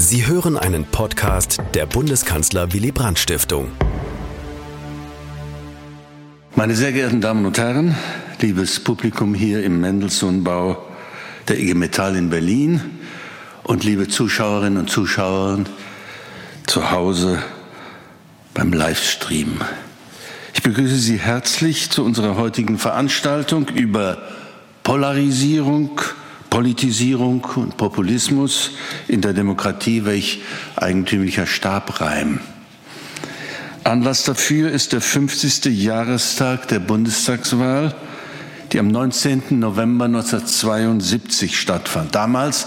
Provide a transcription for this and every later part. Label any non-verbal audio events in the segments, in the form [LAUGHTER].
Sie hören einen Podcast der Bundeskanzler Willy Brandt Stiftung. Meine sehr geehrten Damen und Herren, liebes Publikum hier im Mendelssohnbau der IG Metall in Berlin und liebe Zuschauerinnen und Zuschauer zu Hause beim Livestream. Ich begrüße Sie herzlich zu unserer heutigen Veranstaltung über Polarisierung, Politisierung und Populismus in der Demokratie, welch eigentümlicher Stabreim. Anlass dafür ist der 50. Jahrestag der Bundestagswahl, die am 19. November 1972 stattfand. Damals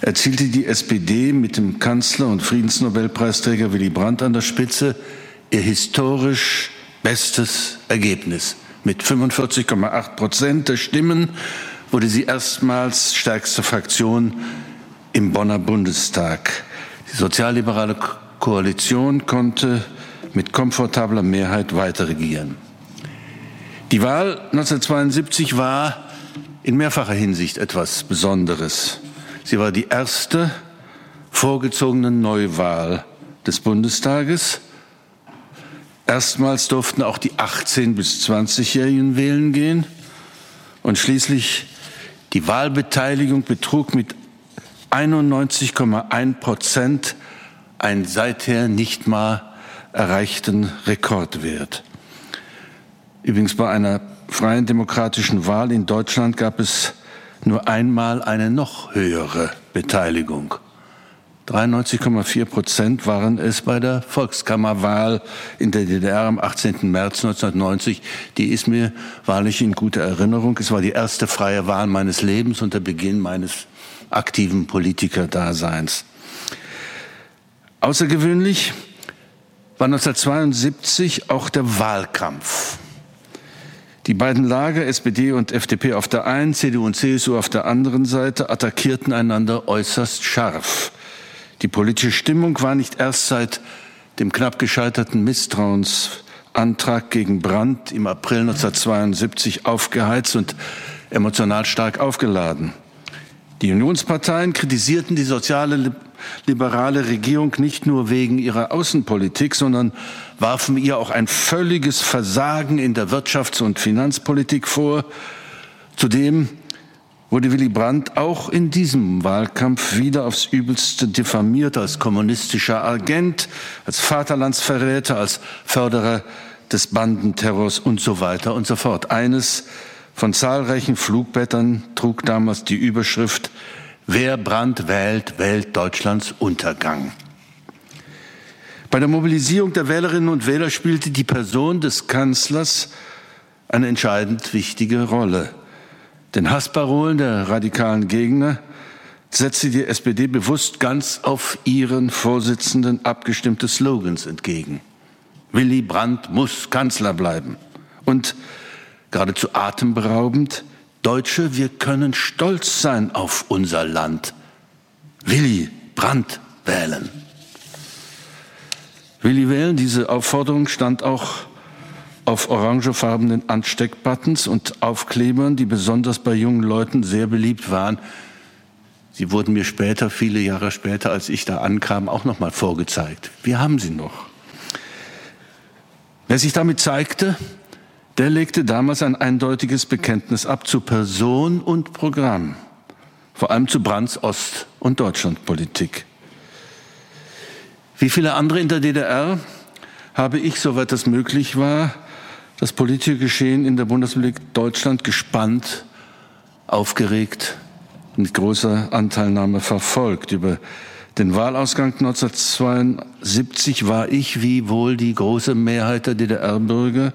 erzielte die SPD mit dem Kanzler und Friedensnobelpreisträger Willy Brandt an der Spitze ihr historisch bestes Ergebnis. Mit 45,8 Prozent der Stimmen wurde sie erstmals stärkste Fraktion im Bonner Bundestag. Die sozialliberale Koalition konnte mit komfortabler Mehrheit weiter regieren. Die Wahl 1972 war in mehrfacher Hinsicht etwas Besonderes. Sie war die erste vorgezogene Neuwahl des Bundestages. Erstmals durften auch die 18- bis 20-Jährigen wählen gehen. Und schließlich die Wahlbeteiligung betrug mit 91,1 Prozent einen seither nicht mal erreichten Rekordwert. Übrigens bei einer freien demokratischen Wahl in Deutschland gab es nur einmal eine noch höhere Beteiligung. 93,4 Prozent waren es bei der Volkskammerwahl in der DDR am 18. März 1990. Die ist mir wahrlich in guter Erinnerung. Es war die erste freie Wahl meines Lebens und der Beginn meines aktiven Politikerdaseins. Außergewöhnlich war 1972 auch der Wahlkampf. Die beiden Lager, SPD und FDP auf der einen, CDU und CSU auf der anderen Seite, attackierten einander äußerst scharf. Die politische Stimmung war nicht erst seit dem knapp gescheiterten Misstrauensantrag gegen Brandt im April 1972 aufgeheizt und emotional stark aufgeladen. Die Unionsparteien kritisierten die soziale liberale Regierung nicht nur wegen ihrer Außenpolitik, sondern warfen ihr auch ein völliges Versagen in der Wirtschafts- und Finanzpolitik vor. Zudem wurde Willy Brandt auch in diesem Wahlkampf wieder aufs Übelste diffamiert als kommunistischer Agent, als Vaterlandsverräter, als Förderer des Bandenterrors und so weiter und so fort. Eines von zahlreichen Flugblättern trug damals die Überschrift Wer Brandt wählt, wählt Deutschlands Untergang. Bei der Mobilisierung der Wählerinnen und Wähler spielte die Person des Kanzlers eine entscheidend wichtige Rolle. Den Hassparolen der radikalen Gegner setzte die SPD bewusst ganz auf ihren Vorsitzenden abgestimmte Slogans entgegen. Willy Brandt muss Kanzler bleiben. Und geradezu atemberaubend, Deutsche, wir können stolz sein auf unser Land. Willy Brandt wählen. Willy wählen, diese Aufforderung stand auch auf orangefarbenen Ansteckbuttons und Aufklebern, die besonders bei jungen Leuten sehr beliebt waren. Sie wurden mir später, viele Jahre später, als ich da ankam, auch noch mal vorgezeigt. Wir haben sie noch. Wer sich damit zeigte, der legte damals ein eindeutiges Bekenntnis ab zu Person und Programm, vor allem zu Brandts Ost- und Deutschlandpolitik. Wie viele andere in der DDR habe ich, soweit das möglich war, das politische Geschehen in der Bundesrepublik Deutschland gespannt, aufgeregt, mit großer Anteilnahme verfolgt. Über den Wahlausgang 1972 war ich, wie wohl die große Mehrheit der DDR-Bürger,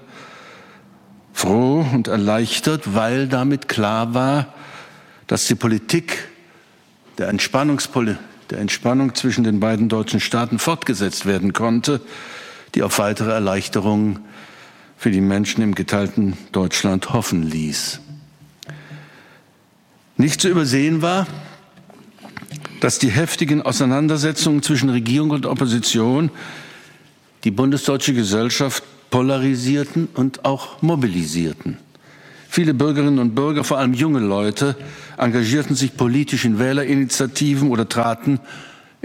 froh und erleichtert, weil damit klar war, dass die Politik der, Entspannungspoli der Entspannung zwischen den beiden deutschen Staaten fortgesetzt werden konnte, die auf weitere Erleichterungen für die Menschen im geteilten Deutschland hoffen ließ. Nicht zu übersehen war, dass die heftigen Auseinandersetzungen zwischen Regierung und Opposition die bundesdeutsche Gesellschaft polarisierten und auch mobilisierten. Viele Bürgerinnen und Bürger, vor allem junge Leute, engagierten sich politisch in Wählerinitiativen oder traten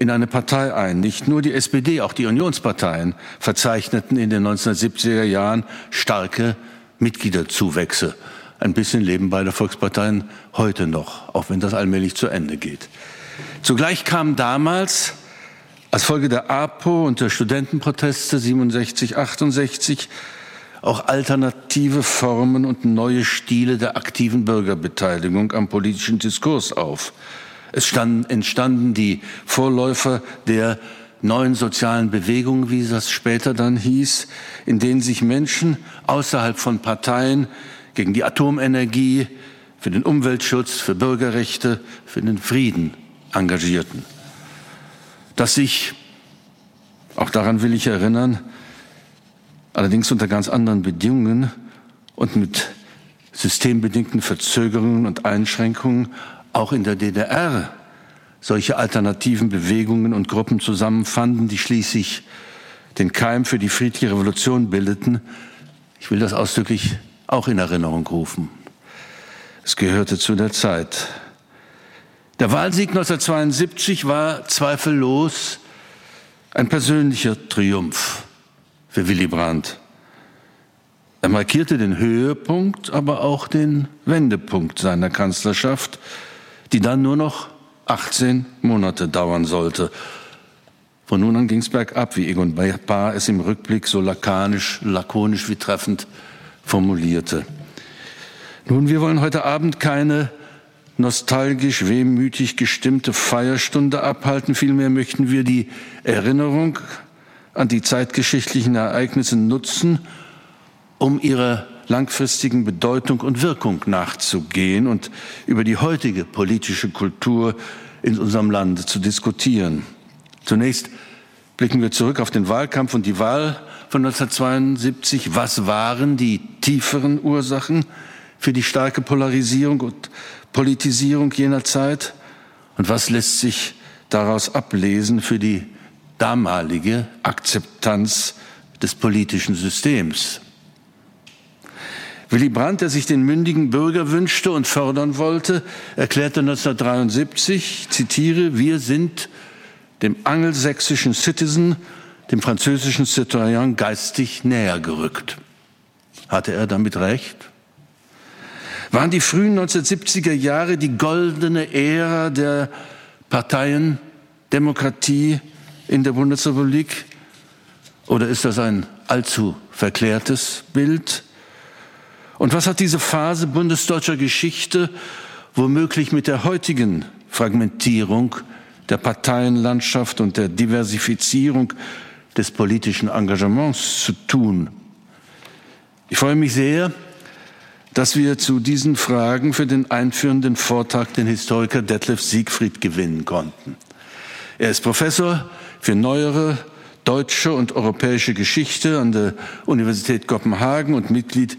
in eine Partei ein. Nicht nur die SPD, auch die Unionsparteien verzeichneten in den 1970er Jahren starke Mitgliederzuwächse. Ein bisschen leben beide Volksparteien heute noch, auch wenn das allmählich zu Ende geht. Zugleich kam damals als Folge der APO und der Studentenproteste 67, 68 auch alternative Formen und neue Stile der aktiven Bürgerbeteiligung am politischen Diskurs auf. Es standen, entstanden die Vorläufer der neuen sozialen Bewegungen, wie das später dann hieß, in denen sich Menschen außerhalb von Parteien gegen die Atomenergie, für den Umweltschutz, für Bürgerrechte, für den Frieden engagierten. Dass sich, auch daran will ich erinnern, allerdings unter ganz anderen Bedingungen und mit systembedingten Verzögerungen und Einschränkungen auch in der DDR solche alternativen Bewegungen und Gruppen zusammenfanden, die schließlich den Keim für die friedliche Revolution bildeten. Ich will das ausdrücklich auch in Erinnerung rufen. Es gehörte zu der Zeit. Der Wahlsieg 1972 war zweifellos ein persönlicher Triumph für Willy Brandt. Er markierte den Höhepunkt, aber auch den Wendepunkt seiner Kanzlerschaft die dann nur noch 18 Monate dauern sollte. Von nun an ging es bergab, wie Egon Bahr es im Rückblick so lakonisch, lakonisch wie treffend formulierte. Nun, wir wollen heute Abend keine nostalgisch, wehmütig gestimmte Feierstunde abhalten. Vielmehr möchten wir die Erinnerung an die zeitgeschichtlichen Ereignisse nutzen, um ihre langfristigen Bedeutung und Wirkung nachzugehen und über die heutige politische Kultur in unserem Land zu diskutieren. Zunächst blicken wir zurück auf den Wahlkampf und die Wahl von 1972. Was waren die tieferen Ursachen für die starke Polarisierung und Politisierung jener Zeit? Und was lässt sich daraus ablesen für die damalige Akzeptanz des politischen Systems? Willy Brandt, der sich den mündigen Bürger wünschte und fördern wollte, erklärte 1973, zitiere, wir sind dem angelsächsischen Citizen, dem französischen Citoyen geistig näher gerückt. Hatte er damit recht? Waren die frühen 1970er Jahre die goldene Ära der Parteiendemokratie in der Bundesrepublik? Oder ist das ein allzu verklärtes Bild? Und was hat diese Phase bundesdeutscher Geschichte womöglich mit der heutigen Fragmentierung der Parteienlandschaft und der Diversifizierung des politischen Engagements zu tun? Ich freue mich sehr, dass wir zu diesen Fragen für den einführenden Vortrag den Historiker Detlef Siegfried gewinnen konnten. Er ist Professor für neuere deutsche und europäische Geschichte an der Universität Kopenhagen und Mitglied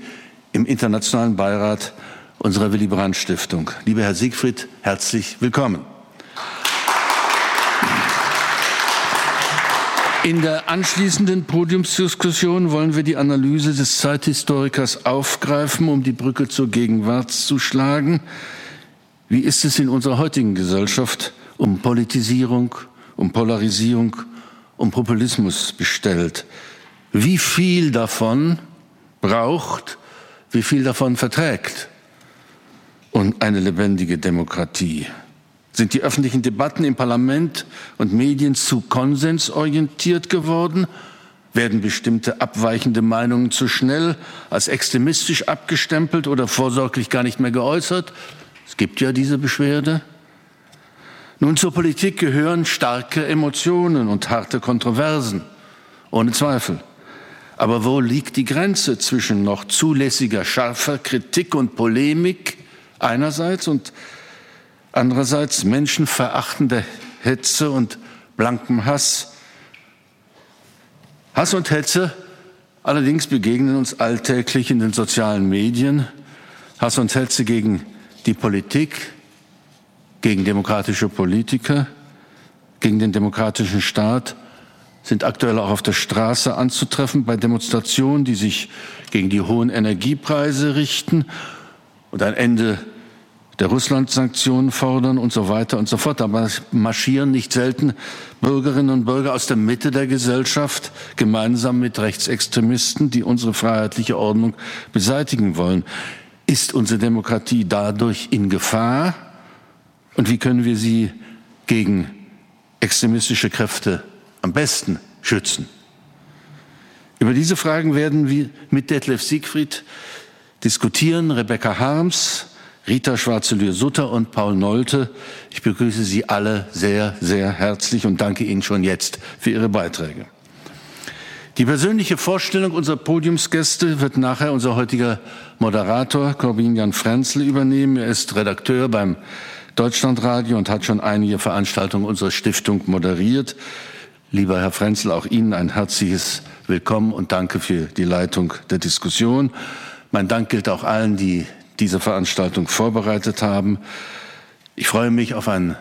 im Internationalen Beirat unserer Willy Brandt Stiftung. Lieber Herr Siegfried, herzlich willkommen. In der anschließenden Podiumsdiskussion wollen wir die Analyse des Zeithistorikers aufgreifen, um die Brücke zur Gegenwart zu schlagen. Wie ist es in unserer heutigen Gesellschaft um Politisierung, um Polarisierung, um Populismus bestellt? Wie viel davon braucht wie viel davon verträgt und eine lebendige Demokratie? Sind die öffentlichen Debatten im Parlament und Medien zu konsensorientiert geworden? Werden bestimmte abweichende Meinungen zu schnell als extremistisch abgestempelt oder vorsorglich gar nicht mehr geäußert? Es gibt ja diese Beschwerde. Nun zur Politik gehören starke Emotionen und harte Kontroversen, ohne Zweifel. Aber wo liegt die Grenze zwischen noch zulässiger scharfer Kritik und Polemik einerseits und andererseits menschenverachtender Hetze und blankem Hass? Hass und Hetze allerdings begegnen uns alltäglich in den sozialen Medien. Hass und Hetze gegen die Politik, gegen demokratische Politiker, gegen den demokratischen Staat sind aktuell auch auf der Straße anzutreffen bei Demonstrationen, die sich gegen die hohen Energiepreise richten und ein Ende der Russland-Sanktionen fordern und so weiter und so fort. Da marschieren nicht selten Bürgerinnen und Bürger aus der Mitte der Gesellschaft gemeinsam mit Rechtsextremisten, die unsere freiheitliche Ordnung beseitigen wollen. Ist unsere Demokratie dadurch in Gefahr? Und wie können wir sie gegen extremistische Kräfte am besten schützen? Über diese Fragen werden wir mit Detlef Siegfried diskutieren. Rebecca Harms, Rita Schwarzelühr-Sutter und Paul Nolte. Ich begrüße Sie alle sehr, sehr herzlich und danke Ihnen schon jetzt für Ihre Beiträge. Die persönliche Vorstellung unserer Podiumsgäste wird nachher unser heutiger Moderator Corbin Jan Frenzl übernehmen. Er ist Redakteur beim Deutschlandradio und hat schon einige Veranstaltungen unserer Stiftung moderiert. Lieber Herr Frenzl, auch Ihnen ein herzliches Willkommen und danke für die Leitung der Diskussion. Mein Dank gilt auch allen, die diese Veranstaltung vorbereitet haben. Ich freue mich auf, ein,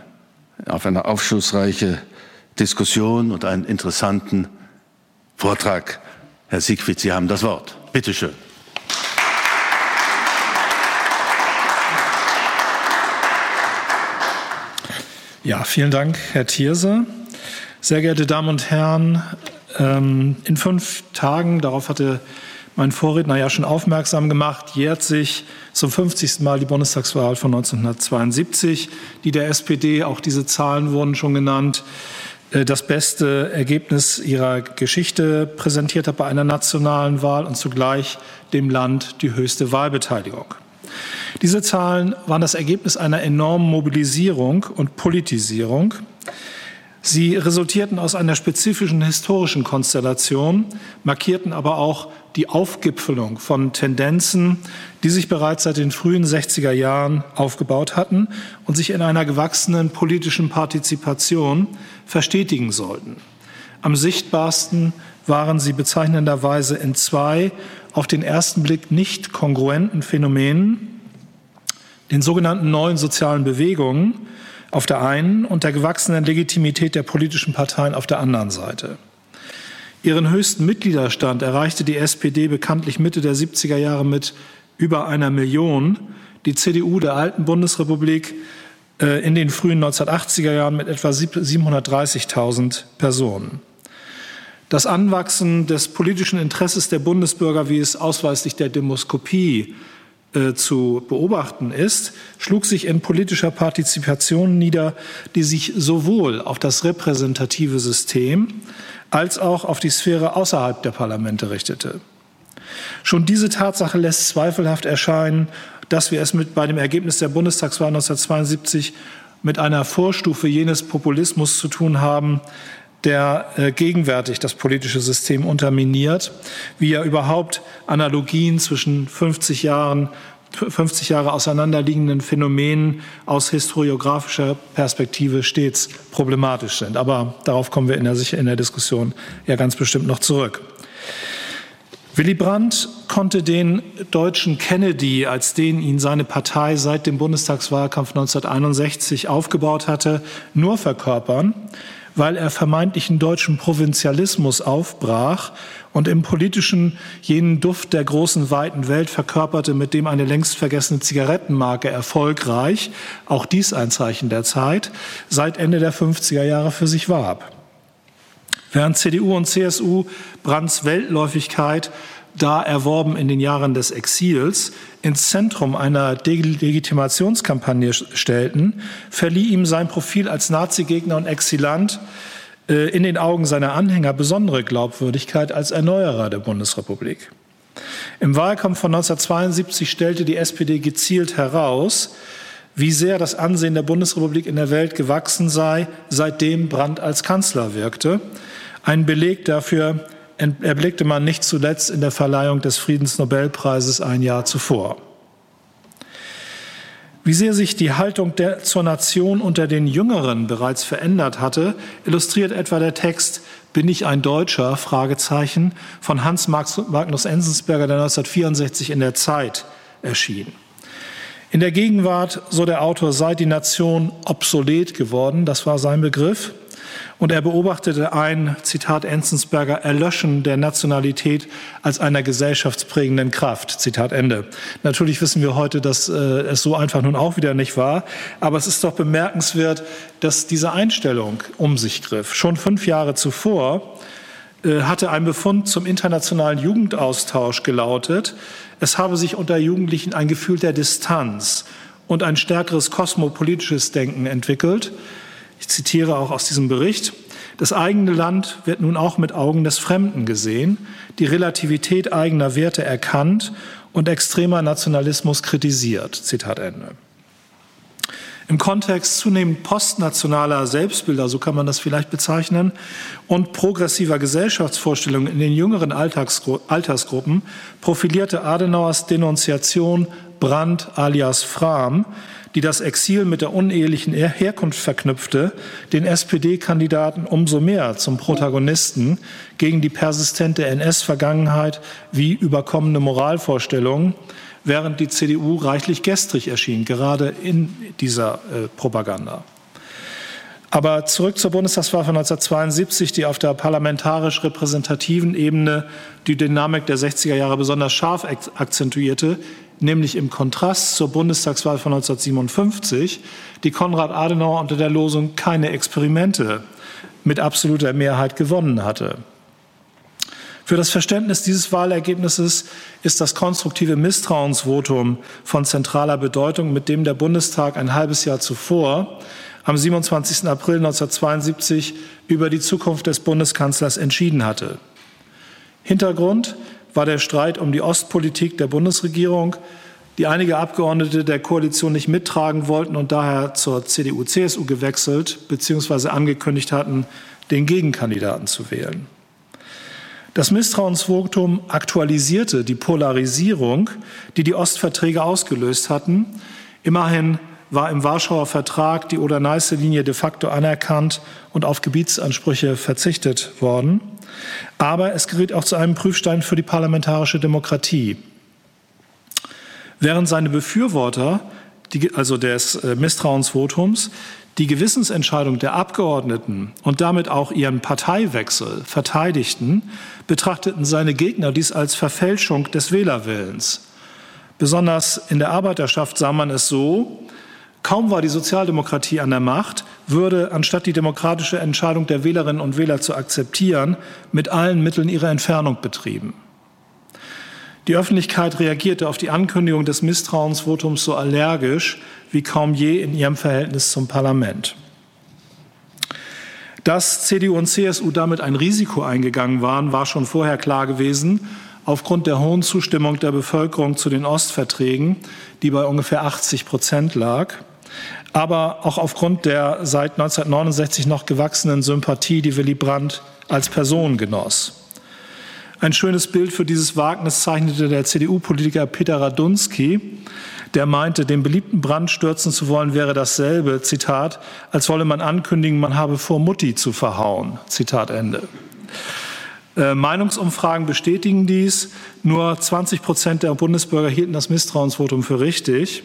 auf eine aufschlussreiche Diskussion und einen interessanten Vortrag. Herr Siegfried, Sie haben das Wort. Bitte schön. Ja, vielen Dank, Herr Thierse. Sehr geehrte Damen und Herren, ähm, in fünf Tagen, darauf hatte mein Vorredner ja schon aufmerksam gemacht, jährt sich zum 50. Mal die Bundestagswahl von 1972, die der SPD, auch diese Zahlen wurden schon genannt, äh, das beste Ergebnis ihrer Geschichte präsentiert hat bei einer nationalen Wahl und zugleich dem Land die höchste Wahlbeteiligung. Diese Zahlen waren das Ergebnis einer enormen Mobilisierung und Politisierung. Sie resultierten aus einer spezifischen historischen Konstellation, markierten aber auch die Aufgipfelung von Tendenzen, die sich bereits seit den frühen 60er Jahren aufgebaut hatten und sich in einer gewachsenen politischen Partizipation verstetigen sollten. Am sichtbarsten waren sie bezeichnenderweise in zwei auf den ersten Blick nicht kongruenten Phänomenen, den sogenannten neuen sozialen Bewegungen auf der einen und der gewachsenen Legitimität der politischen Parteien auf der anderen Seite. Ihren höchsten Mitgliederstand erreichte die SPD bekanntlich Mitte der 70er Jahre mit über einer Million, die CDU der alten Bundesrepublik äh, in den frühen 1980er Jahren mit etwa 730.000 Personen. Das Anwachsen des politischen Interesses der Bundesbürger, wie es ausweislich der Demoskopie äh, zu beobachten ist, schlug sich in politischer Partizipation nieder, die sich sowohl auf das repräsentative System als auch auf die Sphäre außerhalb der Parlamente richtete. Schon diese Tatsache lässt zweifelhaft erscheinen, dass wir es mit bei dem Ergebnis der Bundestagswahl 1972 mit einer Vorstufe jenes Populismus zu tun haben, der äh, gegenwärtig das politische System unterminiert, wie ja überhaupt Analogien zwischen 50 Jahren 50 Jahre auseinanderliegenden Phänomenen aus historiografischer Perspektive stets problematisch sind. Aber darauf kommen wir in der, in der Diskussion ja ganz bestimmt noch zurück. Willy Brandt konnte den deutschen Kennedy, als den ihn seine Partei seit dem Bundestagswahlkampf 1961 aufgebaut hatte, nur verkörpern, weil er vermeintlichen deutschen Provinzialismus aufbrach und im politischen jenen Duft der großen, weiten Welt verkörperte, mit dem eine längst vergessene Zigarettenmarke erfolgreich, auch dies ein Zeichen der Zeit, seit Ende der 50er Jahre für sich warb. Während CDU und CSU Brandts Weltläufigkeit da erworben in den Jahren des Exils, ins Zentrum einer Delegitimationskampagne stellten, verlieh ihm sein Profil als Nazigegner und Exilant äh, in den Augen seiner Anhänger besondere Glaubwürdigkeit als Erneuerer der Bundesrepublik. Im Wahlkampf von 1972 stellte die SPD gezielt heraus, wie sehr das Ansehen der Bundesrepublik in der Welt gewachsen sei, seitdem Brandt als Kanzler wirkte. Ein Beleg dafür erblickte man nicht zuletzt in der Verleihung des Friedensnobelpreises ein Jahr zuvor. Wie sehr sich die Haltung der, zur Nation unter den Jüngeren bereits verändert hatte, illustriert etwa der Text Bin ich ein Deutscher? Von Hans Magnus Enzensberger, der 1964 in der Zeit erschien. In der Gegenwart, so der Autor, sei die Nation obsolet geworden, das war sein Begriff. Und er beobachtete ein, Zitat Enzensberger, Erlöschen der Nationalität als einer gesellschaftsprägenden Kraft. Zitat Ende. Natürlich wissen wir heute, dass äh, es so einfach nun auch wieder nicht war. Aber es ist doch bemerkenswert, dass diese Einstellung um sich griff. Schon fünf Jahre zuvor äh, hatte ein Befund zum internationalen Jugendaustausch gelautet. Es habe sich unter Jugendlichen ein Gefühl der Distanz und ein stärkeres kosmopolitisches Denken entwickelt. Ich zitiere auch aus diesem Bericht. Das eigene Land wird nun auch mit Augen des Fremden gesehen, die Relativität eigener Werte erkannt und extremer Nationalismus kritisiert. Zitat Ende. Im Kontext zunehmend postnationaler Selbstbilder, so kann man das vielleicht bezeichnen, und progressiver Gesellschaftsvorstellungen in den jüngeren Altersgruppen profilierte Adenauers Denunziation Brandt alias Frahm, die das Exil mit der unehelichen Herkunft verknüpfte, den SPD-Kandidaten umso mehr zum Protagonisten gegen die persistente NS-Vergangenheit wie überkommene Moralvorstellungen, während die CDU reichlich gestrig erschien, gerade in dieser äh, Propaganda. Aber zurück zur Bundestagswahl von 1972, die auf der parlamentarisch repräsentativen Ebene die Dynamik der 60er Jahre besonders scharf akzentuierte, nämlich im Kontrast zur Bundestagswahl von 1957, die Konrad Adenauer unter der Losung keine Experimente mit absoluter Mehrheit gewonnen hatte. Für das Verständnis dieses Wahlergebnisses ist das konstruktive Misstrauensvotum von zentraler Bedeutung, mit dem der Bundestag ein halbes Jahr zuvor, am 27. April 1972, über die Zukunft des Bundeskanzlers entschieden hatte. Hintergrund war der Streit um die Ostpolitik der Bundesregierung, die einige Abgeordnete der Koalition nicht mittragen wollten und daher zur CDU-CSU gewechselt bzw. angekündigt hatten, den Gegenkandidaten zu wählen. Das Misstrauensvotum aktualisierte die Polarisierung, die die Ostverträge ausgelöst hatten. Immerhin war im Warschauer Vertrag die Oder-Neiße-Linie de facto anerkannt und auf Gebietsansprüche verzichtet worden. Aber es geriet auch zu einem Prüfstein für die parlamentarische Demokratie. Während seine Befürworter, die, also des äh, Misstrauensvotums, die Gewissensentscheidung der Abgeordneten und damit auch ihren Parteiwechsel verteidigten, betrachteten seine Gegner dies als Verfälschung des Wählerwillens. Besonders in der Arbeiterschaft sah man es so, kaum war die Sozialdemokratie an der Macht, würde, anstatt die demokratische Entscheidung der Wählerinnen und Wähler zu akzeptieren, mit allen Mitteln ihre Entfernung betrieben. Die Öffentlichkeit reagierte auf die Ankündigung des Misstrauensvotums so allergisch wie kaum je in ihrem Verhältnis zum Parlament. Dass CDU und CSU damit ein Risiko eingegangen waren, war schon vorher klar gewesen, aufgrund der hohen Zustimmung der Bevölkerung zu den Ostverträgen, die bei ungefähr 80 Prozent lag, aber auch aufgrund der seit 1969 noch gewachsenen Sympathie, die Willy Brandt als Person genoss. Ein schönes Bild für dieses Wagnis zeichnete der CDU-Politiker Peter Radunski, der meinte, den beliebten Brand stürzen zu wollen, wäre dasselbe, Zitat, als wolle man ankündigen, man habe vor, Mutti zu verhauen. Zitat Ende. Äh, Meinungsumfragen bestätigen dies. Nur 20 Prozent der Bundesbürger hielten das Misstrauensvotum für richtig.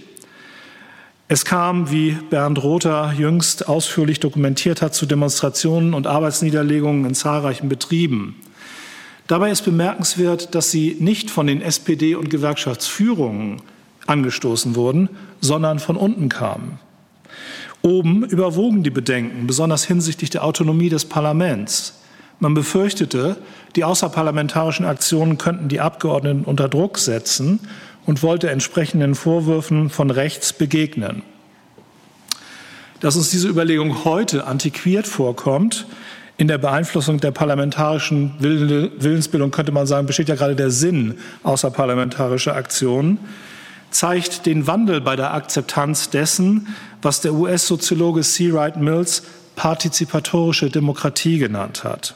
Es kam, wie Bernd Rother jüngst ausführlich dokumentiert hat, zu Demonstrationen und Arbeitsniederlegungen in zahlreichen Betrieben. Dabei ist bemerkenswert, dass sie nicht von den SPD- und Gewerkschaftsführungen angestoßen wurden, sondern von unten kamen. Oben überwogen die Bedenken, besonders hinsichtlich der Autonomie des Parlaments. Man befürchtete, die außerparlamentarischen Aktionen könnten die Abgeordneten unter Druck setzen und wollte entsprechenden Vorwürfen von rechts begegnen. Dass uns diese Überlegung heute antiquiert vorkommt, in der Beeinflussung der parlamentarischen Willensbildung könnte man sagen, besteht ja gerade der Sinn außerparlamentarischer Aktionen, zeigt den Wandel bei der Akzeptanz dessen, was der US-Soziologe C. Wright Mills partizipatorische Demokratie genannt hat.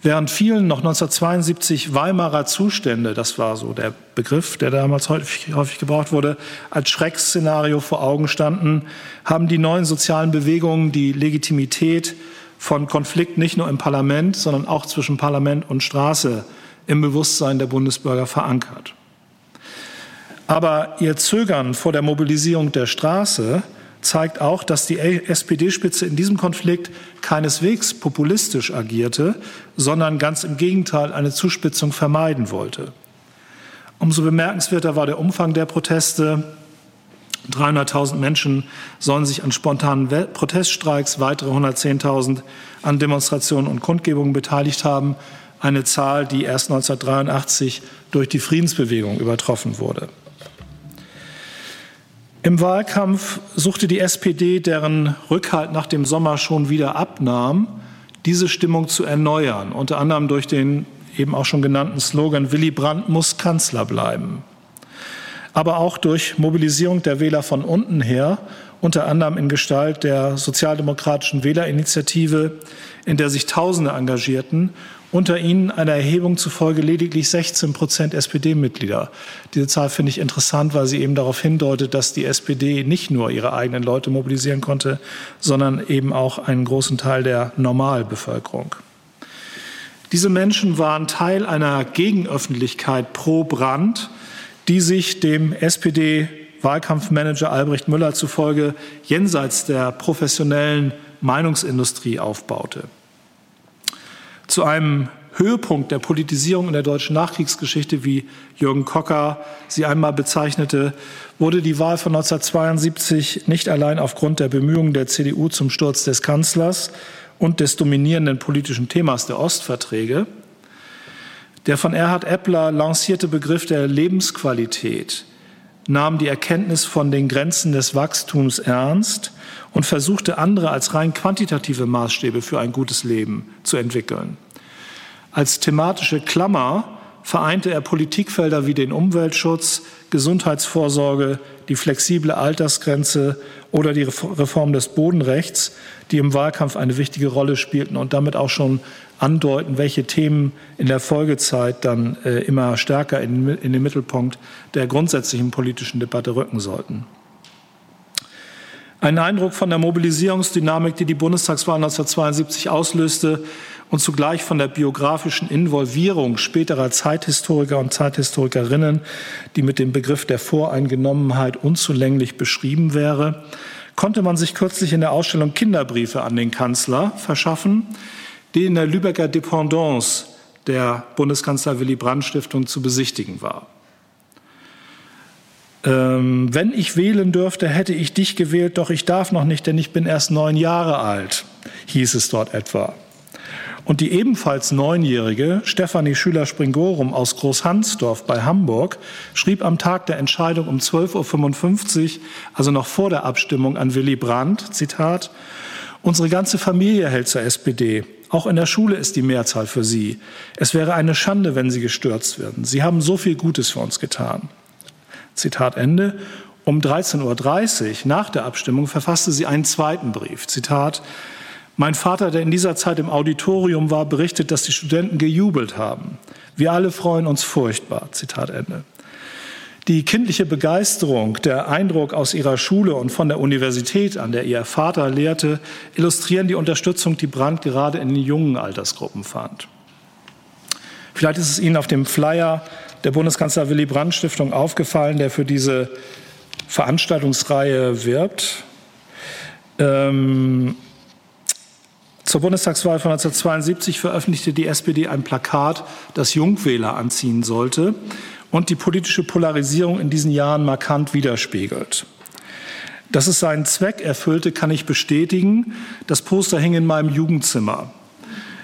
Während vielen noch 1972 Weimarer Zustände, das war so der Begriff, der damals häufig, häufig, gebraucht wurde, als Schrecksszenario vor Augen standen, haben die neuen sozialen Bewegungen die Legitimität von Konflikt nicht nur im Parlament, sondern auch zwischen Parlament und Straße im Bewusstsein der Bundesbürger verankert. Aber ihr Zögern vor der Mobilisierung der Straße zeigt auch, dass die SPD-Spitze in diesem Konflikt keineswegs populistisch agierte, sondern ganz im Gegenteil eine Zuspitzung vermeiden wollte. Umso bemerkenswerter war der Umfang der Proteste. 300.000 Menschen sollen sich an spontanen Proteststreiks, weitere 110.000 an Demonstrationen und Kundgebungen beteiligt haben. Eine Zahl, die erst 1983 durch die Friedensbewegung übertroffen wurde. Im Wahlkampf suchte die SPD, deren Rückhalt nach dem Sommer schon wieder abnahm, diese Stimmung zu erneuern, unter anderem durch den eben auch schon genannten Slogan Willy Brandt muss Kanzler bleiben. Aber auch durch Mobilisierung der Wähler von unten her, unter anderem in Gestalt der sozialdemokratischen Wählerinitiative, in der sich Tausende engagierten unter ihnen einer Erhebung zufolge lediglich 16 Prozent SPD-Mitglieder. Diese Zahl finde ich interessant, weil sie eben darauf hindeutet, dass die SPD nicht nur ihre eigenen Leute mobilisieren konnte, sondern eben auch einen großen Teil der Normalbevölkerung. Diese Menschen waren Teil einer Gegenöffentlichkeit pro Brand, die sich dem SPD-Wahlkampfmanager Albrecht Müller zufolge jenseits der professionellen Meinungsindustrie aufbaute. Zu einem Höhepunkt der Politisierung in der deutschen Nachkriegsgeschichte, wie Jürgen Kocker sie einmal bezeichnete, wurde die Wahl von 1972 nicht allein aufgrund der Bemühungen der CDU zum Sturz des Kanzlers und des dominierenden politischen Themas der Ostverträge. Der von Erhard Eppler lancierte Begriff der Lebensqualität nahm die Erkenntnis von den Grenzen des Wachstums ernst und versuchte andere als rein quantitative Maßstäbe für ein gutes Leben zu entwickeln. Als thematische Klammer vereinte er Politikfelder wie den Umweltschutz, Gesundheitsvorsorge, die flexible Altersgrenze oder die Reform des Bodenrechts, die im Wahlkampf eine wichtige Rolle spielten und damit auch schon andeuten, welche Themen in der Folgezeit dann äh, immer stärker in, in den Mittelpunkt der grundsätzlichen politischen Debatte rücken sollten. Ein Eindruck von der Mobilisierungsdynamik, die die Bundestagswahl 1972 auslöste und zugleich von der biografischen Involvierung späterer Zeithistoriker und Zeithistorikerinnen, die mit dem Begriff der Voreingenommenheit unzulänglich beschrieben wäre, konnte man sich kürzlich in der Ausstellung Kinderbriefe an den Kanzler verschaffen, die in der Lübecker Dependance der Bundeskanzler Willy Brandt Stiftung zu besichtigen war. Ähm, wenn ich wählen dürfte, hätte ich dich gewählt, doch ich darf noch nicht, denn ich bin erst neun Jahre alt, hieß es dort etwa. Und die ebenfalls neunjährige Stefanie Schüler-Springorum aus Großhansdorf bei Hamburg schrieb am Tag der Entscheidung um 12.55 Uhr, also noch vor der Abstimmung an Willy Brandt, Zitat, Unsere ganze Familie hält zur SPD. Auch in der Schule ist die Mehrzahl für Sie. Es wäre eine Schande, wenn Sie gestürzt würden. Sie haben so viel Gutes für uns getan. Zitat Ende. Um 13.30 Uhr nach der Abstimmung verfasste sie einen zweiten Brief. Zitat Mein Vater, der in dieser Zeit im Auditorium war, berichtet, dass die Studenten gejubelt haben. Wir alle freuen uns furchtbar. Zitat Ende. Die kindliche Begeisterung, der Eindruck aus ihrer Schule und von der Universität, an der ihr Vater lehrte, illustrieren die Unterstützung, die Brandt gerade in den jungen Altersgruppen fand. Vielleicht ist es Ihnen auf dem Flyer der Bundeskanzler Willy Brandt Stiftung aufgefallen, der für diese Veranstaltungsreihe wirbt. Ähm, zur Bundestagswahl von 1972 veröffentlichte die SPD ein Plakat, das Jungwähler anziehen sollte und die politische Polarisierung in diesen Jahren markant widerspiegelt. Dass es seinen Zweck erfüllte, kann ich bestätigen. Das Poster hing in meinem Jugendzimmer.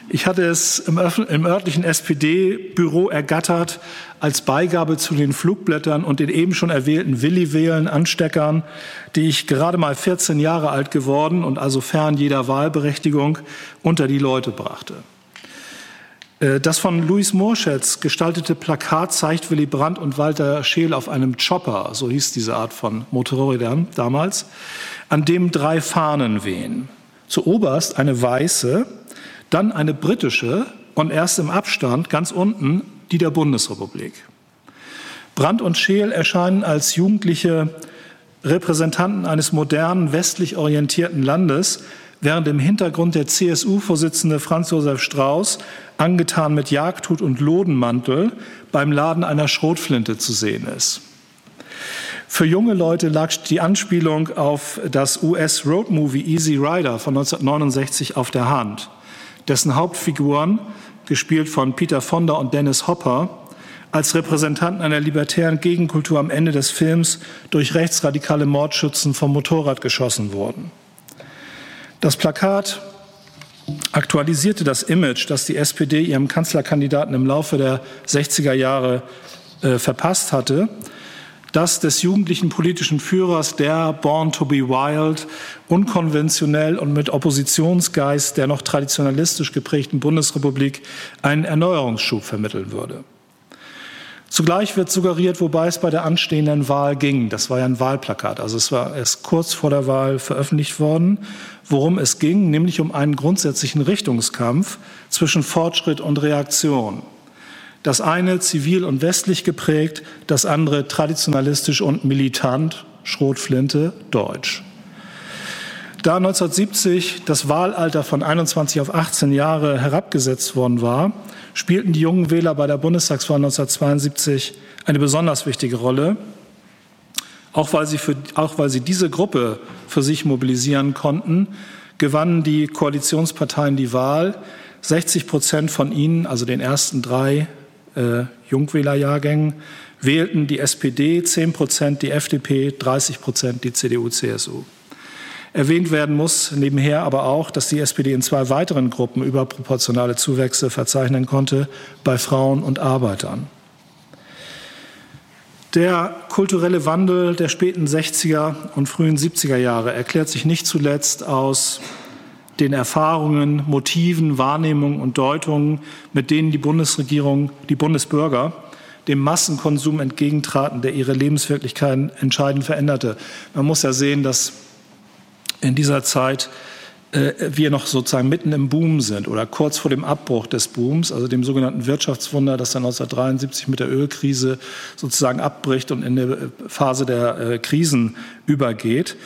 Ich hatte es im, im örtlichen SPD-Büro ergattert als Beigabe zu den Flugblättern und den eben schon erwählten Willi-Wählen Ansteckern, die ich gerade mal 14 Jahre alt geworden und also fern jeder Wahlberechtigung unter die Leute brachte. Äh, das von Louis Morschetz gestaltete Plakat zeigt Willy Brandt und Walter Scheel auf einem Chopper, so hieß diese Art von Motorrädern damals, an dem drei Fahnen wehen. Zuoberst eine weiße, dann eine britische und erst im Abstand ganz unten die der Bundesrepublik. Brandt und Scheel erscheinen als jugendliche Repräsentanten eines modernen, westlich orientierten Landes, während im Hintergrund der CSU-Vorsitzende Franz Josef Strauß, angetan mit Jagdhut und Lodenmantel, beim Laden einer Schrotflinte zu sehen ist. Für junge Leute lag die Anspielung auf das US-Roadmovie Easy Rider von 1969 auf der Hand, dessen Hauptfiguren, gespielt von Peter Fonda und Dennis Hopper, als Repräsentanten einer libertären Gegenkultur am Ende des Films durch rechtsradikale Mordschützen vom Motorrad geschossen wurden. Das Plakat aktualisierte das Image, das die SPD ihrem Kanzlerkandidaten im Laufe der 60er Jahre äh, verpasst hatte, das des jugendlichen politischen Führers, der Born to be Wild, unkonventionell und mit Oppositionsgeist der noch traditionalistisch geprägten Bundesrepublik einen Erneuerungsschub vermitteln würde. Zugleich wird suggeriert, wobei es bei der anstehenden Wahl ging. Das war ja ein Wahlplakat, also es war erst kurz vor der Wahl veröffentlicht worden, worum es ging, nämlich um einen grundsätzlichen Richtungskampf zwischen Fortschritt und Reaktion. Das eine zivil und westlich geprägt, das andere traditionalistisch und militant, Schrotflinte, deutsch. Da 1970 das Wahlalter von 21 auf 18 Jahre herabgesetzt worden war, spielten die jungen Wähler bei der Bundestagswahl 1972 eine besonders wichtige Rolle, auch weil sie, für, auch weil sie diese Gruppe für sich mobilisieren konnten, gewannen die Koalitionsparteien die Wahl. 60 Prozent von ihnen, also den ersten drei äh, Jungwählerjahrgängen, wählten die SPD, 10 Prozent die FDP, 30 Prozent die CDU-CSU. Erwähnt werden muss nebenher aber auch, dass die SPD in zwei weiteren Gruppen überproportionale Zuwächse verzeichnen konnte, bei Frauen und Arbeitern. Der kulturelle Wandel der späten 60er und frühen 70er Jahre erklärt sich nicht zuletzt aus den Erfahrungen, Motiven, Wahrnehmungen und Deutungen, mit denen die Bundesregierung, die Bundesbürger dem Massenkonsum entgegentraten, der ihre Lebenswirklichkeiten entscheidend veränderte. Man muss ja sehen, dass in dieser Zeit äh, wir noch sozusagen mitten im Boom sind oder kurz vor dem Abbruch des Booms, also dem sogenannten Wirtschaftswunder, das dann 1973 mit der Ölkrise sozusagen abbricht und in eine Phase der äh, Krisen übergeht.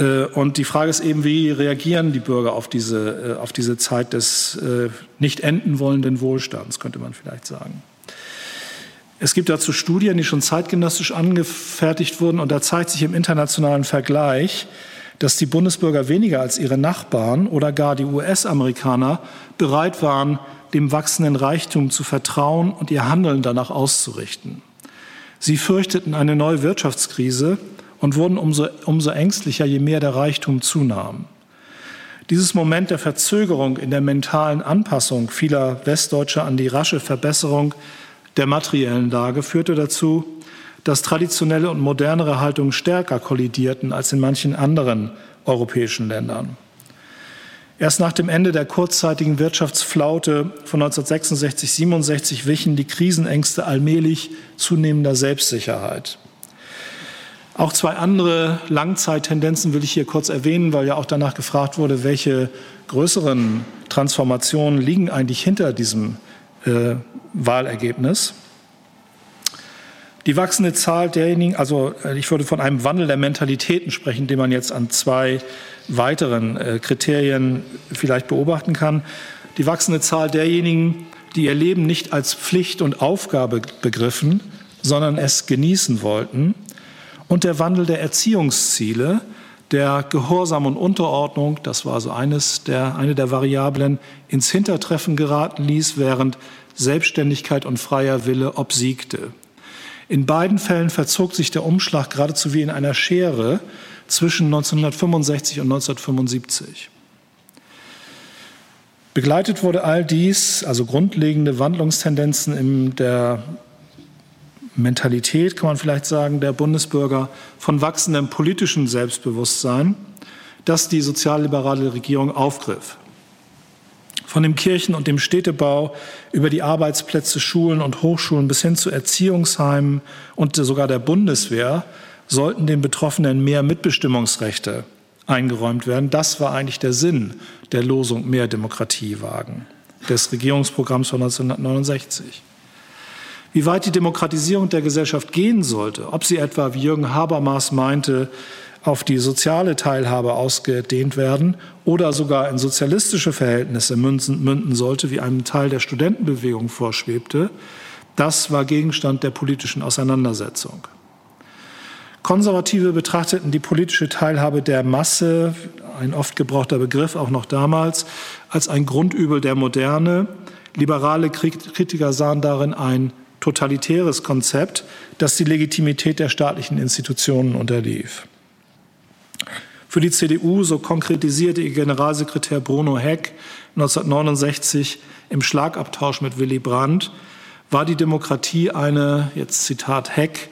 Äh, und die Frage ist eben, wie reagieren die Bürger auf diese, auf diese Zeit des nicht enden wollenden Wohlstands, könnte man vielleicht sagen. Es gibt dazu Studien, die schon zeitgenössisch angefertigt wurden, und da zeigt sich im internationalen Vergleich, dass die Bundesbürger weniger als ihre Nachbarn oder gar die US-Amerikaner bereit waren, dem wachsenden Reichtum zu vertrauen und ihr Handeln danach auszurichten. Sie fürchteten eine neue Wirtschaftskrise und wurden umso, umso ängstlicher, je mehr der Reichtum zunahm. Dieses Moment der Verzögerung in der mentalen Anpassung vieler Westdeutscher an die rasche Verbesserung der materiellen Lage führte dazu, dass traditionelle und modernere Haltungen stärker kollidierten als in manchen anderen europäischen Ländern. Erst nach dem Ende der kurzzeitigen Wirtschaftsflaute von 1966-67 wichen die Krisenängste allmählich zunehmender Selbstsicherheit. Auch zwei andere Langzeittendenzen will ich hier kurz erwähnen, weil ja auch danach gefragt wurde, welche größeren Transformationen liegen eigentlich hinter diesem äh, Wahlergebnis. Die wachsende Zahl derjenigen, also äh, ich würde von einem Wandel der Mentalitäten sprechen, den man jetzt an zwei weiteren äh, Kriterien vielleicht beobachten kann. Die wachsende Zahl derjenigen, die ihr Leben nicht als Pflicht und Aufgabe begriffen, sondern es genießen wollten. Und der Wandel der Erziehungsziele, der Gehorsam und Unterordnung, das war so eines der, eine der Variablen, ins Hintertreffen geraten ließ, während Selbstständigkeit und freier Wille obsiegte. In beiden Fällen verzog sich der Umschlag geradezu wie in einer Schere zwischen 1965 und 1975. Begleitet wurde all dies, also grundlegende Wandlungstendenzen in der Mentalität, kann man vielleicht sagen, der Bundesbürger von wachsendem politischen Selbstbewusstsein, das die sozialliberale Regierung aufgriff von dem Kirchen- und dem Städtebau über die Arbeitsplätze, Schulen und Hochschulen bis hin zu Erziehungsheimen und sogar der Bundeswehr sollten den Betroffenen mehr Mitbestimmungsrechte eingeräumt werden. Das war eigentlich der Sinn der Losung Mehr Demokratie wagen des Regierungsprogramms von 1969. Wie weit die Demokratisierung der Gesellschaft gehen sollte, ob sie etwa, wie Jürgen Habermas meinte, auf die soziale Teilhabe ausgedehnt werden oder sogar in sozialistische Verhältnisse münden, sollte, wie einem Teil der Studentenbewegung vorschwebte, das war Gegenstand der politischen Auseinandersetzung. Konservative betrachteten die politische Teilhabe der Masse, ein oft gebrauchter Begriff auch noch damals, als ein Grundübel der Moderne. Liberale Kritiker sahen darin ein totalitäres Konzept, das die Legitimität der staatlichen Institutionen unterlief. Für die CDU, so konkretisierte ihr Generalsekretär Bruno Heck 1969 im Schlagabtausch mit Willy Brandt, war die Demokratie eine, jetzt Zitat Heck,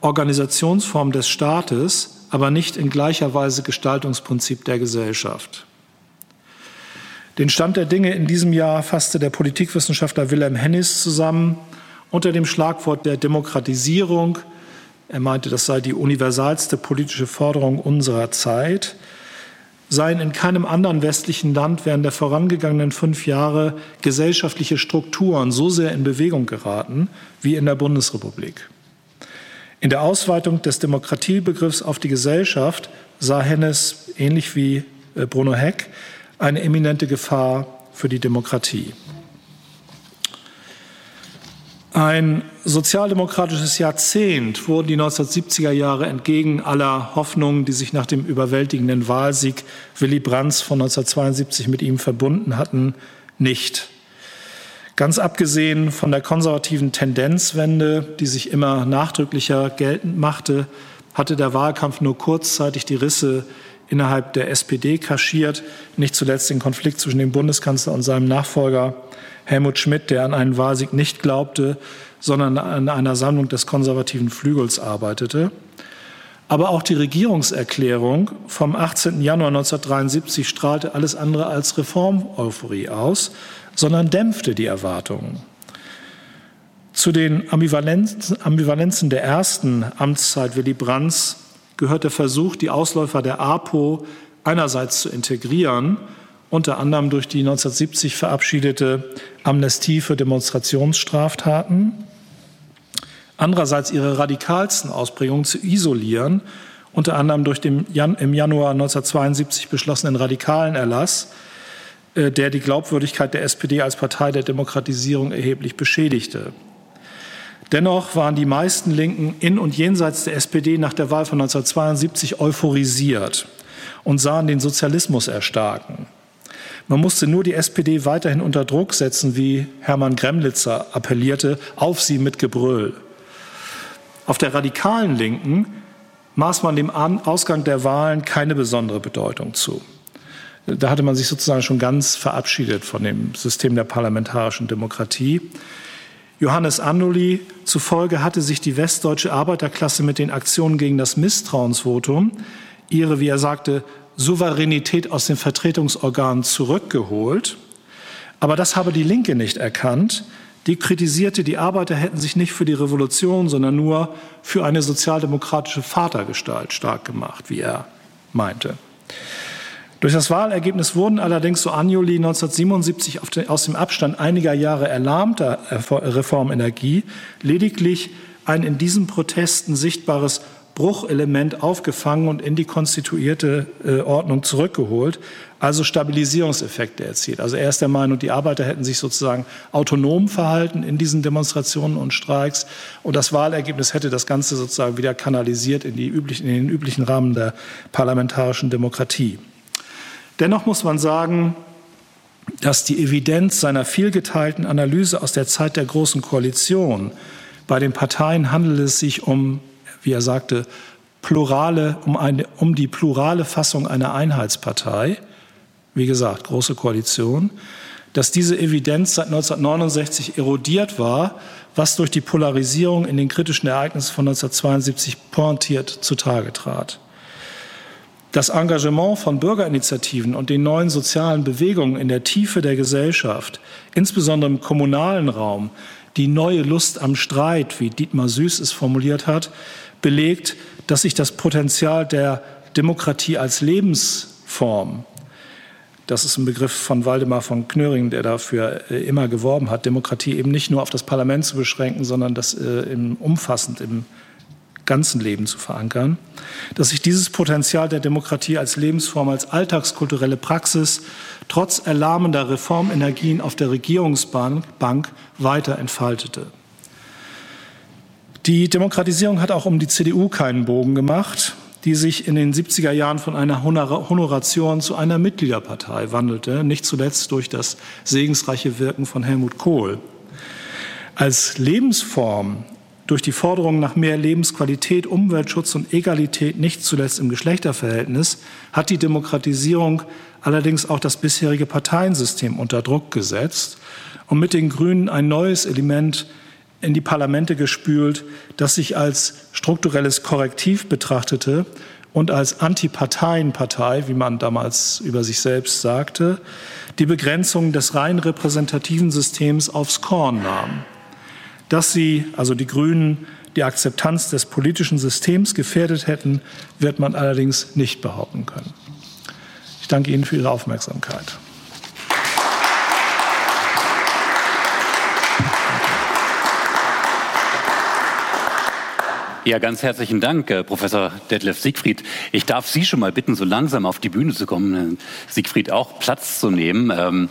Organisationsform des Staates, aber nicht in gleicher Weise Gestaltungsprinzip der Gesellschaft. Den Stand der Dinge in diesem Jahr fasste der Politikwissenschaftler Wilhelm Hennis zusammen unter dem Schlagwort der Demokratisierung er meinte, das sei die universalste politische Forderung unserer Zeit. Seien in keinem anderen westlichen Land während der vorangegangenen fünf Jahre gesellschaftliche Strukturen so sehr in Bewegung geraten wie in der Bundesrepublik. In der Ausweitung des Demokratiebegriffs auf die Gesellschaft sah Hennes, ähnlich wie äh, Bruno Heck, eine eminente Gefahr für die Demokratie. Ein sozialdemokratisches Jahrzehnt wurden die 1970er Jahre entgegen aller Hoffnungen, die sich nach dem überwältigenden Wahlsieg Willy Brandts von 1972 mit ihm verbunden hatten, nicht. Ganz abgesehen von der konservativen Tendenzwende, die sich immer nachdrücklicher geltend machte, hatte der Wahlkampf nur kurzzeitig die Risse innerhalb der SPD kaschiert, nicht zuletzt den Konflikt zwischen dem Bundeskanzler und seinem Nachfolger Helmut Schmidt, der an einen Wahlsieg nicht glaubte, sondern an einer Sammlung des konservativen Flügels arbeitete. Aber auch die Regierungserklärung vom 18. Januar 1973 strahlte alles andere als Reformeuphorie aus, sondern dämpfte die Erwartungen. Zu den Ambivalenzen, Ambivalenzen der ersten Amtszeit Willy Brandts gehört der Versuch, die Ausläufer der APO einerseits zu integrieren unter anderem durch die 1970 verabschiedete Amnestie für Demonstrationsstraftaten, andererseits ihre radikalsten Ausprägungen zu isolieren, unter anderem durch den im Januar 1972 beschlossenen radikalen Erlass, äh, der die Glaubwürdigkeit der SPD als Partei der Demokratisierung erheblich beschädigte. Dennoch waren die meisten Linken in und jenseits der SPD nach der Wahl von 1972 euphorisiert und sahen den Sozialismus erstarken. Man musste nur die SPD weiterhin unter Druck setzen, wie Hermann Gremlitzer appellierte, auf sie mit Gebrüll. Auf der radikalen Linken maß man dem Ausgang der Wahlen keine besondere Bedeutung zu. Da hatte man sich sozusagen schon ganz verabschiedet von dem System der parlamentarischen Demokratie. Johannes Annuli zufolge hatte sich die westdeutsche Arbeiterklasse mit den Aktionen gegen das Misstrauensvotum ihre, wie er sagte, Souveränität aus den Vertretungsorganen zurückgeholt. Aber das habe die Linke nicht erkannt. Die kritisierte, die Arbeiter hätten sich nicht für die Revolution, sondern nur für eine sozialdemokratische Vatergestalt stark gemacht, wie er meinte. Durch das Wahlergebnis wurden allerdings, so Anjuli 1977 den, aus dem Abstand einiger Jahre erlahmter Reformenergie lediglich ein in diesen Protesten sichtbares Bruchelement aufgefangen und in die konstituierte äh, Ordnung zurückgeholt, also Stabilisierungseffekte erzielt. Also er ist der Meinung, die Arbeiter hätten sich sozusagen autonom verhalten in diesen Demonstrationen und Streiks und das Wahlergebnis hätte das Ganze sozusagen wieder kanalisiert in, die üblichen, in den üblichen Rahmen der parlamentarischen Demokratie. Dennoch muss man sagen, dass die Evidenz seiner vielgeteilten Analyse aus der Zeit der Großen Koalition bei den Parteien handelt es sich um wie er sagte, plurale, um, eine, um die plurale Fassung einer Einheitspartei, wie gesagt, große Koalition, dass diese Evidenz seit 1969 erodiert war, was durch die Polarisierung in den kritischen Ereignissen von 1972 pointiert zutage trat. Das Engagement von Bürgerinitiativen und den neuen sozialen Bewegungen in der Tiefe der Gesellschaft, insbesondere im kommunalen Raum, die neue Lust am Streit, wie Dietmar Süß es formuliert hat, belegt, dass sich das Potenzial der Demokratie als Lebensform, das ist ein Begriff von Waldemar von Knöring, der dafür äh, immer geworben hat, Demokratie eben nicht nur auf das Parlament zu beschränken, sondern das äh, im, umfassend im ganzen Leben zu verankern, dass sich dieses Potenzial der Demokratie als Lebensform, als alltagskulturelle Praxis trotz erlahmender Reformenergien auf der Regierungsbank weiter entfaltete. Die Demokratisierung hat auch um die CDU keinen Bogen gemacht, die sich in den 70er Jahren von einer Honoration zu einer Mitgliederpartei wandelte, nicht zuletzt durch das segensreiche Wirken von Helmut Kohl. Als Lebensform durch die Forderung nach mehr Lebensqualität, Umweltschutz und Egalität, nicht zuletzt im Geschlechterverhältnis, hat die Demokratisierung allerdings auch das bisherige Parteiensystem unter Druck gesetzt und mit den Grünen ein neues Element in die Parlamente gespült, das sich als strukturelles Korrektiv betrachtete und als Antiparteienpartei, wie man damals über sich selbst sagte, die Begrenzung des rein repräsentativen Systems aufs Korn nahm. Dass sie, also die Grünen, die Akzeptanz des politischen Systems gefährdet hätten, wird man allerdings nicht behaupten können. Ich danke Ihnen für Ihre Aufmerksamkeit. Ja, ganz herzlichen Dank, äh, Professor Detlef Siegfried. Ich darf Sie schon mal bitten, so langsam auf die Bühne zu kommen, Siegfried auch Platz zu nehmen. Ähm,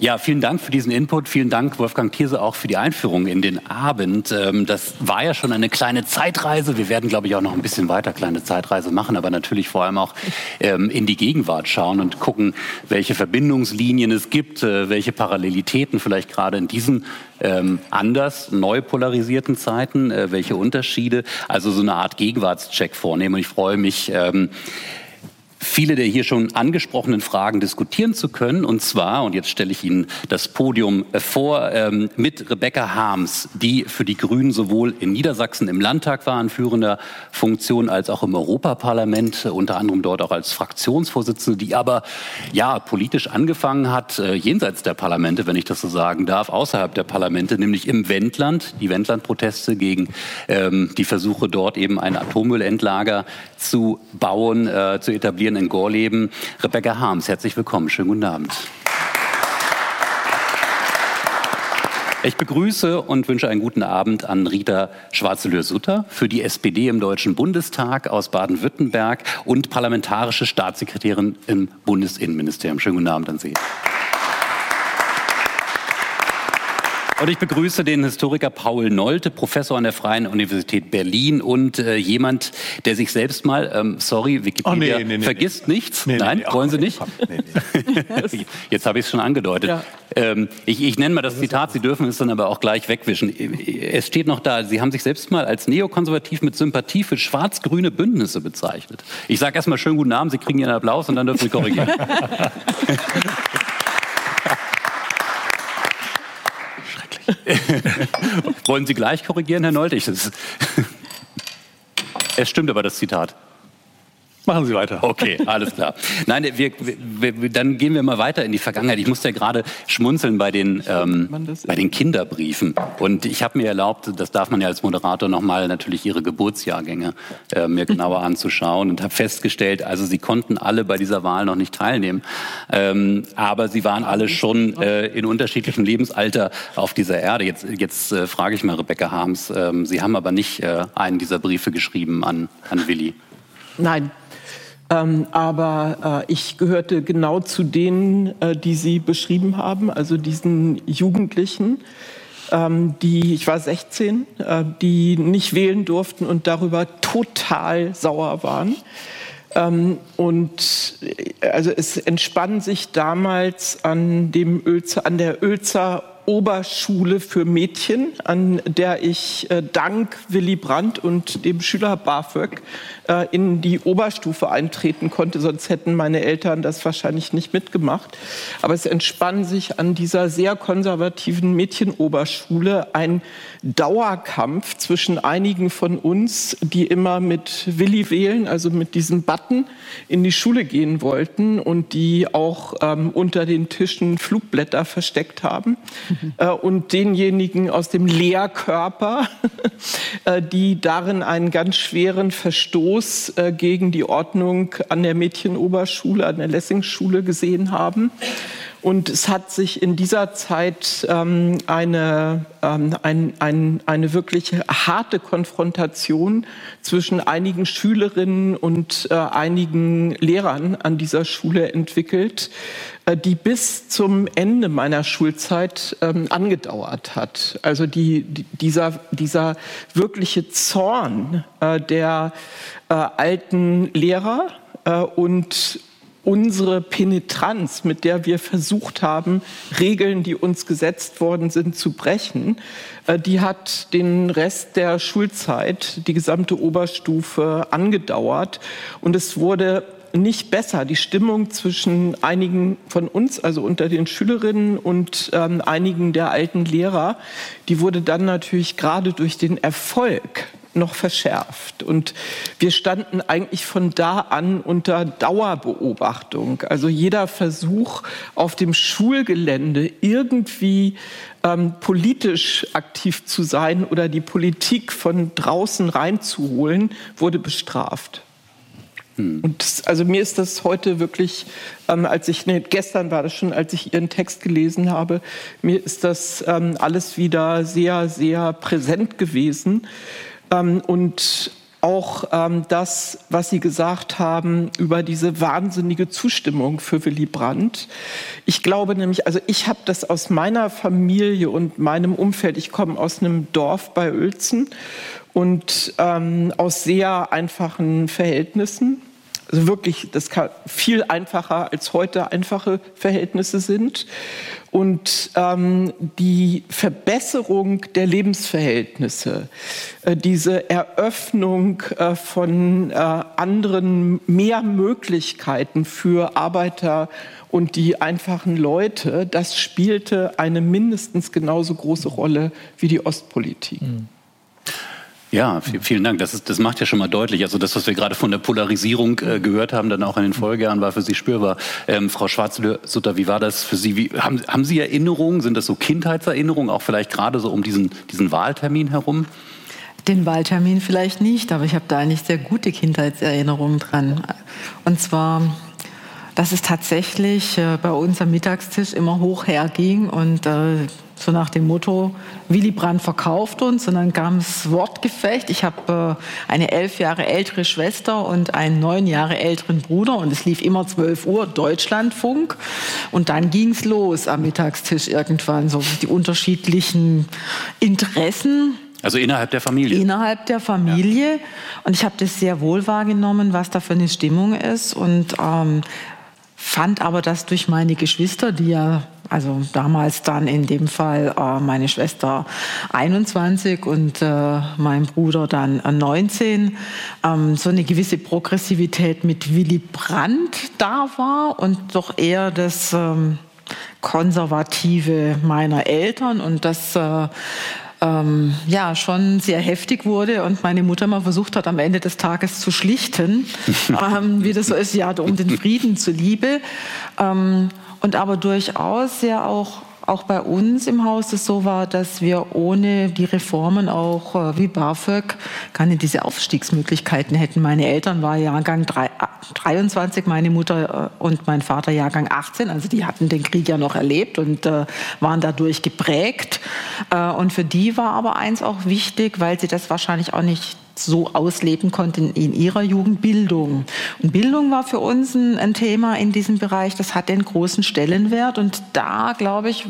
ja, vielen Dank für diesen Input. Vielen Dank, Wolfgang Thierse, auch für die Einführung in den Abend. Ähm, das war ja schon eine kleine Zeitreise. Wir werden, glaube ich, auch noch ein bisschen weiter kleine Zeitreise machen, aber natürlich vor allem auch ähm, in die Gegenwart schauen und gucken, welche Verbindungslinien es gibt, äh, welche Parallelitäten vielleicht gerade in diesen ähm, anders, neu polarisierten Zeiten, äh, welche Unterschiede. Also so eine Art Gegenwartscheck vornehmen. Und ich freue mich, viele der hier schon angesprochenen Fragen diskutieren zu können. Und zwar, und jetzt stelle ich Ihnen das Podium äh, vor, ähm, mit Rebecca Harms, die für die Grünen sowohl in Niedersachsen im Landtag war, in führender Funktion, als auch im Europaparlament, äh, unter anderem dort auch als Fraktionsvorsitzende, die aber ja politisch angefangen hat, äh, jenseits der Parlamente, wenn ich das so sagen darf, außerhalb der Parlamente, nämlich im Wendland, die Wendlandproteste gegen ähm, die Versuche dort eben ein Atommüllendlager zu bauen, äh, zu etablieren in Gorleben. Rebecca Harms, herzlich willkommen. Schönen guten Abend. Ich begrüße und wünsche einen guten Abend an Rita Schwarzelöhr-Sutter für die SPD im Deutschen Bundestag aus Baden-Württemberg und parlamentarische Staatssekretärin im Bundesinnenministerium. Schönen guten Abend an Sie. Und ich begrüße den Historiker Paul Nolte, Professor an der Freien Universität Berlin und äh, jemand, der sich selbst mal, ähm, sorry, Wikipedia, oh, nee, nee, nee, vergisst nichts. Nein, wollen Sie nicht? [LAUGHS] Jetzt habe ich es schon angedeutet. Ja. Ähm, ich, ich nenne mal das Zitat, Sie dürfen es dann aber auch gleich wegwischen. Es steht noch da, Sie haben sich selbst mal als neokonservativ mit Sympathie für schwarz-grüne Bündnisse bezeichnet. Ich sage erst mal schönen guten Abend, Sie kriegen Ihren Applaus und dann dürfen Sie korrigieren. [LAUGHS] [LAUGHS] Wollen Sie gleich korrigieren, Herr Nolte? [LAUGHS] es stimmt aber das Zitat. Machen Sie weiter. Okay, alles klar. Nein, wir, wir, dann gehen wir mal weiter in die Vergangenheit. Ich musste ja gerade schmunzeln bei den, ähm, bei den Kinderbriefen. Und ich habe mir erlaubt, das darf man ja als Moderator nochmal natürlich Ihre Geburtsjahrgänge äh, mir genauer anzuschauen und habe festgestellt, also Sie konnten alle bei dieser Wahl noch nicht teilnehmen. Ähm, aber Sie waren alle schon äh, in unterschiedlichem Lebensalter auf dieser Erde. Jetzt, jetzt äh, frage ich mal Rebecca Harms. Ähm, Sie haben aber nicht äh, einen dieser Briefe geschrieben an, an Willi. Nein, ähm, aber äh, ich gehörte genau zu denen, äh, die Sie beschrieben haben, also diesen Jugendlichen, ähm, die, ich war 16, äh, die nicht wählen durften und darüber total sauer waren. Ähm, und äh, also es entspann sich damals an, dem Ölzer, an der Ölzer Oberschule für Mädchen, an der ich äh, dank Willy Brandt und dem Schüler BAföG äh, in die Oberstufe eintreten konnte. Sonst hätten meine Eltern das wahrscheinlich nicht mitgemacht. Aber es entspann sich an dieser sehr konservativen Mädchenoberschule ein Dauerkampf zwischen einigen von uns, die immer mit Willi wählen, also mit diesem Button in die Schule gehen wollten und die auch ähm, unter den Tischen Flugblätter versteckt haben äh, und denjenigen aus dem Lehrkörper, [LAUGHS] äh, die darin einen ganz schweren Verstoß äh, gegen die Ordnung an der Mädchenoberschule, an der Lessingschule gesehen haben. Und es hat sich in dieser Zeit ähm, eine, ähm, ein, ein, eine wirklich harte Konfrontation zwischen einigen Schülerinnen und äh, einigen Lehrern an dieser Schule entwickelt, äh, die bis zum Ende meiner Schulzeit ähm, angedauert hat. Also die, die, dieser, dieser wirkliche Zorn äh, der äh, alten Lehrer äh, und unsere Penetranz, mit der wir versucht haben, Regeln, die uns gesetzt worden sind, zu brechen, äh, die hat den Rest der Schulzeit, die gesamte Oberstufe angedauert. Und es wurde nicht besser. Die Stimmung zwischen einigen von uns, also unter den Schülerinnen und ähm, einigen der alten Lehrer, die wurde dann natürlich gerade durch den Erfolg noch verschärft. Und wir standen eigentlich von da an unter Dauerbeobachtung. Also jeder Versuch auf dem Schulgelände irgendwie ähm, politisch aktiv zu sein oder die Politik von draußen reinzuholen, wurde bestraft. Hm. Und das, also mir ist das heute wirklich, ähm, als ich, nee, gestern war das schon, als ich Ihren Text gelesen habe, mir ist das ähm, alles wieder sehr, sehr präsent gewesen. Ähm, und auch ähm, das, was Sie gesagt haben über diese wahnsinnige Zustimmung für Willy Brandt. Ich glaube nämlich, also ich habe das aus meiner Familie und meinem Umfeld. Ich komme aus einem Dorf bei Uelzen und ähm, aus sehr einfachen Verhältnissen. Also wirklich, das kann viel einfacher als heute einfache Verhältnisse sind. Und ähm, die Verbesserung der Lebensverhältnisse, äh, diese Eröffnung äh, von äh, anderen, mehr Möglichkeiten für Arbeiter und die einfachen Leute, das spielte eine mindestens genauso große Rolle wie die Ostpolitik. Mhm. Ja, vielen Dank. Das, ist, das macht ja schon mal deutlich. Also das, was wir gerade von der Polarisierung äh, gehört haben, dann auch in den Folgejahren, war für Sie spürbar. Ähm, Frau Schwarzsutter, wie war das für Sie? Wie, haben, haben Sie Erinnerungen? Sind das so Kindheitserinnerungen, auch vielleicht gerade so um diesen, diesen Wahltermin herum? Den Wahltermin vielleicht nicht, aber ich habe da eigentlich sehr gute Kindheitserinnerungen dran. Und zwar, dass es tatsächlich äh, bei uns am Mittagstisch immer hoch herging und äh, so nach dem Motto, Willy Brandt verkauft uns und dann kam das Wortgefecht. Ich habe äh, eine elf Jahre ältere Schwester und einen neun Jahre älteren Bruder und es lief immer 12 Uhr Deutschlandfunk und dann ging es los am Mittagstisch irgendwann, so die unterschiedlichen Interessen. Also innerhalb der Familie? Innerhalb der Familie. Ja. Und ich habe das sehr wohl wahrgenommen, was da für eine Stimmung ist und ähm, fand aber das durch meine Geschwister, die ja also damals dann in dem Fall äh, meine Schwester 21 und äh, mein Bruder dann 19, ähm, so eine gewisse Progressivität mit Willy Brandt da war und doch eher das ähm, Konservative meiner Eltern und das äh, ähm, ja schon sehr heftig wurde und meine Mutter mal versucht hat, am Ende des Tages zu schlichten, [LAUGHS] ähm, wie das so ist, ja, um den Frieden zuliebe. Ähm, und aber durchaus ja auch auch bei uns im Haus es so war, dass wir ohne die Reformen auch äh, wie BAföG keine diese Aufstiegsmöglichkeiten hätten. Meine Eltern waren Jahrgang 3, 23, meine Mutter äh, und mein Vater Jahrgang 18. Also die hatten den Krieg ja noch erlebt und äh, waren dadurch geprägt. Äh, und für die war aber eins auch wichtig, weil sie das wahrscheinlich auch nicht so ausleben konnten in ihrer Jugend Bildung. Und Bildung war für uns ein, ein Thema in diesem Bereich, das hat den großen Stellenwert. Und da, glaube ich,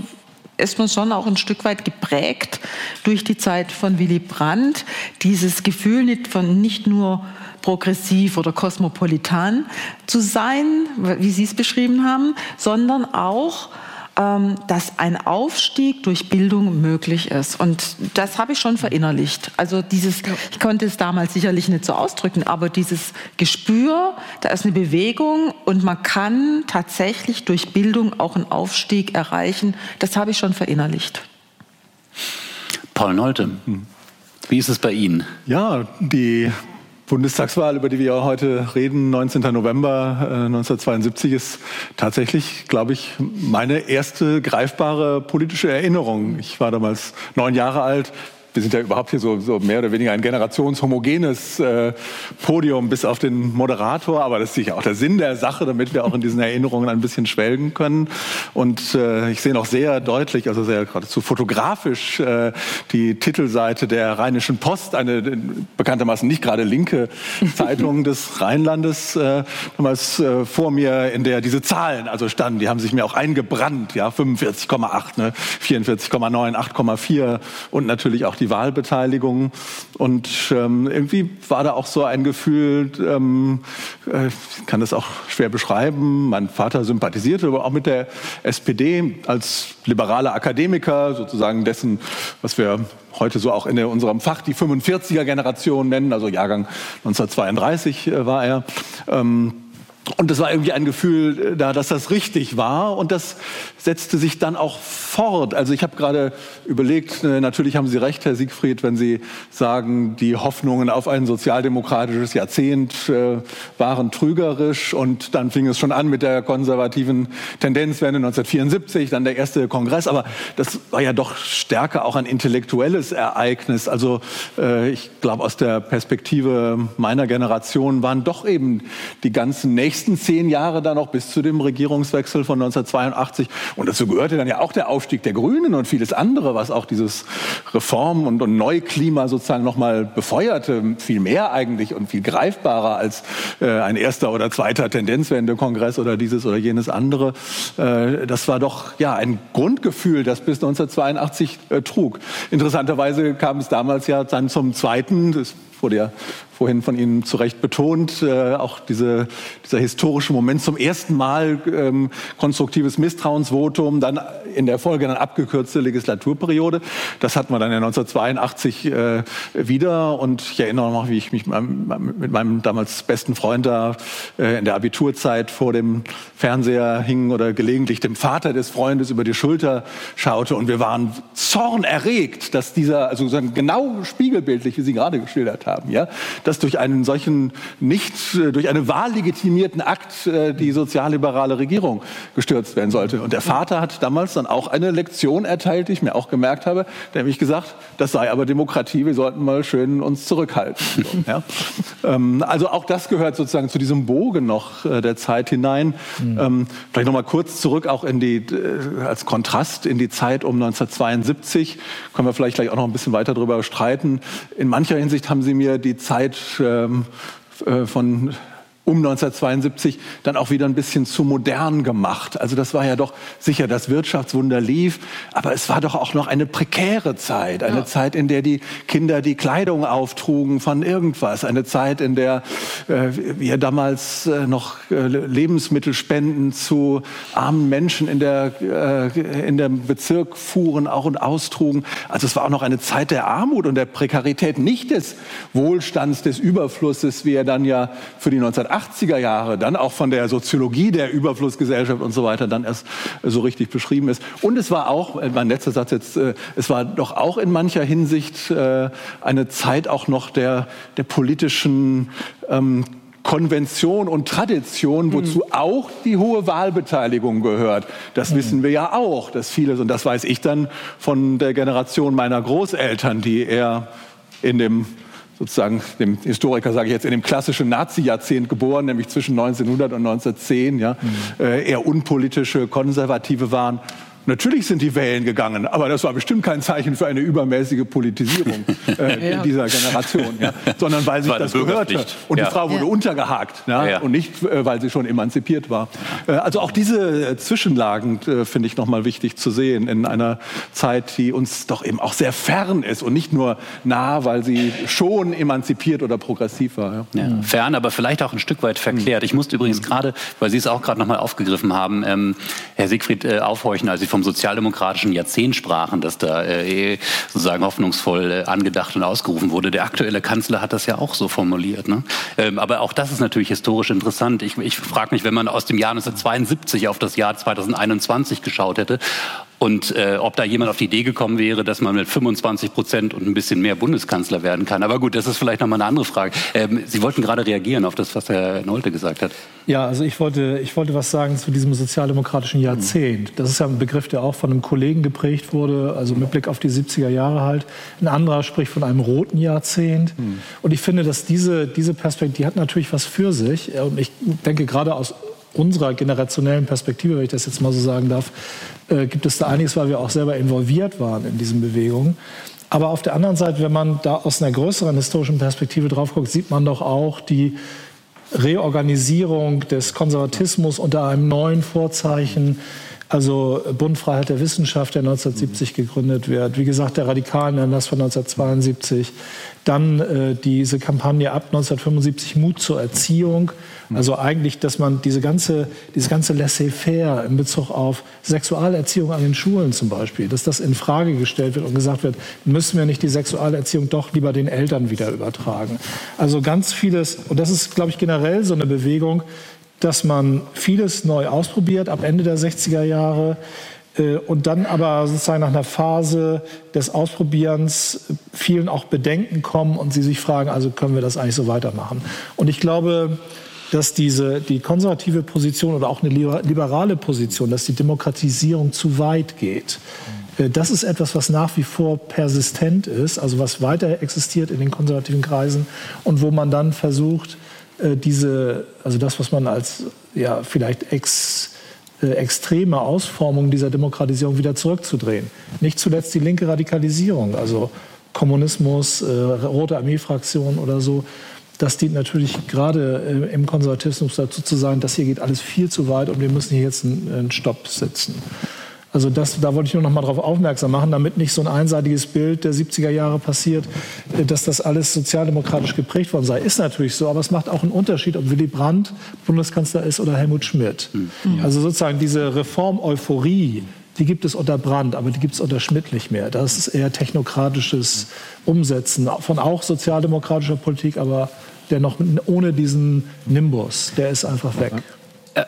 ist man schon auch ein Stück weit geprägt durch die Zeit von Willy Brandt. Dieses Gefühl nicht von nicht nur progressiv oder kosmopolitan zu sein, wie Sie es beschrieben haben, sondern auch dass ein Aufstieg durch Bildung möglich ist. Und das habe ich schon verinnerlicht. Also dieses, ich konnte es damals sicherlich nicht so ausdrücken, aber dieses Gespür, da ist eine Bewegung und man kann tatsächlich durch Bildung auch einen Aufstieg erreichen, das habe ich schon verinnerlicht. Paul Nolte, wie ist es bei Ihnen? Ja, die Bundestagswahl, über die wir heute reden, 19. November äh, 1972, ist tatsächlich, glaube ich, meine erste greifbare politische Erinnerung. Ich war damals neun Jahre alt, wir sind ja überhaupt hier so, so mehr oder weniger ein generationshomogenes äh, Podium bis auf den Moderator, aber das ist sicher auch der Sinn der Sache, damit wir auch in diesen Erinnerungen ein bisschen schwelgen können. Und äh, ich sehe noch sehr deutlich, also sehr geradezu fotografisch, äh, die Titelseite der Rheinischen Post, eine bekanntermaßen nicht gerade linke [LAUGHS] Zeitung des Rheinlandes, äh, damals äh, vor mir, in der diese Zahlen also standen, die haben sich mir auch eingebrannt, ja, 45,8, ne, 44,9, 8,4 und natürlich auch die Wahlbeteiligung. Und ähm, irgendwie war da auch so ein Gefühl, ähm, äh, ich kann das auch schwer beschreiben. Mein Vater sympathisierte aber auch mit der SPD als liberaler Akademiker, sozusagen dessen, was wir heute so auch in unserem Fach die 45er Generation nennen, also Jahrgang 1932 äh, war er. Ähm, und es war irgendwie ein Gefühl äh, da, dass das richtig war. Und das setzte sich dann auch fort. Also ich habe gerade überlegt, äh, natürlich haben Sie recht, Herr Siegfried, wenn Sie sagen, die Hoffnungen auf ein sozialdemokratisches Jahrzehnt äh, waren trügerisch. Und dann fing es schon an mit der konservativen Tendenzwende 1974, dann der erste Kongress. Aber das war ja doch stärker auch ein intellektuelles Ereignis. Also ich glaube, aus der Perspektive meiner Generation waren doch eben die ganzen nächsten nächsten zehn Jahre dann noch bis zu dem Regierungswechsel von 1982. Und dazu gehörte dann ja auch der Aufstieg der Grünen und vieles andere, was auch dieses Reform- und, und Neuklima sozusagen nochmal befeuerte. Viel mehr eigentlich und viel greifbarer als äh, ein erster oder zweiter Tendenzwende-Kongress oder dieses oder jenes andere. Äh, das war doch ja ein Grundgefühl, das bis 1982 äh, trug. Interessanterweise kam es damals ja dann zum zweiten, das wurde ja vorhin von Ihnen zu Recht betont, äh, auch diese, dieser historische Moment zum ersten Mal ähm, konstruktives Misstrauensvotum, dann in der Folge eine abgekürzte Legislaturperiode. Das hatten wir dann ja 1982 äh, wieder und ich erinnere noch, wie ich mich mit meinem damals besten Freund da äh, in der Abiturzeit vor dem Fernseher hing oder gelegentlich dem Vater des Freundes über die Schulter schaute und wir waren zornerregt, dass dieser, also genau spiegelbildlich, wie Sie gerade geschildert haben, ja, dass durch einen solchen nicht, äh, durch einen wahllegitimierten Akt äh, die sozialliberale Regierung gestürzt werden sollte. Und der Vater hat damals dann auch eine Lektion erteilt, die ich mir auch gemerkt habe, nämlich gesagt, das sei aber Demokratie, wir sollten mal schön uns zurückhalten. [LAUGHS] ja. Ähm, also auch das gehört sozusagen zu diesem Bogen noch äh, der Zeit hinein. Mhm. Vielleicht noch mal kurz zurück auch in die, als Kontrast in die Zeit um 1972. Können wir vielleicht gleich auch noch ein bisschen weiter darüber streiten. In mancher Hinsicht haben Sie mir die Zeit ähm, äh, von um 1972 dann auch wieder ein bisschen zu modern gemacht. Also das war ja doch sicher, das Wirtschaftswunder lief, aber es war doch auch noch eine prekäre Zeit, eine ja. Zeit, in der die Kinder die Kleidung auftrugen von irgendwas, eine Zeit, in der äh, wir damals äh, noch äh, Lebensmittelspenden zu armen Menschen in der äh, in dem Bezirk fuhren auch und austrugen. Also es war auch noch eine Zeit der Armut und der Prekarität, nicht des Wohlstands, des Überflusses, wie er dann ja für die 1980 80er Jahre dann auch von der Soziologie der Überflussgesellschaft und so weiter dann erst so richtig beschrieben ist. Und es war auch, äh, mein letzter Satz jetzt, äh, es war doch auch in mancher Hinsicht äh, eine Zeit auch noch der, der politischen ähm, Konvention und Tradition, mhm. wozu mhm. auch die hohe Wahlbeteiligung gehört. Das mhm. wissen wir ja auch, dass vieles, und das weiß ich dann von der Generation meiner Großeltern, die eher in dem sozusagen dem Historiker sage ich jetzt in dem klassischen Nazi-Jahrzehnt geboren, nämlich zwischen 1900 und 1910, ja, mhm. äh, eher unpolitische, konservative waren. Natürlich sind die Wellen gegangen, aber das war bestimmt kein Zeichen für eine übermäßige Politisierung [LAUGHS] äh, ja. dieser Generation, ja, sondern weil [LAUGHS] sich das gehörte. Und ja. die Frau wurde untergehakt und nicht, äh, weil sie schon emanzipiert war. Äh, also auch diese äh, Zwischenlagen äh, finde ich nochmal wichtig zu sehen in einer Zeit, die uns doch eben auch sehr fern ist und nicht nur nah, weil sie schon emanzipiert oder progressiv war. Fern, aber vielleicht auch ein Stück weit verklärt. Ich musste übrigens gerade, weil Sie es auch gerade nochmal aufgegriffen haben, ähm, Herr Siegfried äh, aufhorchen, als Sie vom sozialdemokratischen Jahrzehnt sprachen, das da äh, sozusagen hoffnungsvoll äh, angedacht und ausgerufen wurde. Der aktuelle Kanzler hat das ja auch so formuliert. Ne? Ähm, aber auch das ist natürlich historisch interessant. Ich, ich frage mich, wenn man aus dem Jahr 1972 auf das Jahr 2021 geschaut hätte, und äh, ob da jemand auf die Idee gekommen wäre, dass man mit 25 Prozent und ein bisschen mehr Bundeskanzler werden kann. Aber gut, das ist vielleicht nochmal eine andere Frage. Ähm, Sie wollten gerade reagieren auf das, was Herr Nolte gesagt hat. Ja, also ich wollte, ich wollte was sagen zu diesem sozialdemokratischen Jahrzehnt. Das ist ja ein Begriff, der auch von einem Kollegen geprägt wurde, also mit Blick auf die 70er Jahre halt. Ein anderer spricht von einem roten Jahrzehnt. Hm. Und ich finde, dass diese, diese Perspektive, die hat natürlich was für sich. Und ich denke gerade aus unserer generationellen Perspektive, wenn ich das jetzt mal so sagen darf, äh, gibt es da einiges, weil wir auch selber involviert waren in diesen Bewegungen. Aber auf der anderen Seite, wenn man da aus einer größeren historischen Perspektive drauf guckt, sieht man doch auch die Reorganisierung des Konservatismus unter einem neuen Vorzeichen. Also Bund Freiheit der Wissenschaft, der 1970 gegründet wird. Wie gesagt, der radikalen Erlass von 1972. Dann äh, diese Kampagne ab 1975 Mut zur Erziehung also eigentlich, dass man diese ganze, dieses ganze Laissez-faire in Bezug auf Sexualerziehung an den Schulen zum Beispiel, dass das in Frage gestellt wird und gesagt wird, müssen wir nicht die Sexualerziehung doch lieber den Eltern wieder übertragen. Also ganz vieles, und das ist, glaube ich, generell so eine Bewegung, dass man vieles neu ausprobiert ab Ende der 60er Jahre äh, und dann aber sozusagen nach einer Phase des Ausprobierens vielen auch Bedenken kommen und sie sich fragen, also können wir das eigentlich so weitermachen. Und ich glaube, dass diese, die konservative Position oder auch eine liberale Position, dass die Demokratisierung zu weit geht. Äh, das ist etwas, was nach wie vor persistent ist, also was weiter existiert in den konservativen Kreisen und wo man dann versucht, diese, also das, was man als ja, vielleicht ex, äh, extreme Ausformung dieser Demokratisierung wieder zurückzudrehen. Nicht zuletzt die linke Radikalisierung, also Kommunismus, äh, Rote Armee-Fraktion oder so, das dient natürlich gerade äh, im Konservatismus dazu zu sagen, das hier geht alles viel zu weit und wir müssen hier jetzt einen, einen Stopp setzen. Also das, da wollte ich nur noch mal darauf aufmerksam machen, damit nicht so ein einseitiges Bild der 70er Jahre passiert, äh, dass das alles sozialdemokratisch geprägt worden sei. Ist natürlich so, aber es macht auch einen Unterschied, ob Willy Brandt Bundeskanzler ist oder Helmut Schmidt. Mhm. Also sozusagen diese Reform-Euphorie, die gibt es unter Brandt, aber die gibt es unter Schmidt nicht mehr. Das ist eher technokratisches Umsetzen von auch sozialdemokratischer Politik, aber der noch ohne diesen Nimbus, der ist einfach weg.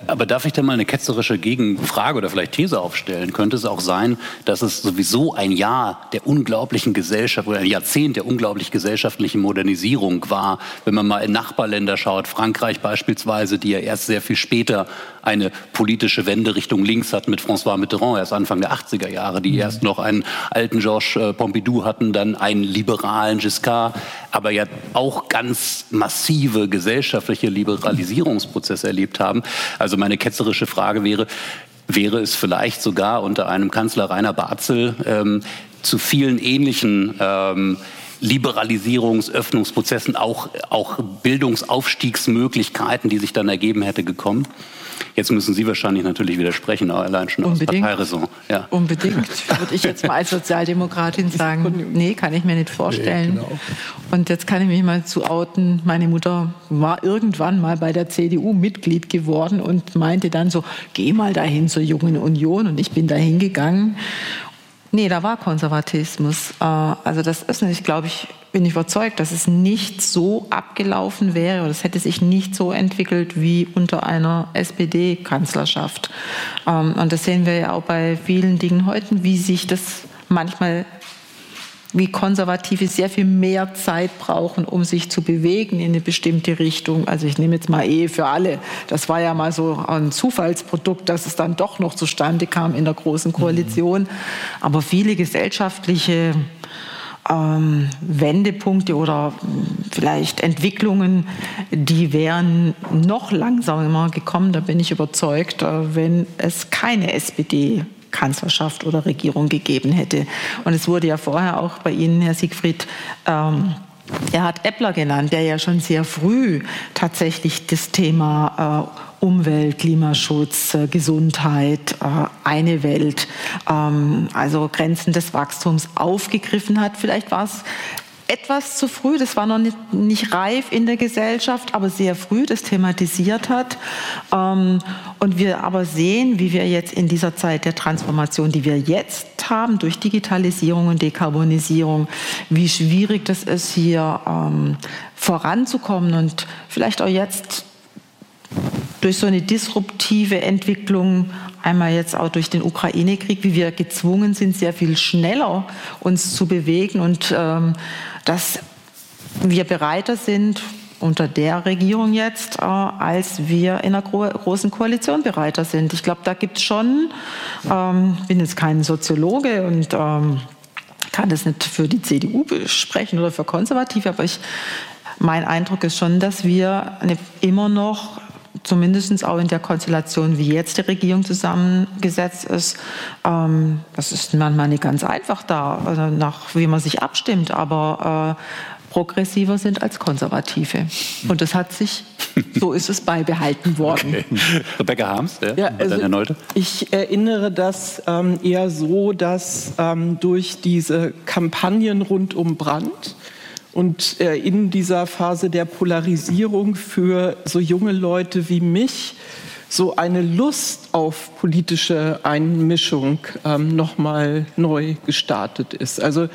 Aber darf ich da mal eine ketzerische Gegenfrage oder vielleicht These aufstellen? Könnte es auch sein, dass es sowieso ein Jahr der unglaublichen Gesellschaft oder ein Jahrzehnt der unglaublich gesellschaftlichen Modernisierung war, wenn man mal in Nachbarländer schaut, Frankreich beispielsweise, die ja erst sehr viel später eine politische Wende Richtung links hatten mit François Mitterrand, erst Anfang der 80er Jahre, die mhm. erst noch einen alten Georges äh, Pompidou hatten, dann einen liberalen Giscard, aber ja auch ganz massive gesellschaftliche Liberalisierungsprozesse erlebt haben. Also meine ketzerische Frage wäre, wäre es vielleicht sogar unter einem Kanzler Rainer Barzel ähm, zu vielen ähnlichen ähm, Liberalisierungs-, Öffnungsprozessen, auch, auch Bildungsaufstiegsmöglichkeiten, die sich dann ergeben hätte, gekommen? Jetzt müssen Sie wahrscheinlich natürlich widersprechen, allein schon Unbedingt. aus Parteiräson. Ja. Unbedingt, würde ich jetzt mal als Sozialdemokratin [LAUGHS] sagen. Nee, kann ich mir nicht vorstellen. Nee, genau. Und jetzt kann ich mich mal zu outen. Meine Mutter war irgendwann mal bei der CDU Mitglied geworden und meinte dann so, geh mal dahin zur Jungen Union. Und ich bin da hingegangen Nee, da war Konservatismus. Äh, also das ist nicht, glaube ich, bin ich überzeugt, dass es nicht so abgelaufen wäre oder es hätte sich nicht so entwickelt wie unter einer SPD-Kanzlerschaft. Ähm, und das sehen wir ja auch bei vielen Dingen heute, wie sich das manchmal wie Konservative sehr viel mehr Zeit brauchen, um sich zu bewegen in eine bestimmte Richtung. Also ich nehme jetzt mal Ehe für alle. Das war ja mal so ein Zufallsprodukt, dass es dann doch noch zustande kam in der großen Koalition. Aber viele gesellschaftliche ähm, Wendepunkte oder vielleicht Entwicklungen, die wären noch langsamer gekommen, da bin ich überzeugt, äh, wenn es keine SPD Kanzlerschaft oder Regierung gegeben hätte. Und es wurde ja vorher auch bei Ihnen, Herr Siegfried, ähm, er hat Eppler genannt, der ja schon sehr früh tatsächlich das Thema äh, Umwelt, Klimaschutz, äh, Gesundheit, äh, eine Welt, ähm, also Grenzen des Wachstums aufgegriffen hat. Vielleicht war es etwas zu früh, das war noch nicht, nicht, reif in der Gesellschaft, aber sehr früh das thematisiert hat. Ähm, und wir aber sehen, wie wir jetzt in dieser Zeit der Transformation, die wir jetzt haben, durch Digitalisierung und Dekarbonisierung, wie schwierig das ist, hier ähm, voranzukommen und vielleicht auch jetzt durch so eine disruptive Entwicklung, einmal jetzt auch durch den Ukraine-Krieg, wie wir gezwungen sind, sehr viel schneller uns zu bewegen und ähm, dass wir bereiter sind, unter der Regierung jetzt, äh, als wir in einer gro großen Koalition bereiter sind. Ich glaube, da gibt es schon, ähm, bin jetzt kein Soziologe und ähm, kann das nicht für die CDU sprechen oder für Konservative, aber ich, mein Eindruck ist schon, dass wir eine, immer noch zumindest auch in der Konstellation, wie jetzt die Regierung zusammengesetzt ist, ähm, das ist manchmal nicht ganz einfach da, also nach wie man sich abstimmt, aber äh, progressiver sind als Konservative. Und das hat sich, so ist es beibehalten worden. Okay. Rebecca Harms, ja, ja also ich erinnere das ähm, eher so, dass ähm, durch diese Kampagnen rund um Brand und äh, in dieser Phase der Polarisierung für so junge Leute wie mich so eine Lust auf politische Einmischung ähm, nochmal neu gestartet ist. Also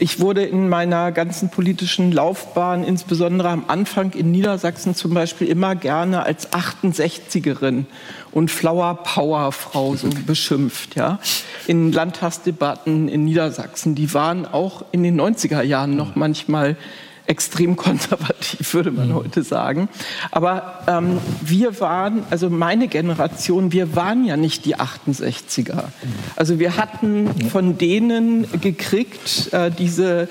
ich wurde in meiner ganzen politischen Laufbahn, insbesondere am Anfang in Niedersachsen zum Beispiel, immer gerne als 68erin und Flower Power Frau so [LAUGHS] beschimpft. Ja? In Landtagsdebatten in Niedersachsen, die waren auch in den 90er Jahren noch manchmal extrem konservativ, würde man mhm. heute sagen. Aber ähm, wir waren, also meine Generation, wir waren ja nicht die 68er. Also wir hatten von denen gekriegt, äh, diese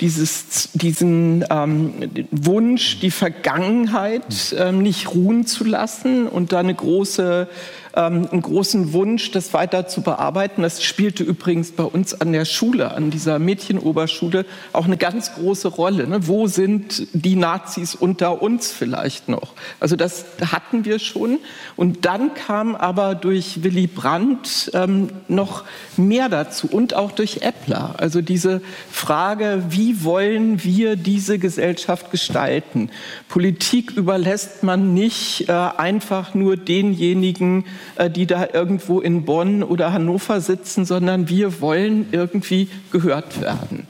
dieses, diesen ähm, Wunsch, die Vergangenheit ähm, nicht ruhen zu lassen und da eine große ähm, einen großen Wunsch, das weiter zu bearbeiten. Das spielte übrigens bei uns an der Schule, an dieser Mädchenoberschule, auch eine ganz große Rolle. Ne? Wo sind die Nazis unter uns vielleicht noch? Also das hatten wir schon. Und dann kam aber durch Willy Brandt ähm, noch mehr dazu und auch durch Eppler. Also diese Frage, wie wollen wir diese Gesellschaft gestalten? Politik überlässt man nicht äh, einfach nur denjenigen, die da irgendwo in Bonn oder Hannover sitzen, sondern wir wollen irgendwie gehört werden.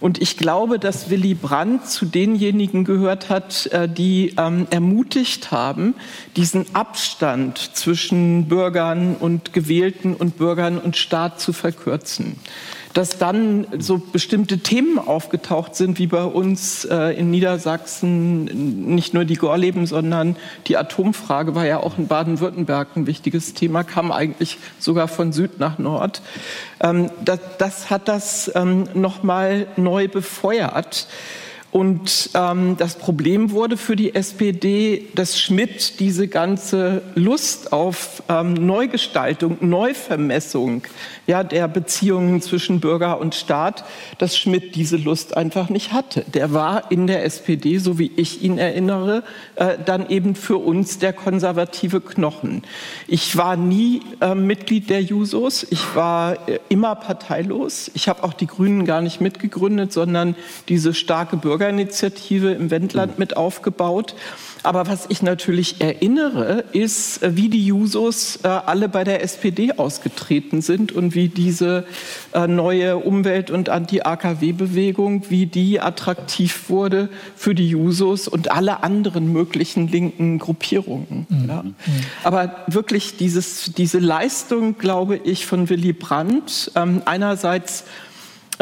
Und ich glaube, dass Willy Brandt zu denjenigen gehört hat, äh, die ähm, ermutigt haben, diesen Abstand zwischen Bürgern und Gewählten und Bürgern und Staat zu verkürzen dass dann so bestimmte Themen aufgetaucht sind, wie bei uns äh, in Niedersachsen, nicht nur die Gorleben, sondern die Atomfrage war ja auch in Baden-Württemberg ein wichtiges Thema, kam eigentlich sogar von Süd nach Nord. Ähm, das, das, hat das ähm, nochmal neu befeuert. Und ähm, das Problem wurde für die SPD, dass Schmidt diese ganze Lust auf ähm, Neugestaltung, Neuvermessung ja, der Beziehungen zwischen Bürger und Staat, dass Schmidt diese Lust einfach nicht hatte. Der war in der SPD, so wie ich ihn erinnere, äh, dann eben für uns der konservative Knochen. Ich war nie äh, Mitglied der Jusos, ich war äh, immer parteilos. Ich habe auch die Grünen gar nicht mitgegründet, sondern diese starke Bürgerinitiative im Wendland mit aufgebaut. Aber was ich natürlich erinnere, ist, äh, wie die Jusos äh, alle bei der SPD ausgetreten sind und wie diese äh, neue Umwelt- und Anti-AKW-Bewegung, wie die attraktiv wurde für die Jusos und alle anderen möglichen linken Gruppierungen. Mhm. Ja. Aber wirklich dieses, diese Leistung, glaube ich, von Willy Brandt, ähm, einerseits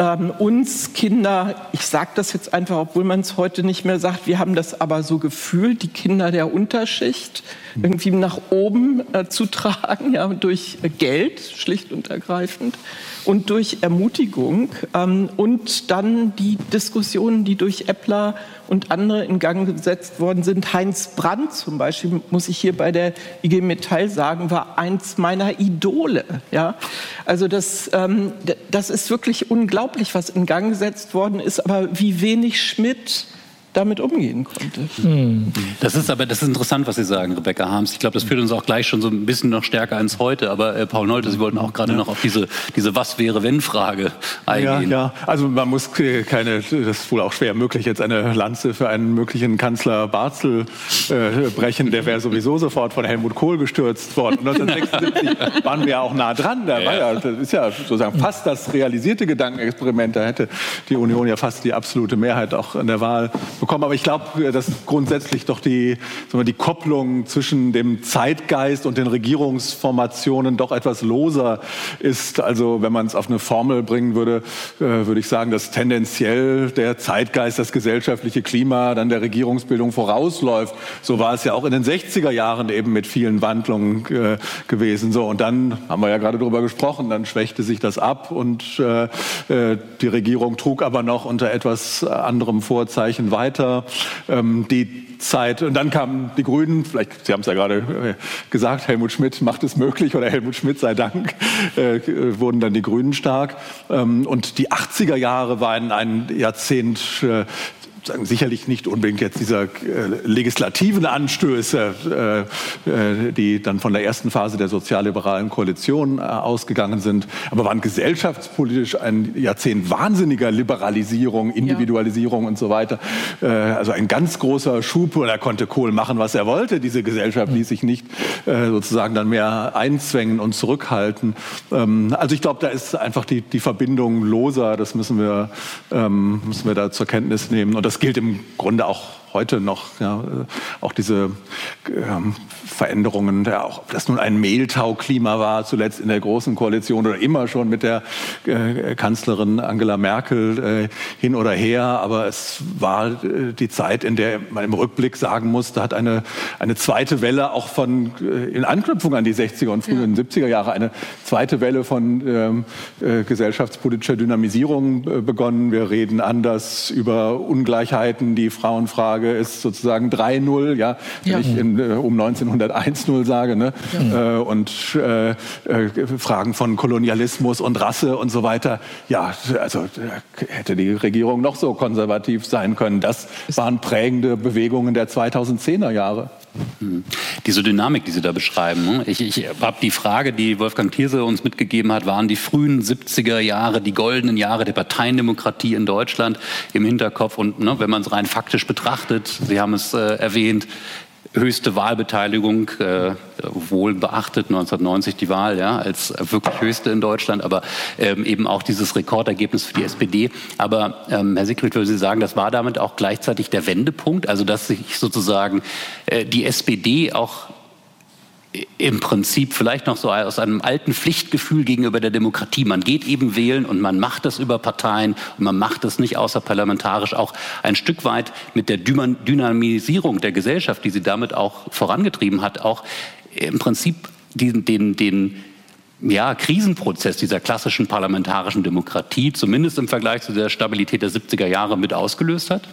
ähm, uns Kinder, ich sage das jetzt einfach, obwohl man es heute nicht mehr sagt, wir haben das aber so gefühlt, die Kinder der Unterschicht irgendwie nach oben äh, zu tragen, ja, durch Geld, schlicht und ergreifend und durch Ermutigung ähm, und dann die Diskussionen, die durch Eppler und andere in Gang gesetzt worden sind. Heinz Brandt zum Beispiel, muss ich hier bei der IG Metall sagen, war eins meiner Idole. Ja? Also das, ähm, das ist wirklich unglaublich, was in Gang gesetzt worden ist, aber wie wenig Schmidt damit umgehen konnte. Hm. Das ist aber das ist interessant, was Sie sagen, Rebecca Harms. Ich glaube, das führt uns auch gleich schon so ein bisschen noch stärker ins Heute. Aber äh, Paul Nolte, Sie wollten auch gerade ja. noch auf diese, diese Was wäre wenn Frage eingehen. Ja, ja, also man muss keine, das ist wohl auch schwer möglich, jetzt eine Lanze für einen möglichen Kanzler Barzel äh, brechen. Der wäre sowieso sofort von Helmut Kohl gestürzt worden. 1976 [LAUGHS] waren wir ja auch nah dran. Da war ja, das ist ja sozusagen fast das realisierte Gedankenexperiment. Da hätte die Union ja fast die absolute Mehrheit auch in der Wahl bekommen. Aber ich glaube, dass grundsätzlich doch die, wir, die Kopplung zwischen dem Zeitgeist und den Regierungsformationen doch etwas loser ist. Also wenn man es auf eine Formel bringen würde, äh, würde ich sagen, dass tendenziell der Zeitgeist, das gesellschaftliche Klima dann der Regierungsbildung vorausläuft. So war es ja auch in den 60er Jahren eben mit vielen Wandlungen äh, gewesen. So und dann haben wir ja gerade darüber gesprochen, dann schwächte sich das ab und äh, äh die Regierung trug aber noch unter etwas anderem Vorzeichen weiter. Ähm, die Zeit. Und dann kamen die Grünen, vielleicht, Sie haben es ja gerade äh, gesagt, Helmut Schmidt macht es möglich oder Helmut Schmidt sei Dank, äh, wurden dann die Grünen stark. Ähm, und die 80er Jahre waren ein Jahrzehnt äh, sagen, sicherlich nicht unbedingt jetzt dieser äh, legislativen Anstöße, äh, äh, die dann von der ersten Phase der sozialliberalen Koalition äh, ausgegangen sind, aber waren gesellschaftspolitisch ein Jahrzehnt wahnsinniger Liberalisierung, Individualisierung ja. und so weiter. Äh, also ein ganz großer Schub und er konnte Kohl machen, was er wollte. Diese Gesellschaft ließ sich nicht äh, sozusagen dann mehr einzwängen und zurückhalten. Ähm, also ich glaube, da ist einfach die, die Verbindung loser. Das müssen wir, ähm, müssen wir da zur Kenntnis nehmen. Und das das gilt im Grunde auch heute noch ja, äh, auch diese ähm, Veränderungen, ja, auch ob das nun ein Mehltau-Klima war, zuletzt in der Großen Koalition oder immer schon mit der äh, Kanzlerin Angela Merkel äh, hin oder her. Aber es war äh, die Zeit, in der man im Rückblick sagen muss, da hat eine, eine zweite Welle auch von, äh, in Anknüpfung an die 60er und frühen ja. 70er Jahre, eine zweite Welle von ähm, äh, gesellschaftspolitischer Dynamisierung begonnen. Wir reden anders über Ungleichheiten, die Frauenfrage Frage ist sozusagen 3-0, ja, wenn ja. ich in, äh, um 1901 0 sage, ne? Ja. Äh, und äh, äh, Fragen von Kolonialismus und Rasse und so weiter. Ja, also hätte die Regierung noch so konservativ sein können. Das waren prägende Bewegungen der 2010er Jahre. Hm. Diese Dynamik, die Sie da beschreiben. Ne? Ich, ich habe die Frage, die Wolfgang Thierse uns mitgegeben hat, waren die frühen 70er Jahre, die goldenen Jahre der Parteiendemokratie in Deutschland im Hinterkopf. Und ne, wenn man es rein faktisch betrachtet, Sie haben es äh, erwähnt, höchste Wahlbeteiligung, äh, wohl beachtet 1990 die Wahl, ja, als wirklich höchste in Deutschland, aber ähm, eben auch dieses Rekordergebnis für die SPD. Aber ähm, Herr Siegfried, würde Sie sagen, das war damit auch gleichzeitig der Wendepunkt, also dass sich sozusagen äh, die SPD auch im Prinzip vielleicht noch so aus einem alten Pflichtgefühl gegenüber der Demokratie. Man geht eben wählen und man macht das über Parteien und man macht das nicht außerparlamentarisch. Auch ein Stück weit mit der Dynamisierung der Gesellschaft, die sie damit auch vorangetrieben hat, auch im Prinzip den, den, den ja, Krisenprozess dieser klassischen parlamentarischen Demokratie, zumindest im Vergleich zu der Stabilität der 70er Jahre, mit ausgelöst hat?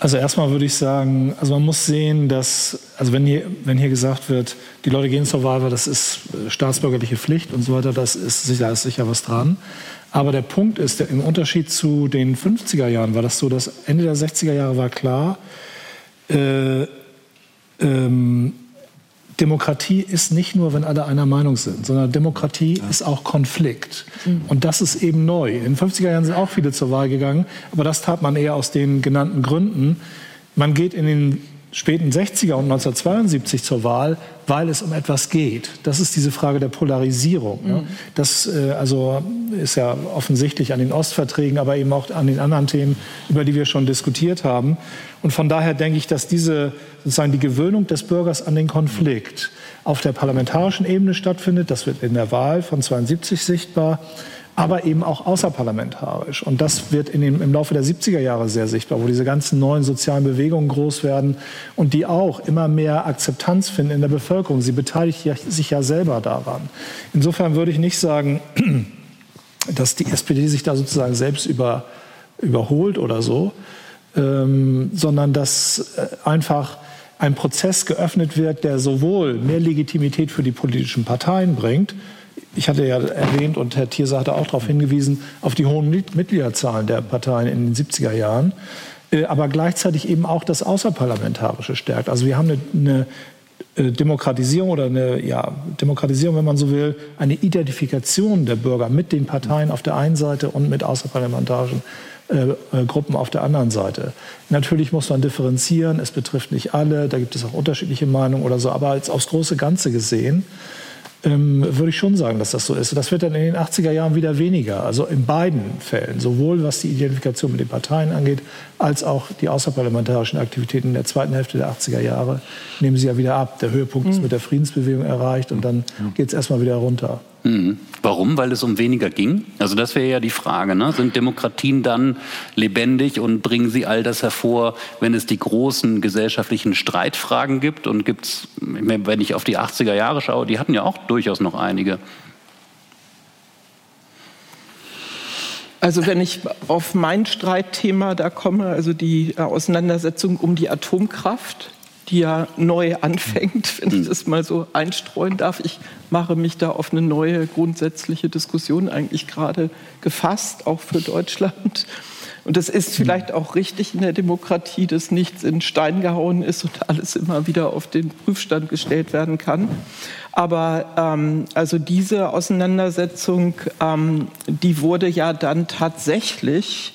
Also erstmal würde ich sagen, also man muss sehen, dass, also wenn hier, wenn hier gesagt wird, die Leute gehen zur Wahl, weil das ist äh, staatsbürgerliche Pflicht und so weiter, das ist sicher, ist sicher was dran. Aber der Punkt ist, im Unterschied zu den 50er Jahren war das so, dass Ende der 60er Jahre war klar, äh, ähm, Demokratie ist nicht nur, wenn alle einer Meinung sind, sondern Demokratie ja. ist auch Konflikt. Mhm. Und das ist eben neu. In den 50er Jahren sind auch viele zur Wahl gegangen, aber das tat man eher aus den genannten Gründen. Man geht in den späten 60er und 1972 zur Wahl, weil es um etwas geht. Das ist diese Frage der Polarisierung. Mhm. Das äh, also ist ja offensichtlich an den Ostverträgen, aber eben auch an den anderen Themen, über die wir schon diskutiert haben. Und von daher denke ich, dass diese sozusagen die Gewöhnung des Bürgers an den Konflikt auf der parlamentarischen Ebene stattfindet. Das wird in der Wahl von 72 sichtbar aber eben auch außerparlamentarisch. Und das wird in dem, im Laufe der 70er Jahre sehr sichtbar, wo diese ganzen neuen sozialen Bewegungen groß werden und die auch immer mehr Akzeptanz finden in der Bevölkerung. Sie beteiligt sich ja selber daran. Insofern würde ich nicht sagen, [CLEARS THROAT] dass die SPD sich da sozusagen selbst über, überholt oder so, ähm, sondern dass äh, einfach ein Prozess geöffnet wird, der sowohl mehr Legitimität für die politischen Parteien bringt, ich hatte ja erwähnt und Herr Thierse hatte auch darauf hingewiesen, auf die hohen Mitgliederzahlen der Parteien in den 70er Jahren, äh, aber gleichzeitig eben auch das Außerparlamentarische stärkt. Also wir haben eine, eine äh, Demokratisierung oder eine ja, Demokratisierung, wenn man so will, eine Identifikation der Bürger mit den Parteien auf der einen Seite und mit außerparlamentarischen äh, Gruppen auf der anderen Seite. Natürlich muss man differenzieren, es betrifft nicht alle, da gibt es auch unterschiedliche Meinungen oder so, aber als aufs große Ganze gesehen ähm, würde ich schon sagen, dass das so ist. Das wird dann in den 80er Jahren wieder weniger. Also in beiden Fällen, sowohl was die Identifikation mit den Parteien angeht, als auch die außerparlamentarischen Aktivitäten in der zweiten Hälfte der 80er Jahre, nehmen sie ja wieder ab. Der Höhepunkt mhm. ist mit der Friedensbewegung erreicht und dann geht es erstmal wieder runter. Mhm. Warum? Weil es um weniger ging? Also das wäre ja die Frage. Ne? Sind Demokratien dann lebendig und bringen sie all das hervor, wenn es die großen gesellschaftlichen Streitfragen gibt? Und gibt es, wenn ich auf die 80er Jahre schaue, die hatten ja auch durchaus noch einige. Also wenn ich auf mein Streitthema da komme, also die Auseinandersetzung um die Atomkraft, die ja neu anfängt, [LAUGHS] wenn ich hm. das mal so einstreuen darf. Ich mache mich da auf eine neue grundsätzliche Diskussion eigentlich gerade gefasst, auch für Deutschland. Und das ist vielleicht auch richtig in der Demokratie, dass nichts in Stein gehauen ist und alles immer wieder auf den Prüfstand gestellt werden kann. Aber ähm, also diese Auseinandersetzung, ähm, die wurde ja dann tatsächlich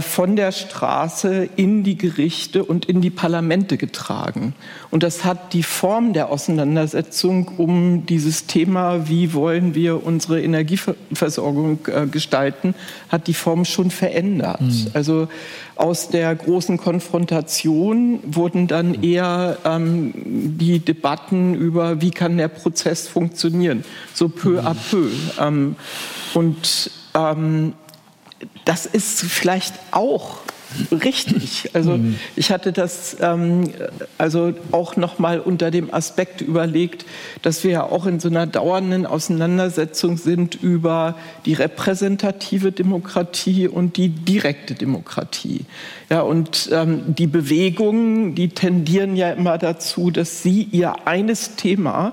von der Straße in die Gerichte und in die Parlamente getragen. Und das hat die Form der Auseinandersetzung um dieses Thema, wie wollen wir unsere Energieversorgung äh, gestalten, hat die Form schon verändert. Mhm. Also aus der großen Konfrontation wurden dann eher ähm, die Debatten über, wie kann der Prozess funktionieren, so peu à peu. Ähm, und ähm, das ist vielleicht auch richtig. Also mhm. ich hatte das ähm, also auch noch mal unter dem Aspekt überlegt, dass wir ja auch in so einer dauernden Auseinandersetzung sind über die repräsentative Demokratie und die direkte Demokratie. Ja, und ähm, die Bewegungen, die tendieren ja immer dazu, dass sie ihr eines Thema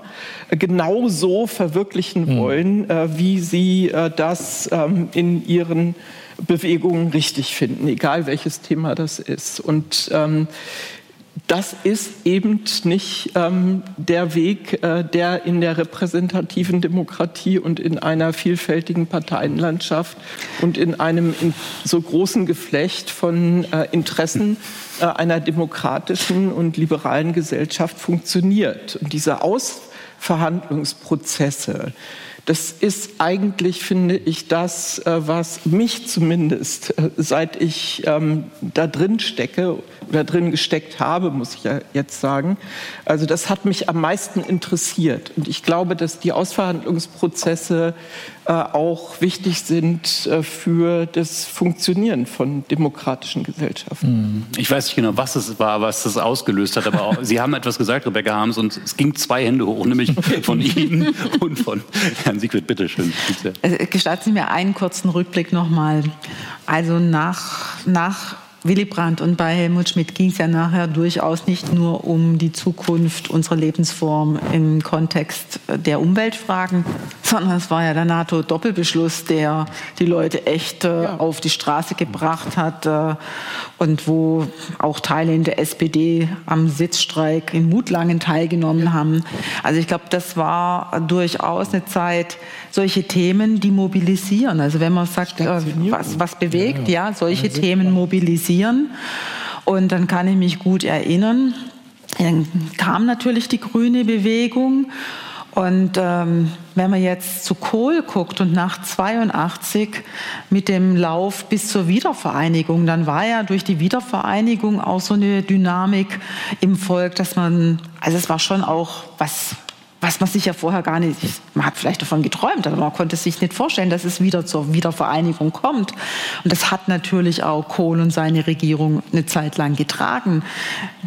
genauso verwirklichen mhm. wollen, äh, wie sie äh, das ähm, in ihren Bewegungen richtig finden, egal welches Thema das ist. Und ähm, das ist eben nicht ähm, der Weg, äh, der in der repräsentativen Demokratie und in einer vielfältigen Parteienlandschaft und in einem in so großen Geflecht von äh, Interessen äh, einer demokratischen und liberalen Gesellschaft funktioniert. Und diese Ausverhandlungsprozesse, das ist eigentlich, finde ich, das, äh, was mich zumindest, äh, seit ich ähm, da drin stecke oder drin gesteckt habe, muss ich ja jetzt sagen, also das hat mich am meisten interessiert. Und ich glaube, dass die Ausverhandlungsprozesse äh, auch wichtig sind äh, für das Funktionieren von demokratischen Gesellschaften. Hm. Ich weiß nicht genau, was es war, was das ausgelöst hat, aber auch, Sie haben etwas gesagt, Rebecca Harms, und es ging zwei Hände hoch, nämlich von Ihnen und von Herrn Siegfried. Bitte schön. Bitte. Äh, gestatten Sie mir einen kurzen Rückblick nochmal. Also nach, nach Willy Brandt und bei Helmut Schmidt ging es ja nachher durchaus nicht nur um die Zukunft unserer Lebensform im Kontext der Umweltfragen, sondern es war ja der NATO-Doppelbeschluss, der die Leute echt äh, ja. auf die Straße gebracht hat äh, und wo auch Teile in der SPD am Sitzstreik in Mutlangen teilgenommen ja. haben. Also ich glaube, das war durchaus eine Zeit, solche Themen, die mobilisieren. Also wenn man sagt, äh, was, was bewegt, ja, ja solche Themen mobilisieren. Und dann kann ich mich gut erinnern, dann kam natürlich die grüne Bewegung. Und ähm, wenn man jetzt zu Kohl guckt und nach 82 mit dem Lauf bis zur Wiedervereinigung, dann war ja durch die Wiedervereinigung auch so eine Dynamik im Volk, dass man, also es war schon auch was was man sich ja vorher gar nicht, man hat vielleicht davon geträumt, aber man konnte sich nicht vorstellen, dass es wieder zur Wiedervereinigung kommt. Und das hat natürlich auch Kohl und seine Regierung eine Zeit lang getragen.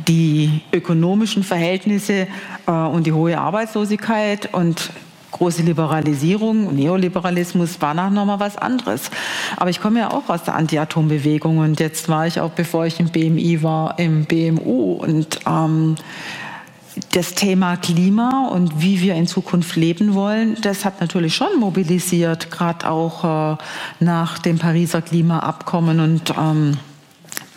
Die ökonomischen Verhältnisse äh, und die hohe Arbeitslosigkeit und große Liberalisierung, Neoliberalismus war nach nochmal was anderes. Aber ich komme ja auch aus der Anti-Atom-Bewegung und jetzt war ich auch, bevor ich im BMI war, im BMU und ähm, das Thema Klima und wie wir in Zukunft leben wollen, das hat natürlich schon mobilisiert, gerade auch äh, nach dem Pariser Klimaabkommen. Und ähm,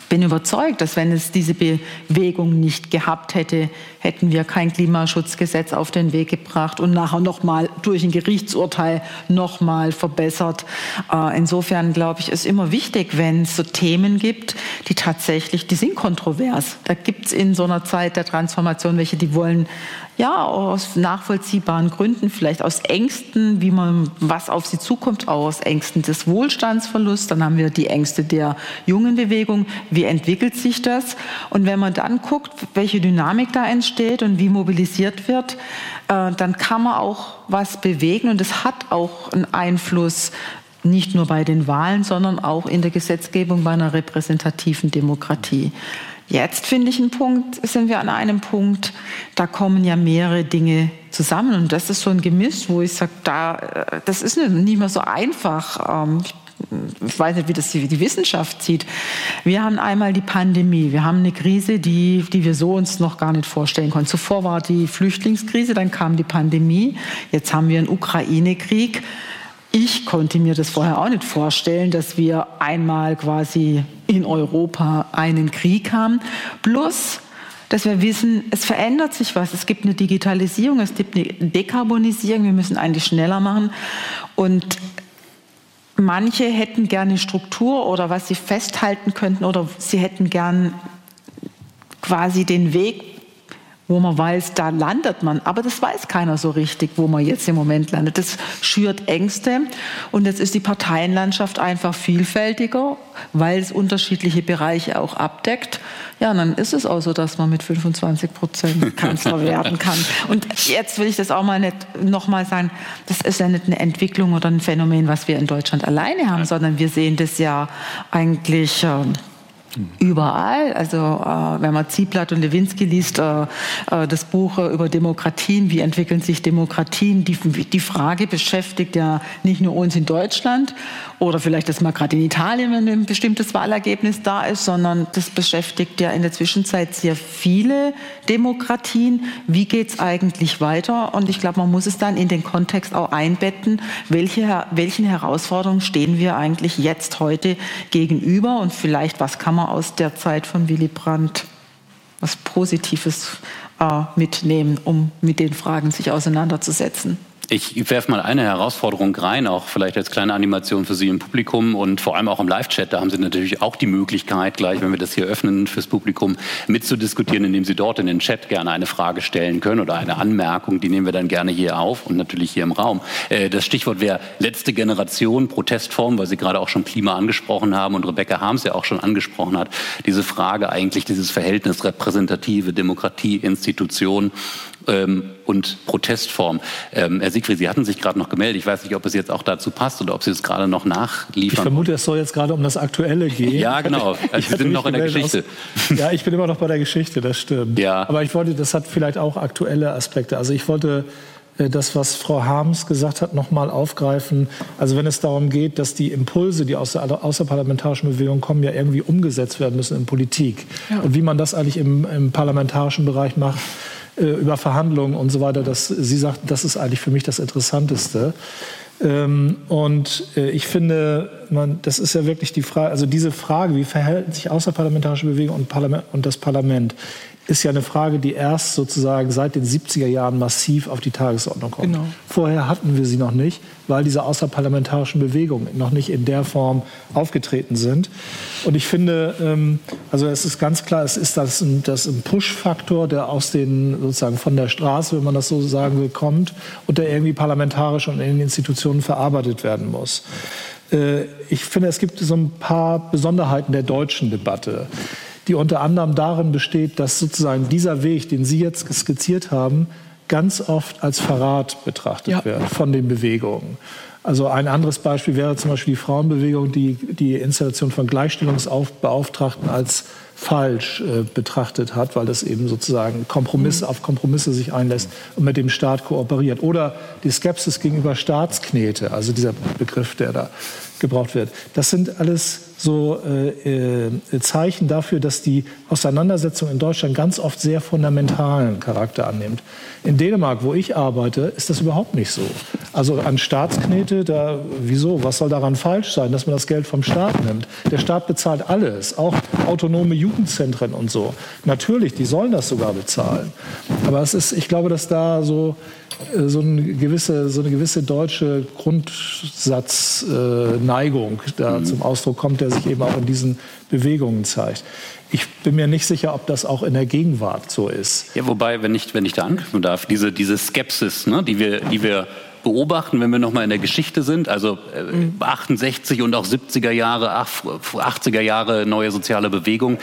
bin überzeugt, dass wenn es diese Bewegung nicht gehabt hätte, hätten wir kein Klimaschutzgesetz auf den Weg gebracht und nachher nochmal durch ein Gerichtsurteil nochmal verbessert. Äh, insofern glaube ich, ist immer wichtig, wenn es so Themen gibt, die tatsächlich, die sind kontrovers. Da gibt es in so einer Zeit der Transformation welche, die wollen ja, aus nachvollziehbaren Gründen, vielleicht aus Ängsten, wie man, was auf sie zukommt, aus Ängsten des Wohlstandsverlusts. Dann haben wir die Ängste der jungen Bewegung. Wie entwickelt sich das? Und wenn man dann guckt, welche Dynamik da entsteht und wie mobilisiert wird, äh, dann kann man auch was bewegen und es hat auch einen Einfluss nicht nur bei den Wahlen, sondern auch in der Gesetzgebung bei einer repräsentativen Demokratie. Jetzt finde ich einen Punkt, sind wir an einem Punkt, da kommen ja mehrere Dinge zusammen und das ist so ein Gemisch, wo ich sage, da, äh, das ist nicht mehr so einfach. Ähm, ich weiß nicht, wie das die Wissenschaft sieht. Wir haben einmal die Pandemie. Wir haben eine Krise, die, die wir so uns noch gar nicht vorstellen konnten. Zuvor war die Flüchtlingskrise, dann kam die Pandemie. Jetzt haben wir einen Ukraine-Krieg. Ich konnte mir das vorher auch nicht vorstellen, dass wir einmal quasi in Europa einen Krieg haben. Plus, dass wir wissen, es verändert sich was. Es gibt eine Digitalisierung, es gibt eine Dekarbonisierung. Wir müssen eigentlich schneller machen. Und manche hätten gerne Struktur oder was sie festhalten könnten oder sie hätten gern quasi den Weg wo man weiß, da landet man. Aber das weiß keiner so richtig, wo man jetzt im Moment landet. Das schürt Ängste. Und jetzt ist die Parteienlandschaft einfach vielfältiger, weil es unterschiedliche Bereiche auch abdeckt. Ja, dann ist es auch so, dass man mit 25 Prozent [LAUGHS] Kanzler werden kann. Und jetzt will ich das auch mal nicht nochmal sagen. Das ist ja nicht eine Entwicklung oder ein Phänomen, was wir in Deutschland alleine haben, sondern wir sehen das ja eigentlich. Überall. Also äh, wenn man Zieblatt und Lewinsky liest, äh, äh, das Buch äh, über Demokratien, wie entwickeln sich Demokratien, die, die Frage beschäftigt ja nicht nur uns in Deutschland oder vielleicht das mal gerade in Italien, wenn ein bestimmtes Wahlergebnis da ist, sondern das beschäftigt ja in der Zwischenzeit sehr viele Demokratien. Wie geht es eigentlich weiter? Und ich glaube, man muss es dann in den Kontext auch einbetten, welche, welchen Herausforderungen stehen wir eigentlich jetzt heute gegenüber und vielleicht was kann man aus der Zeit von Willy Brandt was Positives äh, mitnehmen, um mit den Fragen sich auseinanderzusetzen. Ich werfe mal eine Herausforderung rein, auch vielleicht als kleine Animation für Sie im Publikum und vor allem auch im Live-Chat. Da haben Sie natürlich auch die Möglichkeit, gleich, wenn wir das hier öffnen fürs Publikum, mitzudiskutieren, indem Sie dort in den Chat gerne eine Frage stellen können oder eine Anmerkung. Die nehmen wir dann gerne hier auf und natürlich hier im Raum. Äh, das Stichwort wäre letzte Generation, Protestform, weil Sie gerade auch schon Klima angesprochen haben und Rebecca Harms ja auch schon angesprochen hat. Diese Frage eigentlich, dieses Verhältnis repräsentative Demokratie, Institution ähm, und Protestform. Ähm, Herr Siegfried, Sie hatten sich gerade noch gemeldet. Ich weiß nicht, ob es jetzt auch dazu passt oder ob Sie es gerade noch nachliefern. Ich vermute, es soll jetzt gerade um das Aktuelle gehen. Ja, genau. [LAUGHS] Also Sie sind noch in der Geschichte. Aus, ja, ich bin immer noch bei der Geschichte, das stimmt. Ja. Aber ich wollte, das hat vielleicht auch aktuelle Aspekte. Also ich wollte äh, das, was Frau Harms gesagt hat, noch mal aufgreifen. Also wenn es darum geht, dass die Impulse, die aus der außerparlamentarischen Bewegung kommen, ja irgendwie umgesetzt werden müssen in Politik. Ja. Und wie man das eigentlich im, im parlamentarischen Bereich macht, äh, über Verhandlungen und so weiter. Das, sie sagt, das ist eigentlich für mich das Interessanteste. Ähm, und äh, ich finde, man, das ist ja wirklich die Frage, also diese Frage, wie verhält sich außerparlamentarische Bewegung und, Parlament, und das Parlament, ist ja eine Frage, die erst sozusagen seit den 70er Jahren massiv auf die Tagesordnung kommt. Genau. Vorher hatten wir sie noch nicht, weil diese außerparlamentarischen Bewegungen noch nicht in der Form aufgetreten sind. Und ich finde, ähm, also es ist ganz klar, es ist das, das ein Push-Faktor, der aus den sozusagen von der Straße, wenn man das so sagen will, kommt und der irgendwie parlamentarisch und in den Institutionen verarbeitet werden muss. Äh, ich finde, es gibt so ein paar Besonderheiten der deutschen Debatte die unter anderem darin besteht, dass sozusagen dieser Weg, den Sie jetzt skizziert haben, ganz oft als Verrat betrachtet ja. wird von den Bewegungen. Also ein anderes Beispiel wäre zum Beispiel die Frauenbewegung, die die Installation von Gleichstellungsbeauftragten als falsch äh, betrachtet hat, weil das eben sozusagen Kompromisse mhm. auf Kompromisse sich einlässt und mit dem Staat kooperiert. Oder die Skepsis gegenüber Staatsknete, also dieser Begriff, der da gebraucht wird. Das sind alles so äh, äh, Zeichen dafür, dass die Auseinandersetzung in Deutschland ganz oft sehr fundamentalen Charakter annimmt. In Dänemark, wo ich arbeite, ist das überhaupt nicht so. Also an Staatsknete da, wieso, was soll daran falsch sein, dass man das Geld vom Staat nimmt? Der Staat bezahlt alles, auch autonome Jugendzentren und so. Natürlich, die sollen das sogar bezahlen. Aber es ist, ich glaube, dass da so so eine gewisse, so eine gewisse deutsche Grundsatzneigung äh, da mhm. zum Ausdruck kommt, der sich eben auch in diesen Bewegungen zeigt. Ich bin mir nicht sicher, ob das auch in der Gegenwart so ist. Ja, wobei, wenn ich, wenn ich da anknüpfen darf, diese, diese Skepsis, ne, die wir, die wir beobachten, wenn wir noch mal in der Geschichte sind, also äh, 68 und auch 70er Jahre, 80er Jahre neue soziale Bewegung.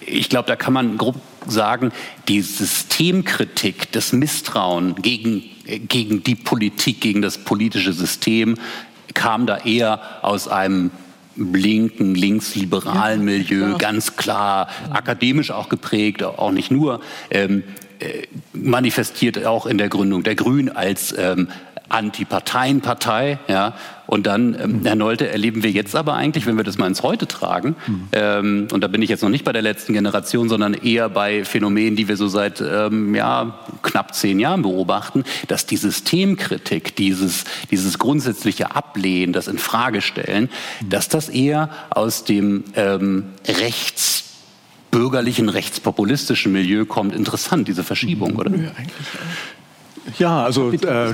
Ich glaube, da kann man grob sagen, die Systemkritik, das Misstrauen gegen, gegen die Politik, gegen das politische System kam da eher aus einem linken, linksliberalen Milieu, ja, ganz klar, akademisch auch geprägt, auch nicht nur, ähm, äh, manifestiert auch in der Gründung der Grünen als ähm, Antiparteienpartei, ja. Und dann, ähm, Herr Nolte, erleben wir jetzt aber eigentlich, wenn wir das mal ins Heute tragen, mhm. ähm, und da bin ich jetzt noch nicht bei der letzten Generation, sondern eher bei Phänomenen, die wir so seit ähm, ja, knapp zehn Jahren beobachten, dass die Systemkritik, dieses, dieses grundsätzliche Ablehnen, das Infragestellen, mhm. dass das eher aus dem ähm, Rechts bürgerlichen, rechtspopulistischen Milieu kommt. Interessant, diese Verschiebung, oder? Ja, eigentlich auch. Ja, also äh,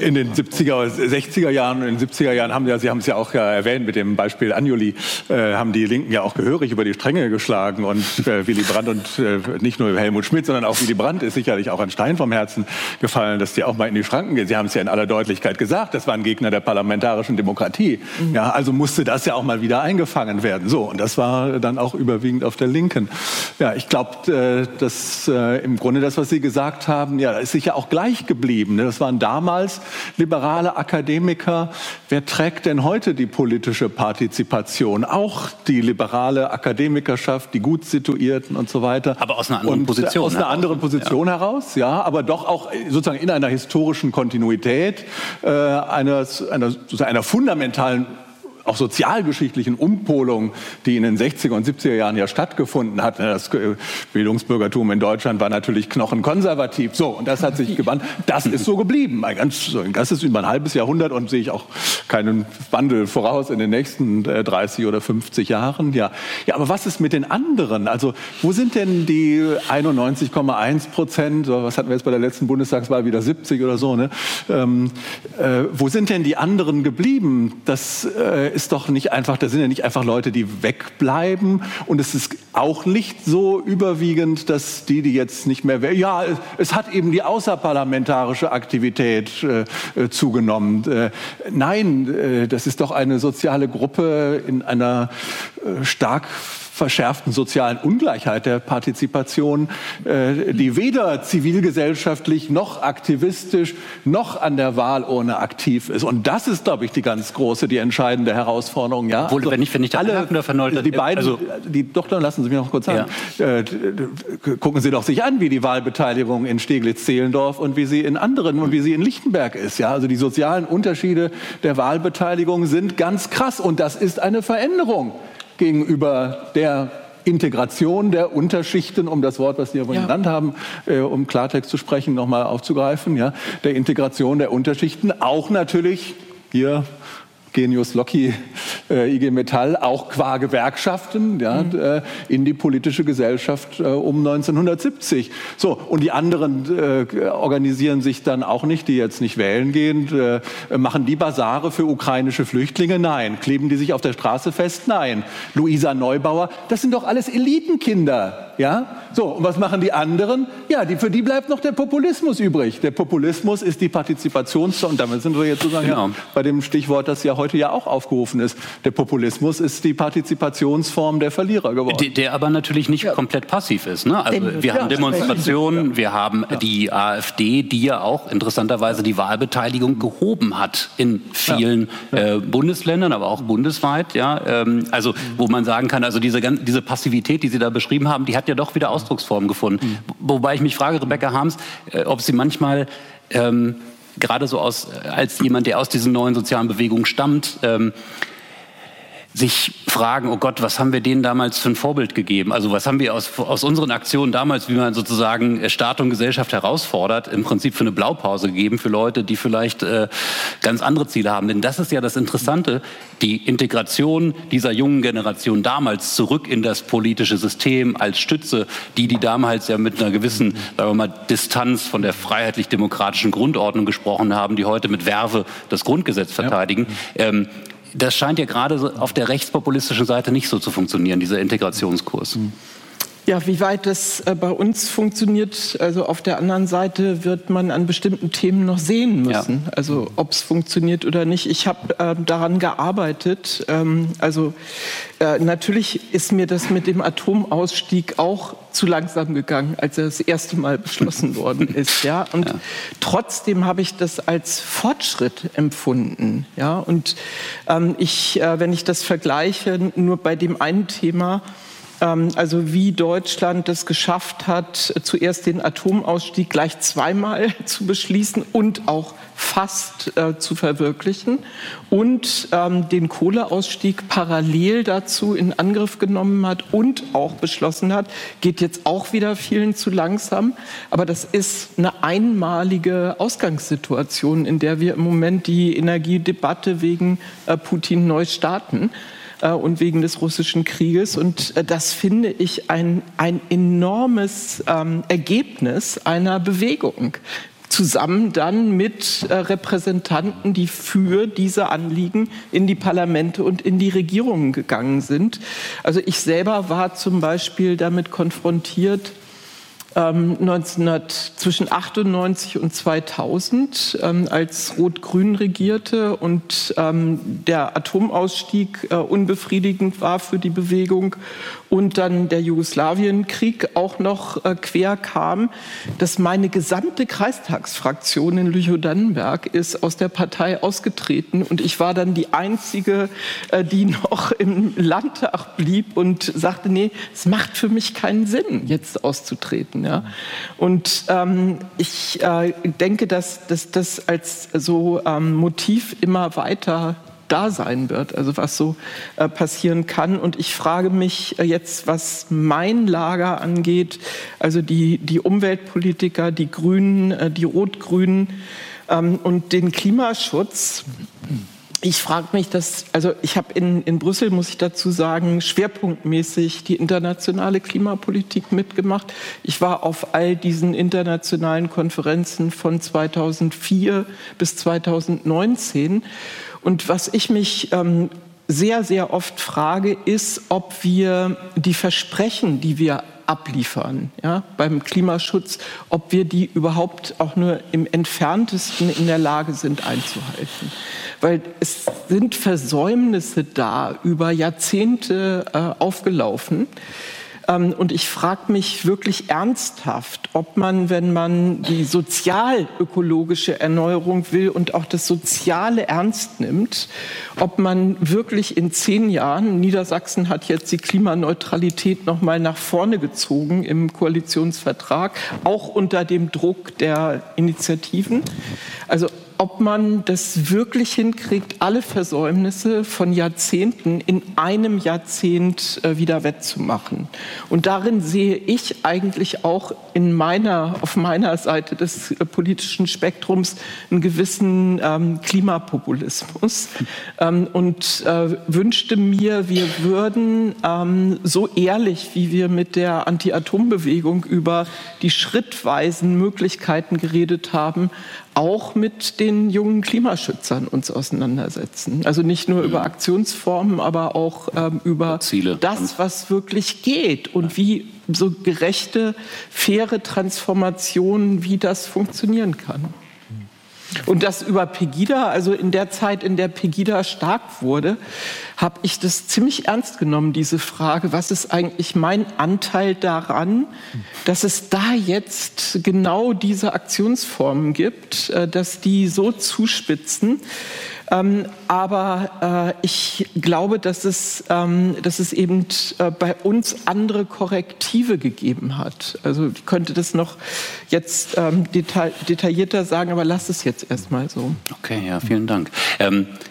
in den 70er, 60er Jahren, in den 70er Jahren haben ja, Sie haben es ja auch ja erwähnt mit dem Beispiel Anjuli, äh, haben die Linken ja auch gehörig über die Stränge geschlagen und äh, Willy Brandt und äh, nicht nur Helmut Schmidt, sondern auch Willy Brandt ist sicherlich auch ein Stein vom Herzen gefallen, dass die auch mal in die Schranken gehen. Sie haben es ja in aller Deutlichkeit gesagt, das waren Gegner der parlamentarischen Demokratie. Mhm. Ja, also musste das ja auch mal wieder eingefangen werden. So, und das war dann auch überwiegend auf der Linken. Ja, ich glaube, äh, dass äh, im Grunde das, was Sie gesagt haben, ja, da ist sicher auch gleich geblieben. Ne? Das waren damals liberale Akademiker. Wer trägt denn heute die politische Partizipation? Auch die liberale Akademikerschaft, die gut situierten und so weiter. Aber aus einer anderen und äh, Position. Aus einer anderen Position ja. heraus, ja, aber doch auch sozusagen in einer historischen Kontinuität, äh, einer, einer, einer fundamentalen auch sozialgeschichtlichen Umpolung, die in den 60er und 70er Jahren ja stattgefunden hat. Das Bildungsbürgertum in Deutschland war natürlich knochenkonservativ. So, und das hat sich gewandt. Das ist so geblieben. Ganz, das ist über ein halbes Jahrhundert und sehe ich auch keinen Wandel voraus in den nächsten 30 äh, oder 50 Jahren. Ja, ja aber was ist mit den anderen? Also, wo sind denn die 91,1 Prozent, was hatten wir jetzt bei der letzten Bundestagswahl, wieder 70 oder so, ne? Ähm, äh, wo sind denn die anderen geblieben? Das äh, ist doch nicht einfach, da sind ja nicht einfach Leute, die wegbleiben. Und es ist auch nicht so überwiegend, dass die, die jetzt nicht mehr, ja, es hat eben die außerparlamentarische Aktivität äh, äh, zugenommen. Äh, nein, äh, das ist doch eine soziale Gruppe in einer äh, stark verschärften sozialen Ungleichheit der Partizipation, äh, die weder zivilgesellschaftlich noch aktivistisch noch an der Wahlurne aktiv ist. Und das ist, glaube ich, die ganz große, die entscheidende Herausforderung. Ja? Obwohl, also, wenn ich, wenn ich da alle, die beiden, also, die, doch, dann lassen Sie mich noch kurz sagen. Ja. Äh, gucken Sie doch sich an, wie die Wahlbeteiligung in Steglitz-Zehlendorf und wie sie in anderen und wie sie in Lichtenberg ist. Ja? Also die sozialen Unterschiede der Wahlbeteiligung sind ganz krass und das ist eine Veränderung gegenüber der Integration der Unterschichten, um das Wort, was Sie ja. vorhin genannt haben, äh, um Klartext zu sprechen, nochmal aufzugreifen, ja, der Integration der Unterschichten, auch natürlich hier Genius Loci, äh, IG Metall, auch qua Gewerkschaften ja, mhm. äh, in die politische Gesellschaft äh, um 1970. So, und die anderen äh, organisieren sich dann auch nicht, die jetzt nicht wählen gehen. Äh, machen die Basare für ukrainische Flüchtlinge? Nein. Kleben die sich auf der Straße fest? Nein. Luisa Neubauer, das sind doch alles Elitenkinder. Ja? So, und was machen die anderen? Ja, die, für die bleibt noch der Populismus übrig. Der Populismus ist die Partizipations- und damit sind wir jetzt sozusagen genau. ja, bei dem Stichwort, das ja heute ja auch aufgerufen ist. Der Populismus ist die Partizipationsform der Verlierer geworden. Der, der aber natürlich nicht ja. komplett passiv ist. Ne? Also wir haben Demonstrationen, wir haben die AfD, die ja auch interessanterweise die Wahlbeteiligung gehoben hat in vielen äh, Bundesländern, aber auch bundesweit. Ja? Ähm, also wo man sagen kann, also diese, diese Passivität, die Sie da beschrieben haben, die hat ja doch wieder Ausdrucksform gefunden. Mhm. Wobei ich mich frage, Rebecca Harms, äh, ob Sie manchmal ähm, gerade so aus, als jemand, der aus diesen neuen sozialen Bewegungen stammt, ähm, sich fragen, oh Gott, was haben wir denen damals für ein Vorbild gegeben? Also was haben wir aus, aus unseren Aktionen damals, wie man sozusagen Staat und Gesellschaft herausfordert, im Prinzip für eine Blaupause gegeben für Leute, die vielleicht äh, ganz andere Ziele haben. Denn das ist ja das Interessante, die Integration dieser jungen Generation damals zurück in das politische System als Stütze, die, die damals ja mit einer gewissen, sagen wir mal, Distanz von der freiheitlich-demokratischen Grundordnung gesprochen haben, die heute mit Werbe das Grundgesetz verteidigen. Ja. Ähm, das scheint ja gerade auf der rechtspopulistischen Seite nicht so zu funktionieren, dieser Integrationskurs. Mhm. Ja, wie weit das äh, bei uns funktioniert, also auf der anderen Seite wird man an bestimmten Themen noch sehen müssen. Ja. Also ob es funktioniert oder nicht. Ich habe äh, daran gearbeitet. Ähm, also äh, natürlich ist mir das mit dem Atomausstieg auch zu langsam gegangen, als er das erste Mal beschlossen worden [LAUGHS] ist. Ja, und ja. trotzdem habe ich das als Fortschritt empfunden. Ja, und ähm, ich, äh, wenn ich das vergleiche, nur bei dem einen Thema also wie Deutschland es geschafft hat, zuerst den Atomausstieg gleich zweimal [LAUGHS] zu beschließen und auch fast äh, zu verwirklichen und ähm, den Kohleausstieg parallel dazu in Angriff genommen hat und auch beschlossen hat, geht jetzt auch wieder vielen zu langsam. Aber das ist eine einmalige Ausgangssituation, in der wir im Moment die Energiedebatte wegen äh, Putin neu starten. Äh, und wegen des russischen Krieges. Und äh, das finde ich ein, ein enormes ähm, Ergebnis einer Bewegung zusammen dann mit äh, Repräsentanten, die für diese Anliegen in die Parlamente und in die Regierungen gegangen sind. Also ich selber war zum Beispiel damit konfrontiert, 1900, ähm, zwischen 98 und 2000, ähm, als Rot-Grün regierte und ähm, der Atomausstieg äh, unbefriedigend war für die Bewegung und dann der Jugoslawienkrieg auch noch äh, quer kam, dass meine gesamte Kreistagsfraktion in Lüchow-Dannenberg ist aus der Partei ausgetreten und ich war dann die einzige, äh, die [LAUGHS] noch im Landtag blieb und sagte, nee, es macht für mich keinen Sinn, jetzt auszutreten. Ja. Und ähm, ich äh, denke, dass das als so ähm, Motiv immer weiter da sein wird, also was so äh, passieren kann. Und ich frage mich äh, jetzt, was mein Lager angeht, also die, die Umweltpolitiker, die Grünen, äh, die Rot-Grünen ähm, und den Klimaschutz. Ich frage mich, dass, also ich habe in, in Brüssel, muss ich dazu sagen, schwerpunktmäßig die internationale Klimapolitik mitgemacht. Ich war auf all diesen internationalen Konferenzen von 2004 bis 2019 und was ich mich ähm, sehr, sehr oft frage, ist, ob wir die Versprechen, die wir abliefern ja, beim Klimaschutz, ob wir die überhaupt auch nur im entferntesten in der Lage sind einzuhalten. Weil es sind Versäumnisse da über Jahrzehnte äh, aufgelaufen. Ähm, und ich frage mich wirklich ernsthaft, ob man, wenn man die sozialökologische Erneuerung will und auch das Soziale ernst nimmt, ob man wirklich in zehn Jahren, Niedersachsen hat jetzt die Klimaneutralität noch mal nach vorne gezogen im Koalitionsvertrag, auch unter dem Druck der Initiativen. Also ob man das wirklich hinkriegt, alle Versäumnisse von Jahrzehnten in einem Jahrzehnt äh, wieder wettzumachen. Und darin sehe ich eigentlich auch in meiner, auf meiner Seite des äh, politischen Spektrums einen gewissen ähm, Klimapopulismus [LAUGHS] ähm, und äh, wünschte mir, wir würden ähm, so ehrlich, wie wir mit der Anti-Atom-Bewegung über die schrittweisen Möglichkeiten geredet haben, auch mit den jungen Klimaschützern uns auseinandersetzen. Also nicht nur über mhm. Aktionsformen, aber auch ähm, über Ziele. das, was wirklich geht und wie so gerechte, faire Transformationen, wie das funktionieren kann. Und das über Pegida, also in der Zeit, in der Pegida stark wurde, habe ich das ziemlich ernst genommen, diese Frage, was ist eigentlich mein Anteil daran, dass es da jetzt genau diese Aktionsformen gibt, äh, dass die so zuspitzen, ähm, aber äh, ich glaube, dass es, ähm, dass es eben äh, bei uns andere Korrektive gegeben hat. Also ich könnte das noch jetzt ähm, detail, detaillierter sagen, aber lass es jetzt erstmal so. Okay, ja, vielen Dank.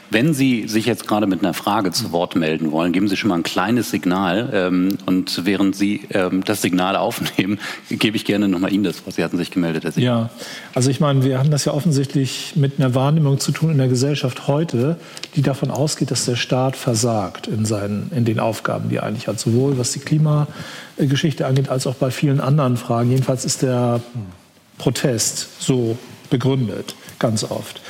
Wenn Sie sich jetzt gerade mit einer Frage zu Wort melden wollen, geben Sie schon mal ein kleines Signal. Ähm, und während Sie ähm, das Signal aufnehmen, [LAUGHS] gebe ich gerne nochmal Ihnen das, was Sie hatten sich gemeldet, Herr Ja, also ich meine, wir haben das ja offensichtlich mit einer Wahrnehmung zu tun in der Gesellschaft heute, die davon ausgeht, dass der Staat versagt in, seinen, in den Aufgaben, die er eigentlich hat. Sowohl was die Klimageschichte angeht, als auch bei vielen anderen Fragen. Jedenfalls ist der Protest so begründet, ganz oft.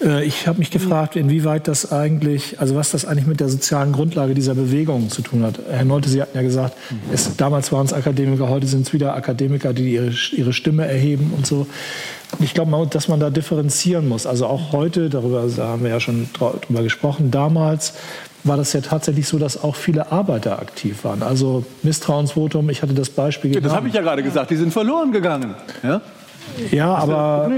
Äh, ich habe mich gefragt, inwieweit das eigentlich, also was das eigentlich mit der sozialen Grundlage dieser Bewegung zu tun hat. Herr Nolte, Sie hatten ja gesagt, es, damals waren es Akademiker, heute sind es wieder Akademiker, die ihre, ihre Stimme erheben und so. Ich glaube, dass man da differenzieren muss. Also auch heute, darüber haben wir ja schon drüber gesprochen, damals war das ja tatsächlich so, dass auch viele Arbeiter aktiv waren. Also Misstrauensvotum, ich hatte das Beispiel ja, Das habe ich ja gerade gesagt, die sind verloren gegangen. Ja, ja aber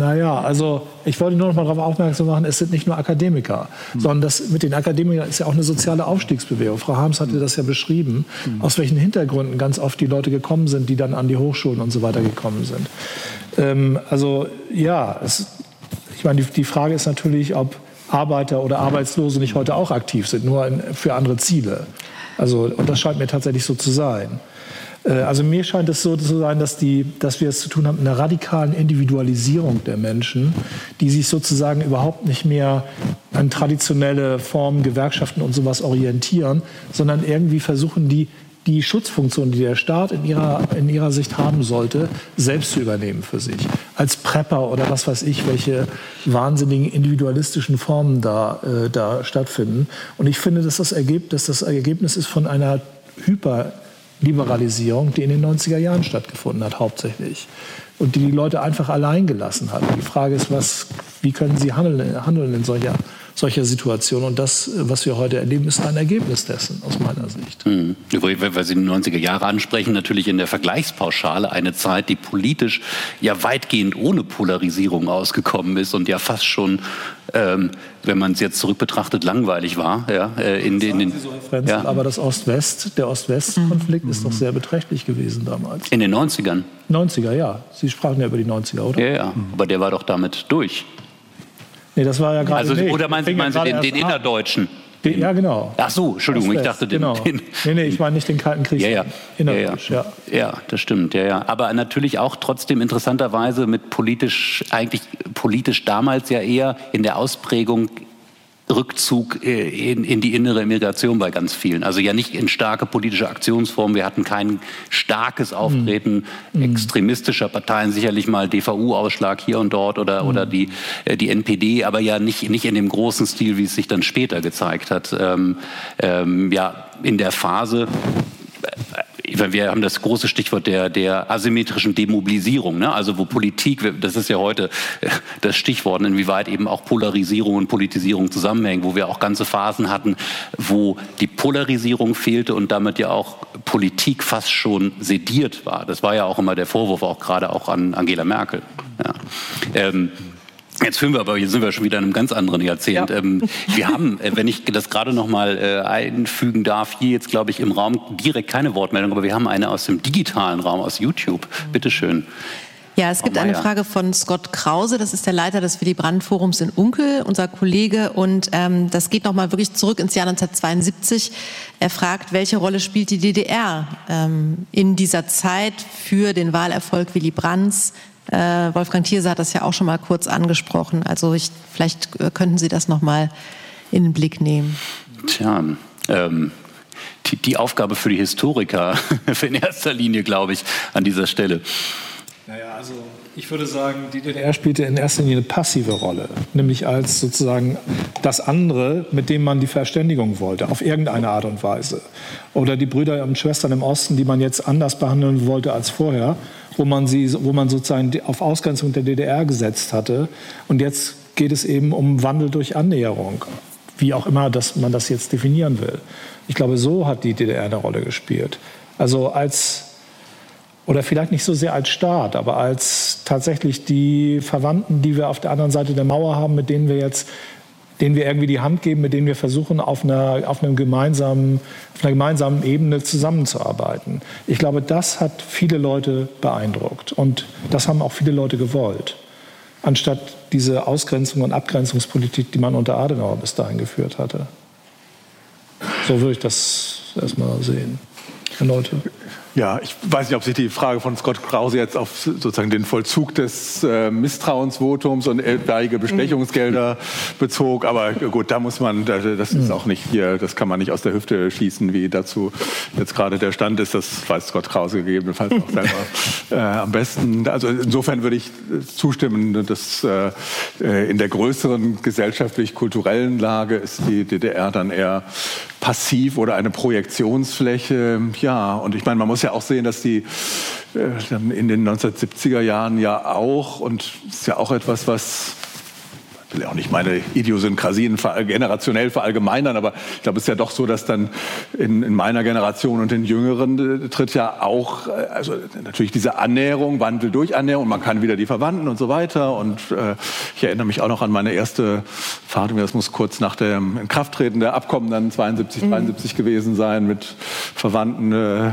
naja, also ich wollte nur noch mal darauf aufmerksam machen, es sind nicht nur Akademiker, mhm. sondern das mit den Akademikern ist ja auch eine soziale Aufstiegsbewegung. Frau Harms hatte das ja beschrieben, mhm. aus welchen Hintergründen ganz oft die Leute gekommen sind, die dann an die Hochschulen und so weiter gekommen sind. Ähm, also ja, es, ich meine, die, die Frage ist natürlich, ob Arbeiter oder Arbeitslose nicht heute auch aktiv sind, nur für andere Ziele. Also, und das scheint mir tatsächlich so zu sein. Äh, also mir scheint es so zu sein, dass, die, dass wir es zu tun haben mit einer radikalen Individualisierung der Menschen, die sich sozusagen überhaupt nicht mehr an traditionelle Formen, Gewerkschaften und sowas orientieren, sondern irgendwie versuchen, die, die Schutzfunktion, die der Staat in ihrer, in ihrer Sicht haben sollte, selbst zu übernehmen für sich. Als Prepper oder was weiß ich, welche wahnsinnigen individualistischen Formen da, äh, da stattfinden. Und ich finde, dass das, Ergebnis, dass das Ergebnis ist von einer Hyper- Liberalisierung, die in den 90er Jahren stattgefunden hat, hauptsächlich. Und die die Leute einfach allein gelassen hat. Die Frage ist, was, wie können sie handeln, handeln in solcher, solcher Situation? Und das, was wir heute erleben, ist ein Ergebnis dessen, aus meiner Sicht. Mhm. Weil Sie die 90er Jahre ansprechen, natürlich in der Vergleichspauschale eine Zeit, die politisch ja weitgehend ohne Polarisierung ausgekommen ist und ja fast schon ähm, wenn man es jetzt zurück betrachtet, langweilig war. Ja, äh, in den, in, so, ja. Aber das Ost-West, der Ost-West-Konflikt mhm. ist doch sehr beträchtlich gewesen damals. In den 90ern? 90er, ja. Sie sprachen ja über die 90er, oder? Ja, ja. Mhm. aber der war doch damit durch. Nee, das war ja gerade also, Oder meinen Sie, meinen Sie den, den innerdeutschen? Den, ja, genau. Ach so, Entschuldigung, ich dachte den, genau. den. Nee, nee, ich meine nicht den Kalten Krieg. Ja, ja. Innerdeutsch, ja, ja. ja, das stimmt, ja, ja. Aber natürlich auch trotzdem interessanterweise mit politisch, eigentlich politisch damals ja eher in der Ausprägung Rückzug äh, in, in, die innere Migration bei ganz vielen. Also ja nicht in starke politische Aktionsformen. Wir hatten kein starkes Auftreten mm. extremistischer Parteien, sicherlich mal DVU-Ausschlag hier und dort oder, mm. oder die, äh, die NPD, aber ja nicht, nicht in dem großen Stil, wie es sich dann später gezeigt hat. Ähm, ähm, ja, in der Phase wir haben das große Stichwort der, der asymmetrischen Demobilisierung, ne? also wo Politik, das ist ja heute äh, das Stichwort, inwieweit eben auch Polarisierung und Politisierung zusammenhängen, wo wir auch ganze Phasen hatten, wo die Polarisierung fehlte und damit ja auch Politik fast schon sediert war. Das war ja auch immer der Vorwurf, auch gerade auch an Angela Merkel. Ja. Ähm, Jetzt führen wir aber, hier sind wir schon wieder in einem ganz anderen Jahrzehnt. Ja. Ähm, [LAUGHS] wir haben, äh, wenn ich das gerade noch mal äh, einfügen darf, hier jetzt glaube ich im Raum direkt keine Wortmeldung, aber wir haben eine aus dem digitalen Raum, aus YouTube. Bitte schön. Ja, es gibt eine Frage von Scott Krause, das ist der Leiter des Willy Brandt Forums in Unkel, unser Kollege, und ähm, das geht nochmal wirklich zurück ins Jahr 1972. Er fragt, welche Rolle spielt die DDR ähm, in dieser Zeit für den Wahlerfolg Willy Brandts? Äh, Wolfgang Thierse hat das ja auch schon mal kurz angesprochen. Also ich, vielleicht äh, könnten Sie das noch mal in den Blick nehmen. Tja, ähm, die, die Aufgabe für die Historiker [LAUGHS] in erster Linie, glaube ich, an dieser Stelle. Naja, also ich würde sagen, die DDR spielte in erster Linie eine passive Rolle, nämlich als sozusagen das andere, mit dem man die Verständigung wollte, auf irgendeine Art und Weise. Oder die Brüder und Schwestern im Osten, die man jetzt anders behandeln wollte als vorher wo man, sie, wo man sozusagen auf Ausgrenzung der DDR gesetzt hatte. Und jetzt geht es eben um Wandel durch Annäherung, wie auch immer dass man das jetzt definieren will. Ich glaube, so hat die DDR eine Rolle gespielt. Also als, oder vielleicht nicht so sehr als Staat, aber als tatsächlich die Verwandten, die wir auf der anderen Seite der Mauer haben, mit denen wir jetzt denen wir irgendwie die Hand geben, mit denen wir versuchen, auf einer, auf einem gemeinsamen, auf einer gemeinsamen Ebene zusammenzuarbeiten. Ich glaube, das hat viele Leute beeindruckt und das haben auch viele Leute gewollt. anstatt diese Ausgrenzung und Abgrenzungspolitik, die man unter Adenauer bis dahin geführt hatte. So würde ich das erstmal sehen. Leute. Ja, ich weiß nicht, ob sich die Frage von Scott Krause jetzt auf sozusagen den Vollzug des äh, Misstrauensvotums und etwaige Bestechungsgelder bezog, aber gut, da muss man, das ist mhm. auch nicht hier, das kann man nicht aus der Hüfte schießen, wie dazu jetzt gerade der Stand ist. Das weiß Scott Krause gegebenenfalls auch selber [LAUGHS] äh, am besten. Also insofern würde ich zustimmen, dass äh, in der größeren gesellschaftlich-kulturellen Lage ist die DDR dann eher passiv oder eine Projektionsfläche. Ja, und ich meine, man muss ja auch sehen, dass die äh, in den 1970er Jahren ja auch, und ist ja auch etwas, was ich will auch nicht meine Idiosynkrasien generationell verallgemeinern, aber ich glaube, es ist ja doch so, dass dann in, in meiner Generation und den Jüngeren äh, tritt ja auch, äh, also natürlich diese Annäherung, Wandel durch Annäherung, man kann wieder die Verwandten und so weiter. Und äh, ich erinnere mich auch noch an meine erste Fahrt, das muss kurz nach dem Inkrafttreten der Abkommen dann 72, 73 mhm. gewesen sein, mit Verwandten äh,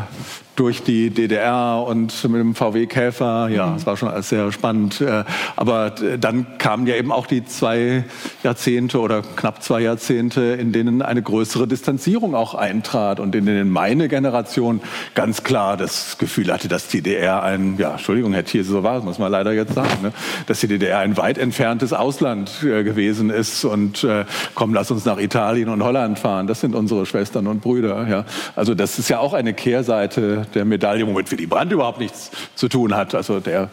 durch die DDR und mit dem VW-Käfer. Ja, es mhm. war schon alles sehr spannend. Äh, aber dann kamen ja eben auch die zwei Jahrzehnte oder knapp zwei Jahrzehnte, in denen eine größere Distanzierung auch eintrat und in denen meine Generation ganz klar das Gefühl hatte, dass die DDR ein, ja, Entschuldigung, Herr Thiel, so war es, muss man leider jetzt sagen, ne, dass die DDR ein weit entferntes Ausland äh, gewesen ist und äh, komm, lass uns nach Italien und Holland fahren. Das sind unsere Schwestern und Brüder. Ja. Also das ist ja auch eine Kehrseite der Medaille, womit Willy Brandt überhaupt nichts zu tun hat. Also der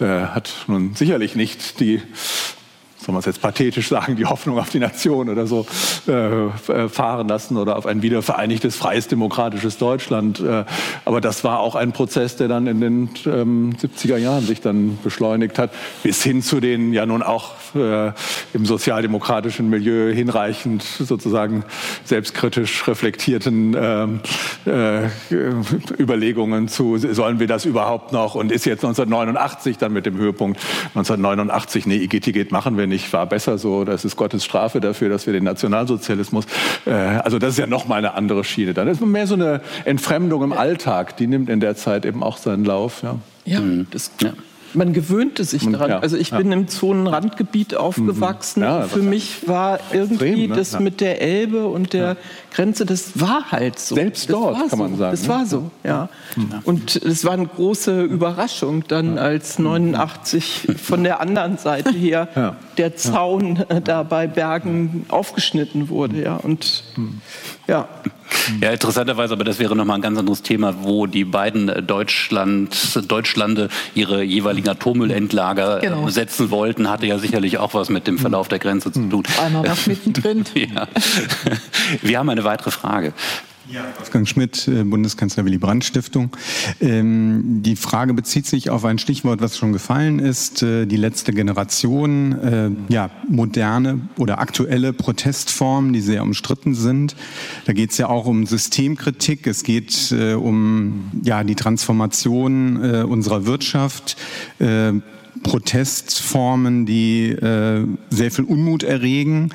äh, hat nun sicherlich nicht die soll man es jetzt pathetisch [LAUGHS] sagen, die Hoffnung auf die Nation oder so äh, äh, fahren lassen oder auf ein wiedervereinigtes, freies, demokratisches Deutschland. Äh, aber das war auch ein Prozess, der dann in den ähm, 70er Jahren sich dann beschleunigt hat, bis hin zu den ja nun auch äh, im sozialdemokratischen Milieu hinreichend sozusagen selbstkritisch reflektierten ähm, äh, Überlegungen zu, sollen wir das überhaupt noch? Und ist jetzt 1989 dann mit dem Höhepunkt. 1989, nee, Igitigit machen wir nicht ich war besser so, das ist Gottes Strafe dafür, dass wir den Nationalsozialismus, äh, also das ist ja noch mal eine andere Schiene. Dann ist mehr so eine Entfremdung im Alltag, die nimmt in der Zeit eben auch seinen Lauf. Ja, ja mhm. das, ja man gewöhnte sich daran. Ja, also ich ja. bin im Zonenrandgebiet aufgewachsen. Ja, Für mich war irgendwie extrem, ne? das mit der Elbe und der Grenze, das war halt so. Selbst dort, kann so. man sagen. Das ne? war so, ja. Und es war eine große Überraschung dann, als 89 von der anderen Seite her der Zaun äh, da bei Bergen aufgeschnitten wurde. Ja. Und ja. Ja, interessanterweise, aber das wäre nochmal ein ganz anderes Thema, wo die beiden Deutschland, Deutschlande ihre jeweiligen Atommüllendlager genau. setzen wollten, hatte ja sicherlich auch was mit dem Verlauf der Grenze zu tun. Einmal was [LAUGHS] mittendrin. ja. Wir haben eine weitere Frage. Ja, Wolfgang Schmidt, äh, Bundeskanzler Willy Brandt Stiftung. Ähm, die Frage bezieht sich auf ein Stichwort, was schon gefallen ist, äh, die letzte Generation, äh, ja, moderne oder aktuelle Protestformen, die sehr umstritten sind. Da geht es ja auch um Systemkritik, es geht um ja, die Transformation unserer Wirtschaft, Protestformen, die äh, sehr viel Unmut erregen.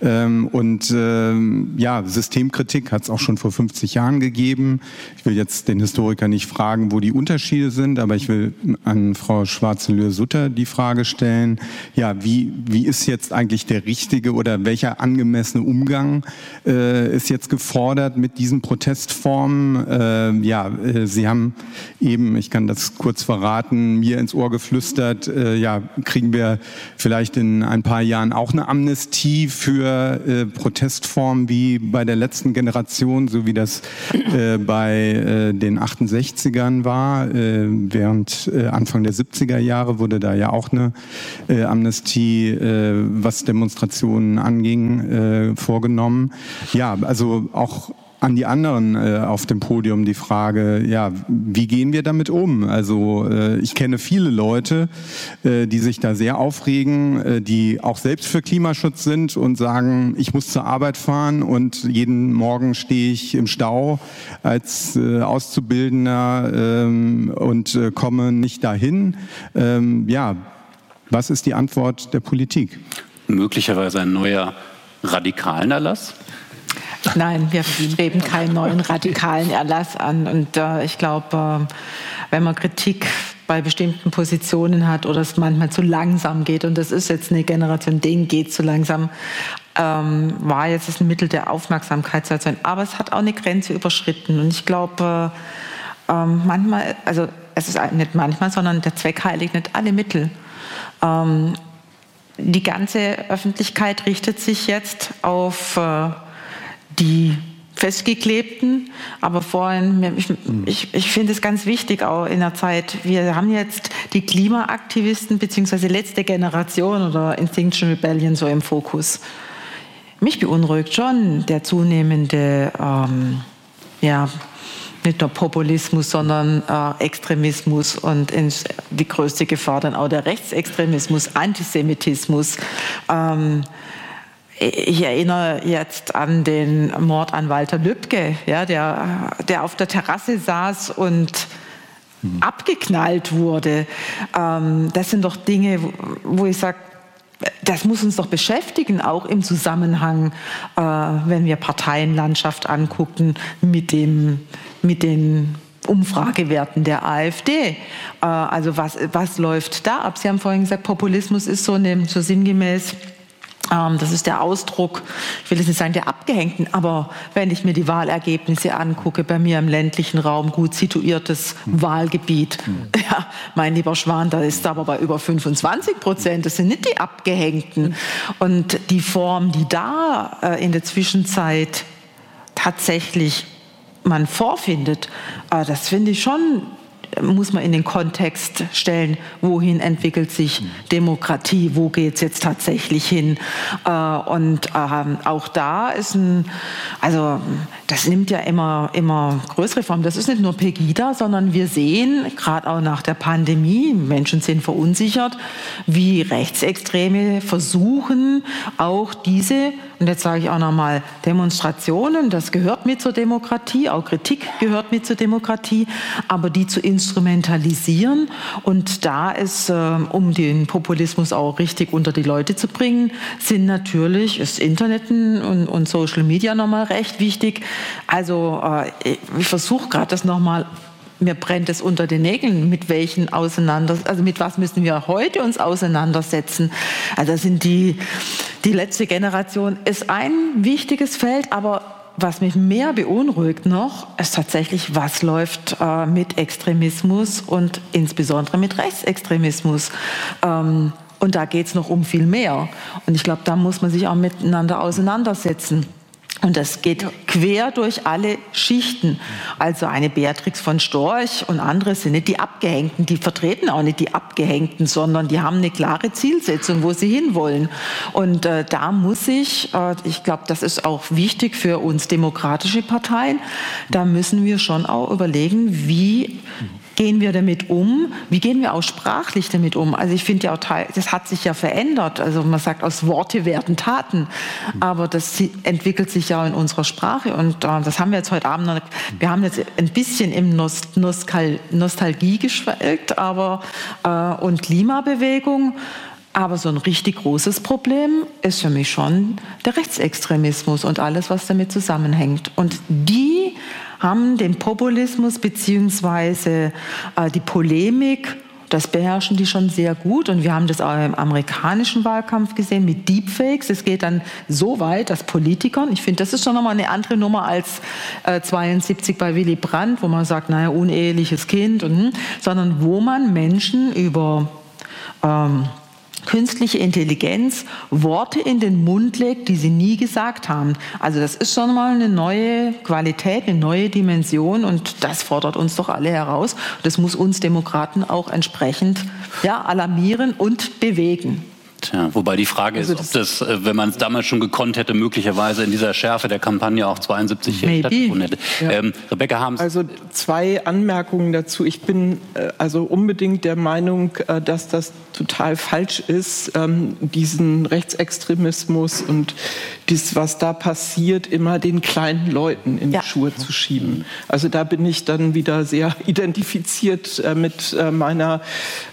Ähm, und ähm, ja, Systemkritik hat es auch schon vor 50 Jahren gegeben. Ich will jetzt den Historiker nicht fragen, wo die Unterschiede sind, aber ich will an Frau Schwarzenlöhr-Sutter die Frage stellen, ja, wie, wie ist jetzt eigentlich der richtige oder welcher angemessene Umgang äh, ist jetzt gefordert mit diesen Protestformen? Äh, ja, Sie haben eben, ich kann das kurz verraten, mir ins Ohr geflüstert, äh, ja, kriegen wir vielleicht in ein paar Jahren auch eine Amnestie für äh, Protestformen wie bei der letzten Generation, so wie das äh, bei äh, den 68ern war. Äh, während äh, Anfang der 70er Jahre wurde da ja auch eine Amnestie, was Demonstrationen anging, vorgenommen. Ja, also auch an die anderen äh, auf dem Podium die Frage, ja, wie gehen wir damit um? Also äh, ich kenne viele Leute, äh, die sich da sehr aufregen, äh, die auch selbst für Klimaschutz sind und sagen, ich muss zur Arbeit fahren und jeden Morgen stehe ich im Stau als äh, Auszubildender ähm, und äh, komme nicht dahin. Ähm, ja, was ist die Antwort der Politik? Möglicherweise ein neuer radikalen Erlass? Nein, wir streben keinen neuen radikalen Erlass an. Und äh, ich glaube, äh, wenn man Kritik bei bestimmten Positionen hat oder es manchmal zu langsam geht. Und das ist jetzt eine Generation, denen geht zu langsam. Ähm, war jetzt ein Mittel der Aufmerksamkeit. Aber es hat auch eine Grenze überschritten. Und ich glaube, äh, ähm, manchmal, also es ist nicht manchmal, sondern der Zweck heiligt nicht alle Mittel. Ähm, die ganze Öffentlichkeit richtet sich jetzt auf äh, die festgeklebten. Aber vorhin, ich, ich, ich finde es ganz wichtig auch in der Zeit, wir haben jetzt die Klimaaktivisten beziehungsweise letzte Generation oder Extinction Rebellion so im Fokus. Mich beunruhigt schon der zunehmende, ähm, ja, nicht nur Populismus, sondern äh, Extremismus und ins, die größte Gefahr dann auch der Rechtsextremismus, Antisemitismus. Ähm, ich erinnere jetzt an den Mord an Walter Lübcke, ja, der, der auf der Terrasse saß und mhm. abgeknallt wurde. Ähm, das sind doch Dinge, wo ich sage, das muss uns doch beschäftigen, auch im Zusammenhang, äh, wenn wir Parteienlandschaft angucken mit, dem, mit den Umfragewerten der AfD. Äh, also was, was läuft da ab? Sie haben vorhin gesagt, Populismus ist so, eine, so sinngemäß das ist der Ausdruck, ich will jetzt nicht sagen der Abgehängten, aber wenn ich mir die Wahlergebnisse angucke, bei mir im ländlichen Raum gut situiertes mhm. Wahlgebiet, mhm. [LAUGHS] ja, mein lieber Schwan, da ist aber bei über 25 Prozent, das sind nicht die Abgehängten. Und die Form, die da äh, in der Zwischenzeit tatsächlich man vorfindet, äh, das finde ich schon muss man in den Kontext stellen, wohin entwickelt sich Demokratie, wo geht es jetzt tatsächlich hin. Äh, und ähm, auch da ist ein, also das nimmt ja immer, immer größere Form. Das ist nicht nur Pegida, sondern wir sehen, gerade auch nach der Pandemie, Menschen sind verunsichert, wie Rechtsextreme versuchen, auch diese, und jetzt sage ich auch nochmal, Demonstrationen, das gehört mit zur Demokratie, auch Kritik gehört mit zur Demokratie, aber die zu instrumentalisieren. Und da ist, äh, um den Populismus auch richtig unter die Leute zu bringen, sind natürlich das Internet und, und Social Media nochmal recht wichtig. Also äh, ich versuche gerade das nochmal mir brennt es unter den Nägeln, mit welchen auseinander, also mit was müssen wir heute uns auseinandersetzen. Also sind die, die letzte Generation ist ein wichtiges Feld, aber was mich mehr beunruhigt noch, ist tatsächlich, was läuft äh, mit Extremismus und insbesondere mit Rechtsextremismus. Ähm, und da geht es noch um viel mehr. Und ich glaube, da muss man sich auch miteinander auseinandersetzen. Und das geht quer durch alle Schichten. Also eine Beatrix von Storch und andere sind nicht die Abgehängten, die vertreten auch nicht die Abgehängten, sondern die haben eine klare Zielsetzung, wo sie hinwollen. Und äh, da muss ich, äh, ich glaube, das ist auch wichtig für uns demokratische Parteien, da müssen wir schon auch überlegen, wie gehen wir damit um? Wie gehen wir auch sprachlich damit um? Also ich finde ja auch, das hat sich ja verändert. Also man sagt, aus Worte werden Taten. Aber das entwickelt sich ja in unserer Sprache. Und äh, das haben wir jetzt heute Abend noch. Wir haben jetzt ein bisschen im Nost Nostal Nostalgie geschwelgt, aber äh, und Klimabewegung. Aber so ein richtig großes Problem ist für mich schon der Rechtsextremismus und alles, was damit zusammenhängt. Und die haben den Populismus beziehungsweise äh, die Polemik das beherrschen die schon sehr gut und wir haben das auch im amerikanischen Wahlkampf gesehen mit Deepfakes. Es geht dann so weit, dass Politikern, ich finde, das ist schon nochmal eine andere Nummer als äh, 72 bei Willy Brandt, wo man sagt, naja, uneheliches Kind, und, hm, sondern wo man Menschen über ähm, künstliche Intelligenz Worte in den Mund legt, die sie nie gesagt haben. Also das ist schon mal eine neue Qualität, eine neue Dimension und das fordert uns doch alle heraus. Das muss uns Demokraten auch entsprechend ja, alarmieren und bewegen. Tja, wobei die Frage also ist, ob das, äh, wenn man es damals schon gekonnt hätte, möglicherweise in dieser Schärfe der Kampagne auch 72 hier stattgefunden hätte. Ja. Ähm, Rebecca Harms. Also zwei Anmerkungen dazu. Ich bin äh, also unbedingt der Meinung, äh, dass das total falsch ist, ähm, diesen Rechtsextremismus und dies, was da passiert, immer den kleinen Leuten in ja. die Schuhe zu schieben. Also da bin ich dann wieder sehr [LAUGHS] identifiziert mit meiner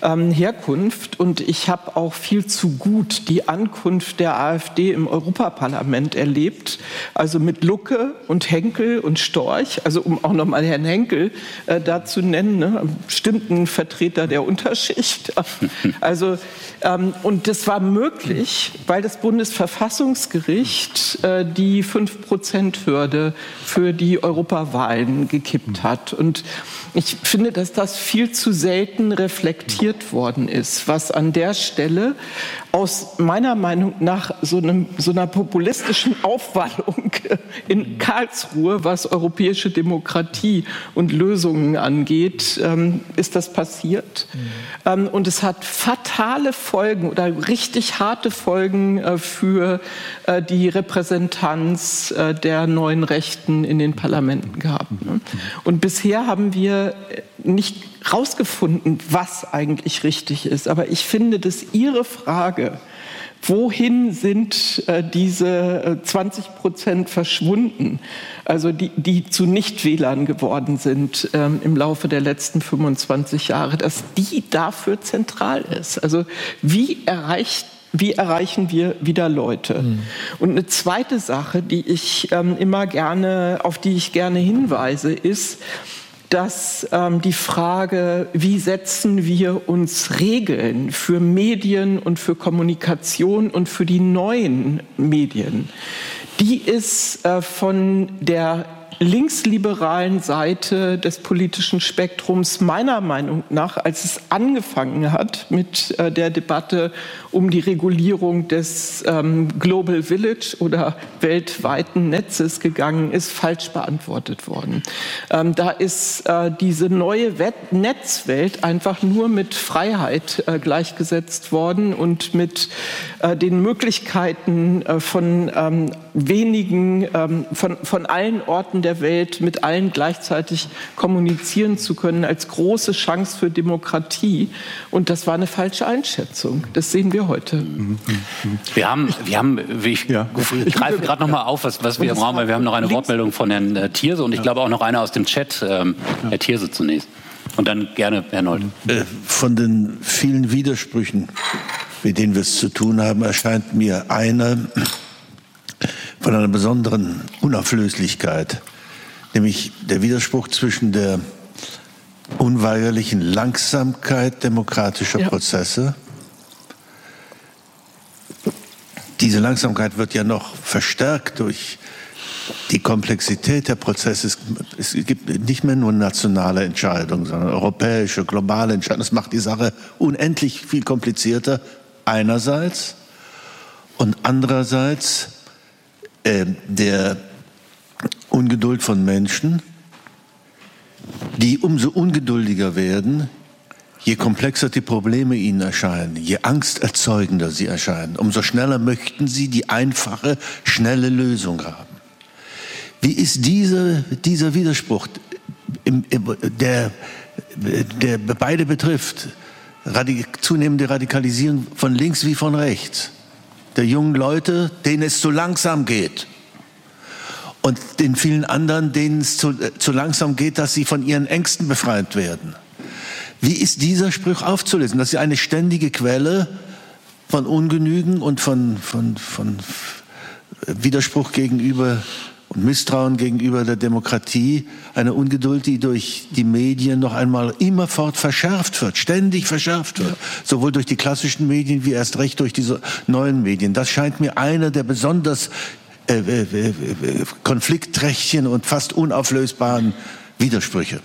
ähm, Herkunft und ich habe auch viel zu gut die Ankunft der AfD im Europaparlament erlebt, also mit Lucke und Henkel und Storch, also um auch noch mal Herrn Henkel äh, da zu nennen, ne, bestimmten Vertreter der Unterschicht. [LAUGHS] Also ähm, und das war möglich, weil das Bundesverfassungsgericht äh, die 5-Prozent-Hürde für die Europawahlen gekippt hat. Und ich finde, dass das viel zu selten reflektiert worden ist, was an der Stelle aus meiner Meinung nach so, einem, so einer populistischen [LAUGHS] Aufwallung in Karlsruhe, was europäische Demokratie und Lösungen angeht, ähm, ist das passiert. Mhm. Ähm, und es hat fatale Folgen oder richtig harte Folgen äh, für äh, die Repräsentanz äh, der neuen Rechten in den Parlamenten gehabt. Ne? Mhm. Und bisher haben wir nicht rausgefunden, was eigentlich richtig ist. Aber ich finde, dass Ihre Frage, wohin sind äh, diese 20 äh, Prozent verschwunden, also die, die zu Nichtwählern geworden sind ähm, im Laufe der letzten 25 Jahre, dass die dafür zentral ist. Also wie erreicht wie erreichen wir wieder Leute? Mhm. Und eine zweite Sache, die ich ähm, immer gerne, auf die ich gerne hinweise, ist, dass ähm, die Frage, wie setzen wir uns Regeln für Medien und für Kommunikation und für die neuen Medien, die ist äh, von der linksliberalen Seite des politischen Spektrums meiner Meinung nach, als es angefangen hat mit äh, der Debatte um die Regulierung des ähm, Global Village oder weltweiten Netzes gegangen ist, falsch beantwortet worden. Ähm, da ist äh, diese neue Netzwelt einfach nur mit Freiheit äh, gleichgesetzt worden und mit den Möglichkeiten von ähm, wenigen, von, von allen Orten der Welt mit allen gleichzeitig kommunizieren zu können, als große Chance für Demokratie. Und das war eine falsche Einschätzung. Das sehen wir heute. Wir haben, wir haben ich, ja. ich greife gerade noch [LAUGHS] mal auf, was, was wir im Raum haben. Wir haben noch eine Wortmeldung von Herrn äh, Thierse und ich glaube auch noch eine aus dem Chat. Ähm, Herr Thierse zunächst. Und dann gerne Herr Nold. Äh, von den vielen Widersprüchen, mit denen wir es zu tun haben, erscheint mir einer von einer besonderen Unauflöslichkeit nämlich der Widerspruch zwischen der unweigerlichen Langsamkeit demokratischer ja. Prozesse. Diese Langsamkeit wird ja noch verstärkt durch die Komplexität der Prozesse. Es gibt nicht mehr nur nationale Entscheidungen, sondern europäische, globale Entscheidungen. Das macht die Sache unendlich viel komplizierter einerseits und andererseits äh, der Ungeduld von Menschen, die umso ungeduldiger werden, je komplexer die Probleme ihnen erscheinen, je angsterzeugender sie erscheinen, umso schneller möchten sie die einfache, schnelle Lösung haben. Wie ist dieser, dieser Widerspruch, der, der beide betrifft, zunehmende Radikalisierung von links wie von rechts, der jungen Leute, denen es zu langsam geht, und den vielen anderen, denen es zu, äh, zu langsam geht, dass sie von ihren Ängsten befreit werden. Wie ist dieser Spruch aufzulesen? Das ist eine ständige Quelle von Ungenügen und von, von, von Widerspruch gegenüber und Misstrauen gegenüber der Demokratie, eine Ungeduld, die durch die Medien noch einmal immerfort verschärft wird, ständig verschärft wird, ja. sowohl durch die klassischen Medien wie erst recht durch diese neuen Medien. Das scheint mir einer der besonders äh, äh, äh, konfliktträchtigen und fast unauflösbaren Widersprüche.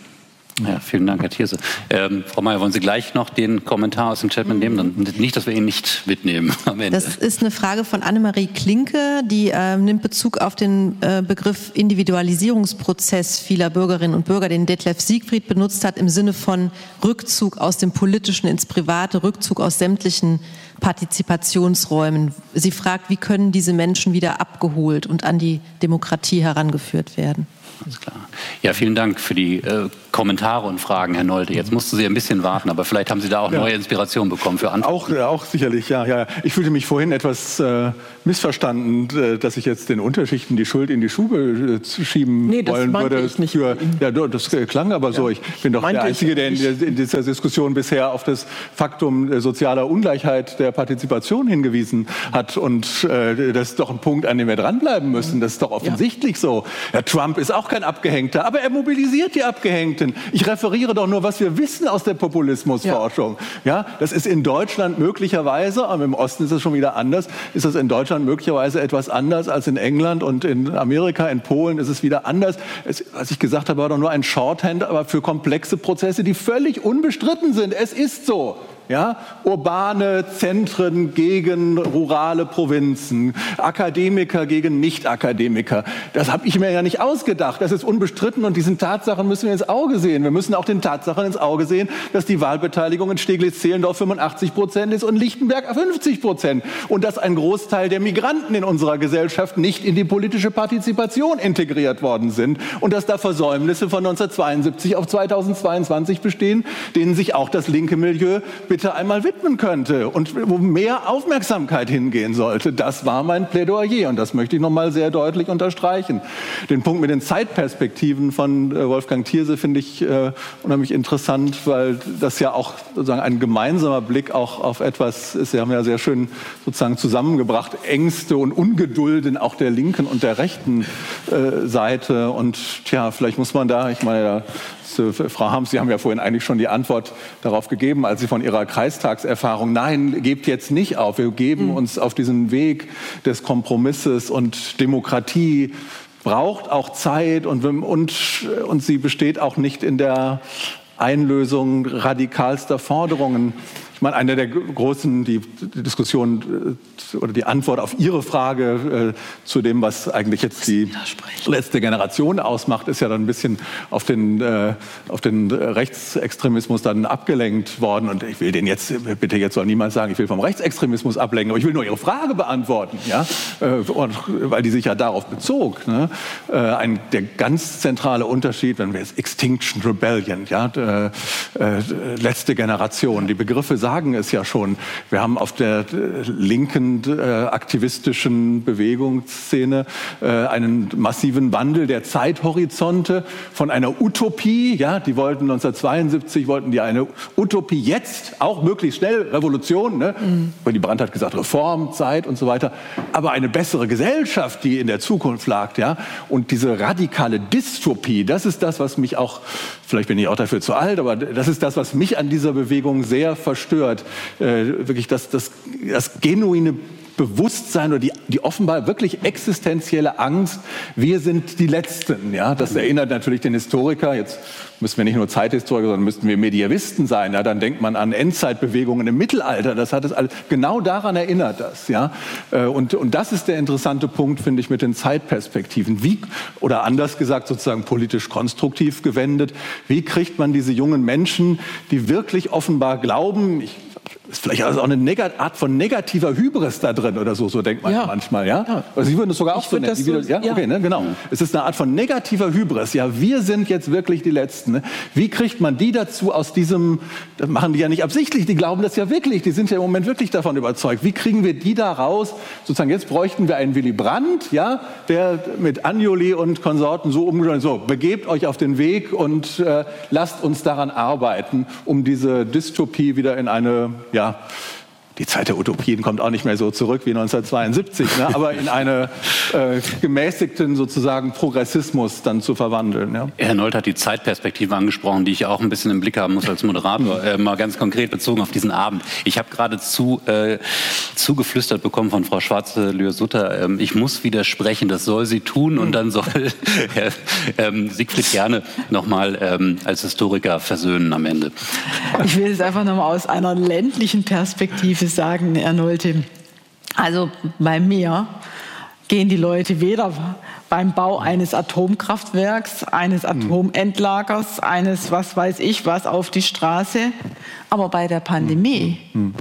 Ja, vielen Dank, Herr Thierse. Ähm, Frau Mayer, wollen Sie gleich noch den Kommentar aus dem Chat mitnehmen? Dann nicht, dass wir ihn nicht mitnehmen [LAUGHS] am Ende. Das ist eine Frage von Annemarie Klinke, die äh, nimmt Bezug auf den äh, Begriff Individualisierungsprozess vieler Bürgerinnen und Bürger, den Detlef Siegfried benutzt hat, im Sinne von Rückzug aus dem Politischen ins Private, Rückzug aus sämtlichen Partizipationsräumen. Sie fragt, wie können diese Menschen wieder abgeholt und an die Demokratie herangeführt werden? Alles klar. Ja, vielen Dank für die äh, Kommentare und Fragen, Herr Nolte. Jetzt mussten Sie ein bisschen warten, aber vielleicht haben Sie da auch ja. neue Inspirationen bekommen für Antworten. Auch, äh, auch sicherlich, ja, ja. Ich fühlte mich vorhin etwas äh, missverstanden, äh, dass ich jetzt den Unterschichten die Schuld in die Schuhe äh, schieben nee, wollen würde. Ich nicht für, ja, das klang aber ja. so. Ich bin doch meinte der Einzige, der in, in, dieser Diskussion bisher auf das Faktum sozialer Ungleichheit der Partizipation hingewiesen hat. Und äh, das ist doch ein Punkt, an dem wir dranbleiben müssen. Das ist doch offensichtlich ja. so. Herr Trump ist auch kein Abgehängter, aber er mobilisiert die Abgehängten. Ich referiere doch nur, was wir wissen aus der Populismusforschung. Ja. ja, das ist in Deutschland möglicherweise, aber im Osten ist es schon wieder anders, ist das in Deutschland möglicherweise etwas anders als in England und in Amerika, in Polen ist es wieder anders. Es, was ich gesagt habe, war doch nur ein Shorthand, aber für komplexe Prozesse, die völlig unbestritten sind. Es ist so. Ja? Urbane Zentren gegen rurale Provinzen, Akademiker gegen Nicht-Akademiker. Das habe ich mir ja nicht ausgedacht. Das ist unbestritten und diesen Tatsachen müssen wir ins Auge sehen. Wir müssen auch den Tatsachen ins Auge sehen, dass die Wahlbeteiligung in Steglitz-Zehlendorf 85 Prozent ist und Lichtenberg 50 Prozent. Und dass ein Großteil der Migranten in unserer Gesellschaft nicht in die politische Partizipation integriert worden sind. Und dass da Versäumnisse von 1972 auf 2022 bestehen, denen sich auch das linke Milieu bitte einmal widmen könnte und wo mehr Aufmerksamkeit hingehen sollte. Das war mein Plädoyer und das möchte ich noch mal sehr deutlich unterstreichen. Den Punkt mit den Zeitperspektiven von äh, Wolfgang Thierse finde ich äh, unheimlich interessant, weil das ja auch sozusagen ein gemeinsamer Blick auch auf etwas ist. Sie haben ja sehr schön sozusagen zusammengebracht Ängste und Ungedulden auch der linken und der rechten äh, Seite und tja, vielleicht muss man da, ich meine, Frau Harms, Sie haben ja vorhin eigentlich schon die Antwort darauf gegeben, als Sie von Ihrer Kreistagserfahrung, nein, gebt jetzt nicht auf, wir geben mhm. uns auf diesen Weg des Kompromisses und Demokratie braucht auch Zeit und, und, und sie besteht auch nicht in der Einlösung radikalster Forderungen. Ich meine, eine der großen die Diskussion äh, oder die Antwort auf Ihre Frage äh, zu dem, was eigentlich jetzt die letzte Generation ausmacht, ist ja dann ein bisschen auf den, äh, auf den Rechtsextremismus dann abgelenkt worden. Und ich will den jetzt, bitte jetzt soll niemand sagen, ich will vom Rechtsextremismus ablenken, aber ich will nur Ihre Frage beantworten, ja? Äh, und, weil die sich ja darauf bezog. Ne? Äh, ein, der ganz zentrale Unterschied, wenn wir jetzt Extinction Rebellion, ja? Äh, letzte Generation, die Begriffe sagen, sagen es ja schon. Wir haben auf der äh, linken äh, aktivistischen Bewegungsszene äh, einen massiven Wandel der Zeithorizonte von einer Utopie, ja, die wollten 1972 wollten die eine Utopie jetzt auch möglichst schnell Revolution, ne? Mhm. Willy Brandt hat gesagt Reform, Zeit und so weiter, aber eine bessere Gesellschaft, die in der Zukunft lag, ja, und diese radikale Dystopie, das ist das, was mich auch vielleicht bin ich auch dafür zu alt, aber das ist das, was mich an dieser Bewegung sehr verstört. Äh, wirklich das, das, das genuine Bewusstsein oder die, die offenbar wirklich existenzielle Angst, wir sind die Letzten. Ja? Das erinnert natürlich den Historiker, jetzt müssen wir nicht nur Zeithistoriker, sondern müssten wir Medievisten sein. Ja? Dann denkt man an Endzeitbewegungen im Mittelalter, das hat es alles, genau daran erinnert das. Ja? Äh, und, und das ist der interessante Punkt, finde ich, mit den Zeitperspektiven. Wie, oder anders gesagt, sozusagen politisch konstruktiv gewendet, wie kriegt man diese jungen Menschen, die wirklich offenbar glauben, ich ist vielleicht also auch eine Art von negativer Hybris da drin oder so, so denkt man ja. manchmal, ja? ja. Also Sie würden es sogar auch ich so nennen. So, ja? Okay, ne? genau. Es ist eine Art von negativer Hybris. Ja, wir sind jetzt wirklich die Letzten. Ne? Wie kriegt man die dazu aus diesem, das machen die ja nicht absichtlich, die glauben das ja wirklich, die sind ja im Moment wirklich davon überzeugt. Wie kriegen wir die da raus? Sozusagen, jetzt bräuchten wir einen Willy Brandt, ja, der mit Anjoli und Konsorten so umgeht, so, begebt euch auf den Weg und äh, lasst uns daran arbeiten, um diese Dystopie wieder in eine, ja, weniger die Zeit der Utopien kommt auch nicht mehr so zurück wie 1972, ne? aber in einen äh, gemäßigten sozusagen Progressismus dann zu verwandeln. Ja? Herr Nold hat die Zeitperspektive angesprochen, die ich auch ein bisschen im Blick haben muss als Moderator, äh, mal ganz konkret bezogen auf diesen Abend. Ich habe gerade zu, äh, zugeflüstert bekommen von Frau Schwarze-Lühr-Sutter, ähm, ich muss widersprechen, das soll sie tun und dann soll Herr [LAUGHS] ähm, Siegfried gerne nochmal ähm, als Historiker versöhnen am Ende. Ich will es einfach nochmal aus einer ländlichen Perspektive sagen, Herr Nolte. Also bei mir gehen die Leute weder beim Bau eines Atomkraftwerks, eines hm. Atomentlagers, eines was weiß ich was auf die Straße, aber bei der Pandemie hm. Hm.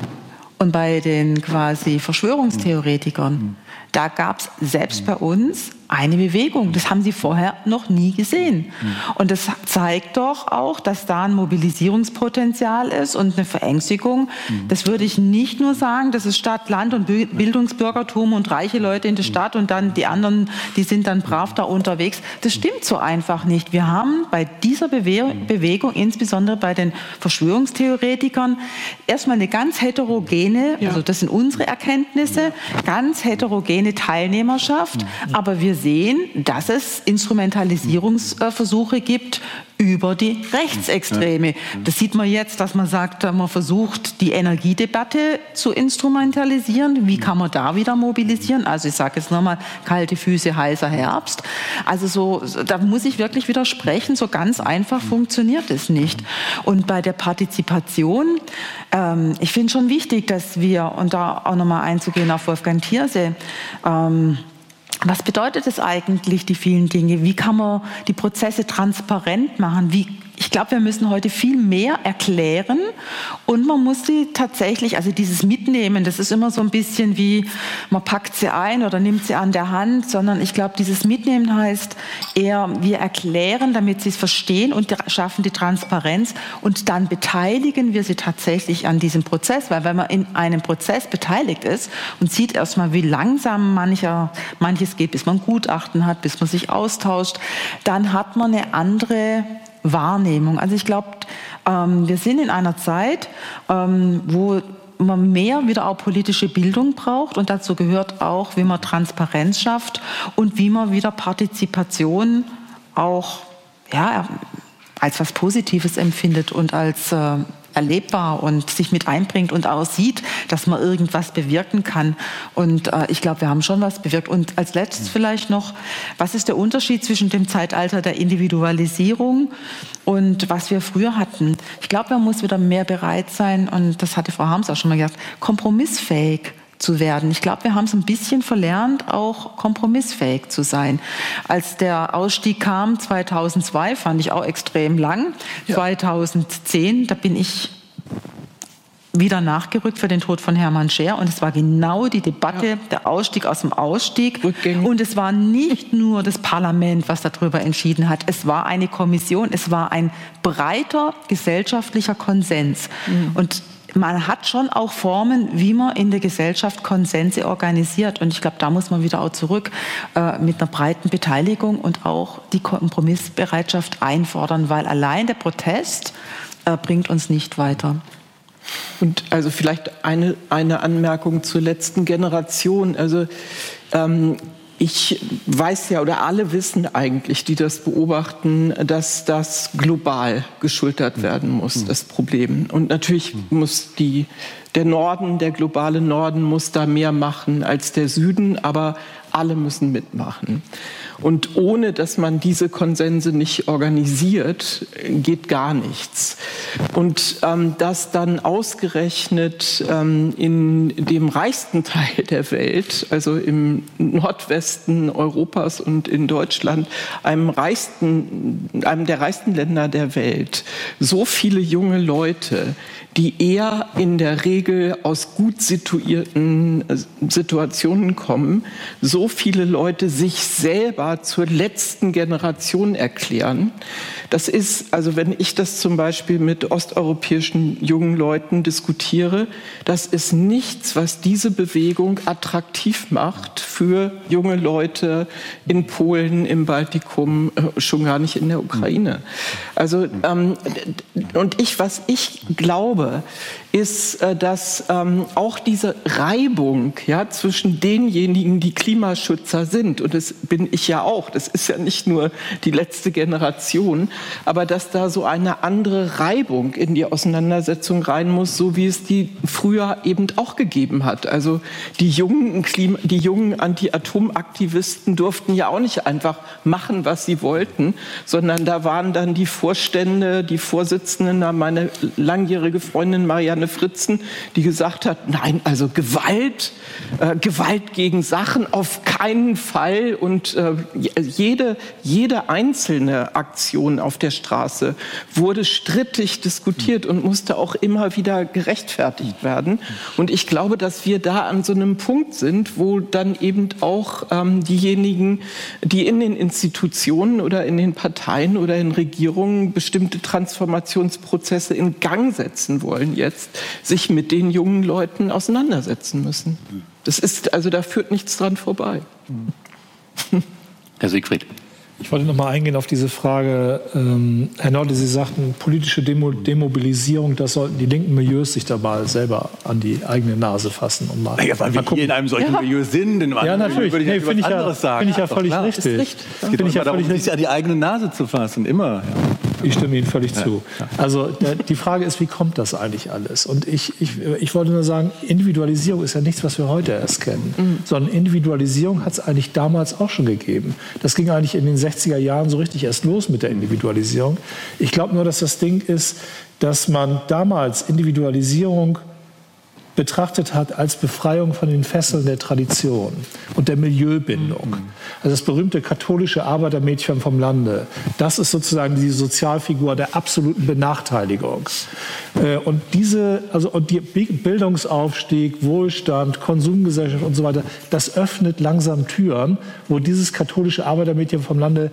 und bei den quasi Verschwörungstheoretikern Da gab es selbst bei uns eine Bewegung. Das haben sie vorher noch nie gesehen. Und das zeigt doch auch, dass da ein Mobilisierungspotenzial ist und eine Verängstigung. Das würde ich nicht nur sagen, das ist Stadt, Land und Bildungsbürgertum und reiche Leute in der Stadt und dann die anderen, die sind dann brav da unterwegs. Das stimmt so einfach nicht. Wir haben bei dieser Bewegung, insbesondere bei den Verschwörungstheoretikern, erstmal eine ganz heterogene, also das sind unsere Erkenntnisse, ganz heterogene Teilnehmerschaft. Aber wir sehen, dass es Instrumentalisierungsversuche gibt über die Rechtsextreme. Das sieht man jetzt, dass man sagt, man versucht, die Energiedebatte zu instrumentalisieren. Wie kann man da wieder mobilisieren? Also ich sage jetzt nochmal, kalte Füße, heißer Herbst. Also so, da muss ich wirklich widersprechen, so ganz einfach funktioniert es nicht. Und bei der Partizipation, ähm, ich finde schon wichtig, dass wir, und da auch nochmal einzugehen auf Wolfgang Thierse, ähm, was bedeutet es eigentlich, die vielen Dinge? Wie kann man die Prozesse transparent machen? Wie ich glaube, wir müssen heute viel mehr erklären und man muss sie tatsächlich, also dieses Mitnehmen, das ist immer so ein bisschen wie, man packt sie ein oder nimmt sie an der Hand, sondern ich glaube, dieses Mitnehmen heißt eher, wir erklären, damit sie es verstehen und schaffen die Transparenz und dann beteiligen wir sie tatsächlich an diesem Prozess, weil wenn man in einem Prozess beteiligt ist und sieht erstmal, wie langsam mancher, manches geht, bis man Gutachten hat, bis man sich austauscht, dann hat man eine andere Wahrnehmung. Also ich glaube, ähm, wir sind in einer Zeit, ähm, wo man mehr wieder auch politische Bildung braucht und dazu gehört auch, wie man Transparenz schafft und wie man wieder Partizipation auch ja, als was Positives empfindet und als äh, erlebbar und sich mit einbringt und auch sieht, dass man irgendwas bewirken kann. Und äh, ich glaube, wir haben schon was bewirkt. Und als letztes mhm. vielleicht noch, was ist der Unterschied zwischen dem Zeitalter der Individualisierung und was wir früher hatten? Ich glaube, man muss wieder mehr bereit sein, und das hatte Frau Harms auch schon mal gesagt, kompromissfähig zu werden. Ich glaube, wir haben es ein bisschen verlernt, auch kompromissfähig zu sein. Als der Ausstieg kam 2002, fand ich auch extrem lang. Ja. 2010, da bin ich wieder nachgerückt für den Tod von Hermann Scher und es war genau die Debatte, ja. der Ausstieg aus dem Ausstieg Rückgängig. und es war nicht nur das Parlament, was darüber entschieden hat, es war eine Kommission, es war ein breiter gesellschaftlicher Konsens mhm. und man hat schon auch Formen, wie man in der Gesellschaft Konsense organisiert. Und ich glaube, da muss man wieder auch zurück äh, mit einer breiten Beteiligung und auch die Kompromissbereitschaft einfordern, weil allein der Protest äh, bringt uns nicht weiter. Und also vielleicht eine, eine Anmerkung zur letzten Generation. Also ähm, ich weiß ja, oder alle wissen eigentlich, die das beobachten, dass das global geschultert werden muss, mhm. das Problem. Und natürlich mhm. muss die, der Norden, der globale Norden muss da mehr machen als der Süden, aber alle müssen mitmachen. Und ohne dass man diese Konsense nicht organisiert, geht gar nichts. Und ähm, dass dann ausgerechnet ähm, in dem reichsten [LAUGHS] Teil der Welt, also im Nordwesten Europas und in Deutschland, einem, reichsten, einem der reichsten Länder der Welt, so viele junge Leute, die eher in der Regel aus gut situierten äh, Situationen kommen, so viele Leute sich selber zur letzten Generation erklären. Das ist, also wenn ich das zum Beispiel mit osteuropäischen jungen Leuten diskutiere, das ist nichts, was diese Bewegung attraktiv macht für junge Leute in Polen, im Baltikum, äh, schon gar nicht in der Ukraine. Also ähm, und ich, was ich glaube, glaube, ist, äh, dass ähm, auch diese Reibung ja, zwischen denjenigen, die Klimaschützer sind, und das bin ich ja auch, das ist ja nicht nur die letzte Generation, aber dass da so eine andere Reibung in die Auseinandersetzung rein muss, so wie es die früher eben auch gegeben hat. Also die jungen, Klima, die jungen Anti-Atom-Aktivisten durften ja auch nicht einfach machen, was sie wollten, sondern da waren dann die Vorstände, die Vorsitzenden, meine langjährige Freundin Marianne Susanne Fritzen, die gesagt hat, nein, also Gewalt, äh, Gewalt gegen Sachen auf auf keinen Fall. Und äh, jede, jede einzelne Aktion auf der Straße wurde strittig diskutiert und musste auch immer wieder gerechtfertigt werden. Und ich glaube, dass wir da an so einem Punkt sind, wo dann eben auch ähm, diejenigen, die in den Institutionen oder in den Parteien oder in Regierungen bestimmte Transformationsprozesse in Gang setzen wollen jetzt, sich mit den jungen Leuten auseinandersetzen müssen. Das ist, also da führt nichts dran vorbei. Herr Siegfried. Ich wollte noch mal eingehen auf diese Frage, ähm, Herr Norde, Sie sagten, politische Demo Demobilisierung, das sollten die linken Milieus sich dabei selber an die eigene Nase fassen und mal. Ja, weil wir hier in einem solchen ja. Milieu sind, in ja, natürlich. würde ich nee, finde ich, ja, find ich ja völlig richtig. Es geht ja völlig richtig, an die eigene Nase zu fassen, immer. Ja. Ich stimme Ihnen völlig zu. Also die Frage ist, wie kommt das eigentlich alles? Und ich, ich, ich wollte nur sagen, Individualisierung ist ja nichts, was wir heute erst kennen, mhm. sondern Individualisierung hat es eigentlich damals auch schon gegeben. Das ging eigentlich in den 60er Jahren so richtig erst los mit der Individualisierung. Ich glaube nur, dass das Ding ist, dass man damals Individualisierung betrachtet hat als Befreiung von den Fesseln der Tradition und der Milieubindung. Also das berühmte katholische Arbeitermädchen vom Lande, das ist sozusagen die Sozialfigur der absoluten Benachteiligung. Äh, und diese, also und die Bildungsaufstieg, Wohlstand, Konsumgesellschaft und so weiter, das öffnet langsam Türen, wo dieses katholische Arbeitermädchen vom Lande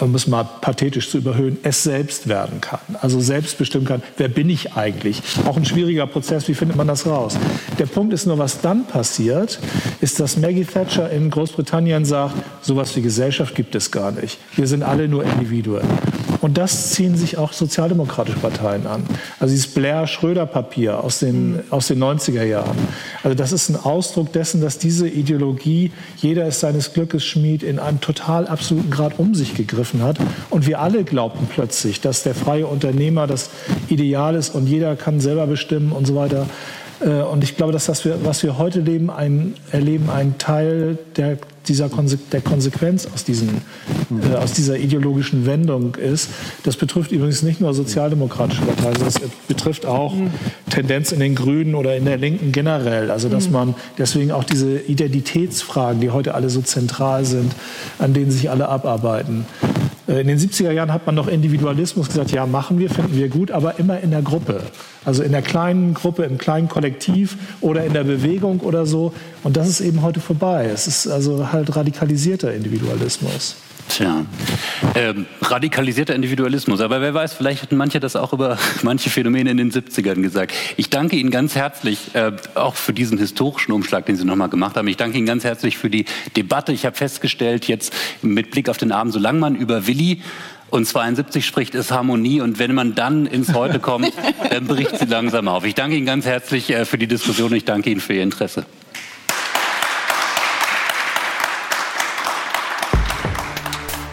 um es mal pathetisch zu überhöhen, es selbst werden kann. Also selbst bestimmen kann, wer bin ich eigentlich? Auch ein schwieriger Prozess, wie findet man das raus? Der Punkt ist nur, was dann passiert, ist, dass Maggie Thatcher in Großbritannien sagt, sowas wie Gesellschaft gibt es gar nicht. Wir sind alle nur Individuen. Und das ziehen sich auch sozialdemokratische Parteien an. Also dieses Blair-Schröder-Papier aus den, aus den 90er Jahren. Also das ist ein Ausdruck dessen, dass diese Ideologie, jeder ist seines Glückes Schmied, in einem total absoluten Grad um sich gegriffen hat. Und wir alle glaubten plötzlich, dass der freie Unternehmer das Ideal ist und jeder kann selber bestimmen und so weiter. Äh, und ich glaube, dass das, was wir heute leben, ein, erleben, ein Teil der, dieser Konse der Konsequenz aus, diesen, äh, aus dieser ideologischen Wendung ist. Das betrifft übrigens nicht nur sozialdemokratische Parteien, sondern es betrifft auch Tendenz in den Grünen oder in der Linken generell. Also dass man deswegen auch diese Identitätsfragen, die heute alle so zentral sind, an denen sich alle abarbeiten, in den 70er Jahren hat man noch Individualismus gesagt, ja, machen wir, finden wir gut, aber immer in der Gruppe. Also in der kleinen Gruppe, im kleinen Kollektiv oder in der Bewegung oder so. Und das ist eben heute vorbei. Es ist also halt radikalisierter Individualismus. Tja, ähm, radikalisierter Individualismus. Aber wer weiß, vielleicht hatten manche das auch über [LAUGHS] manche Phänomene in den 70ern gesagt. Ich danke Ihnen ganz herzlich äh, auch für diesen historischen Umschlag, den Sie nochmal gemacht haben. Ich danke Ihnen ganz herzlich für die Debatte. Ich habe festgestellt, jetzt mit Blick auf den Abend, solange man über Willi und 72 spricht, ist Harmonie. Und wenn man dann ins Heute kommt, [LAUGHS] dann bricht sie langsam auf. Ich danke Ihnen ganz herzlich äh, für die Diskussion. Ich danke Ihnen für Ihr Interesse.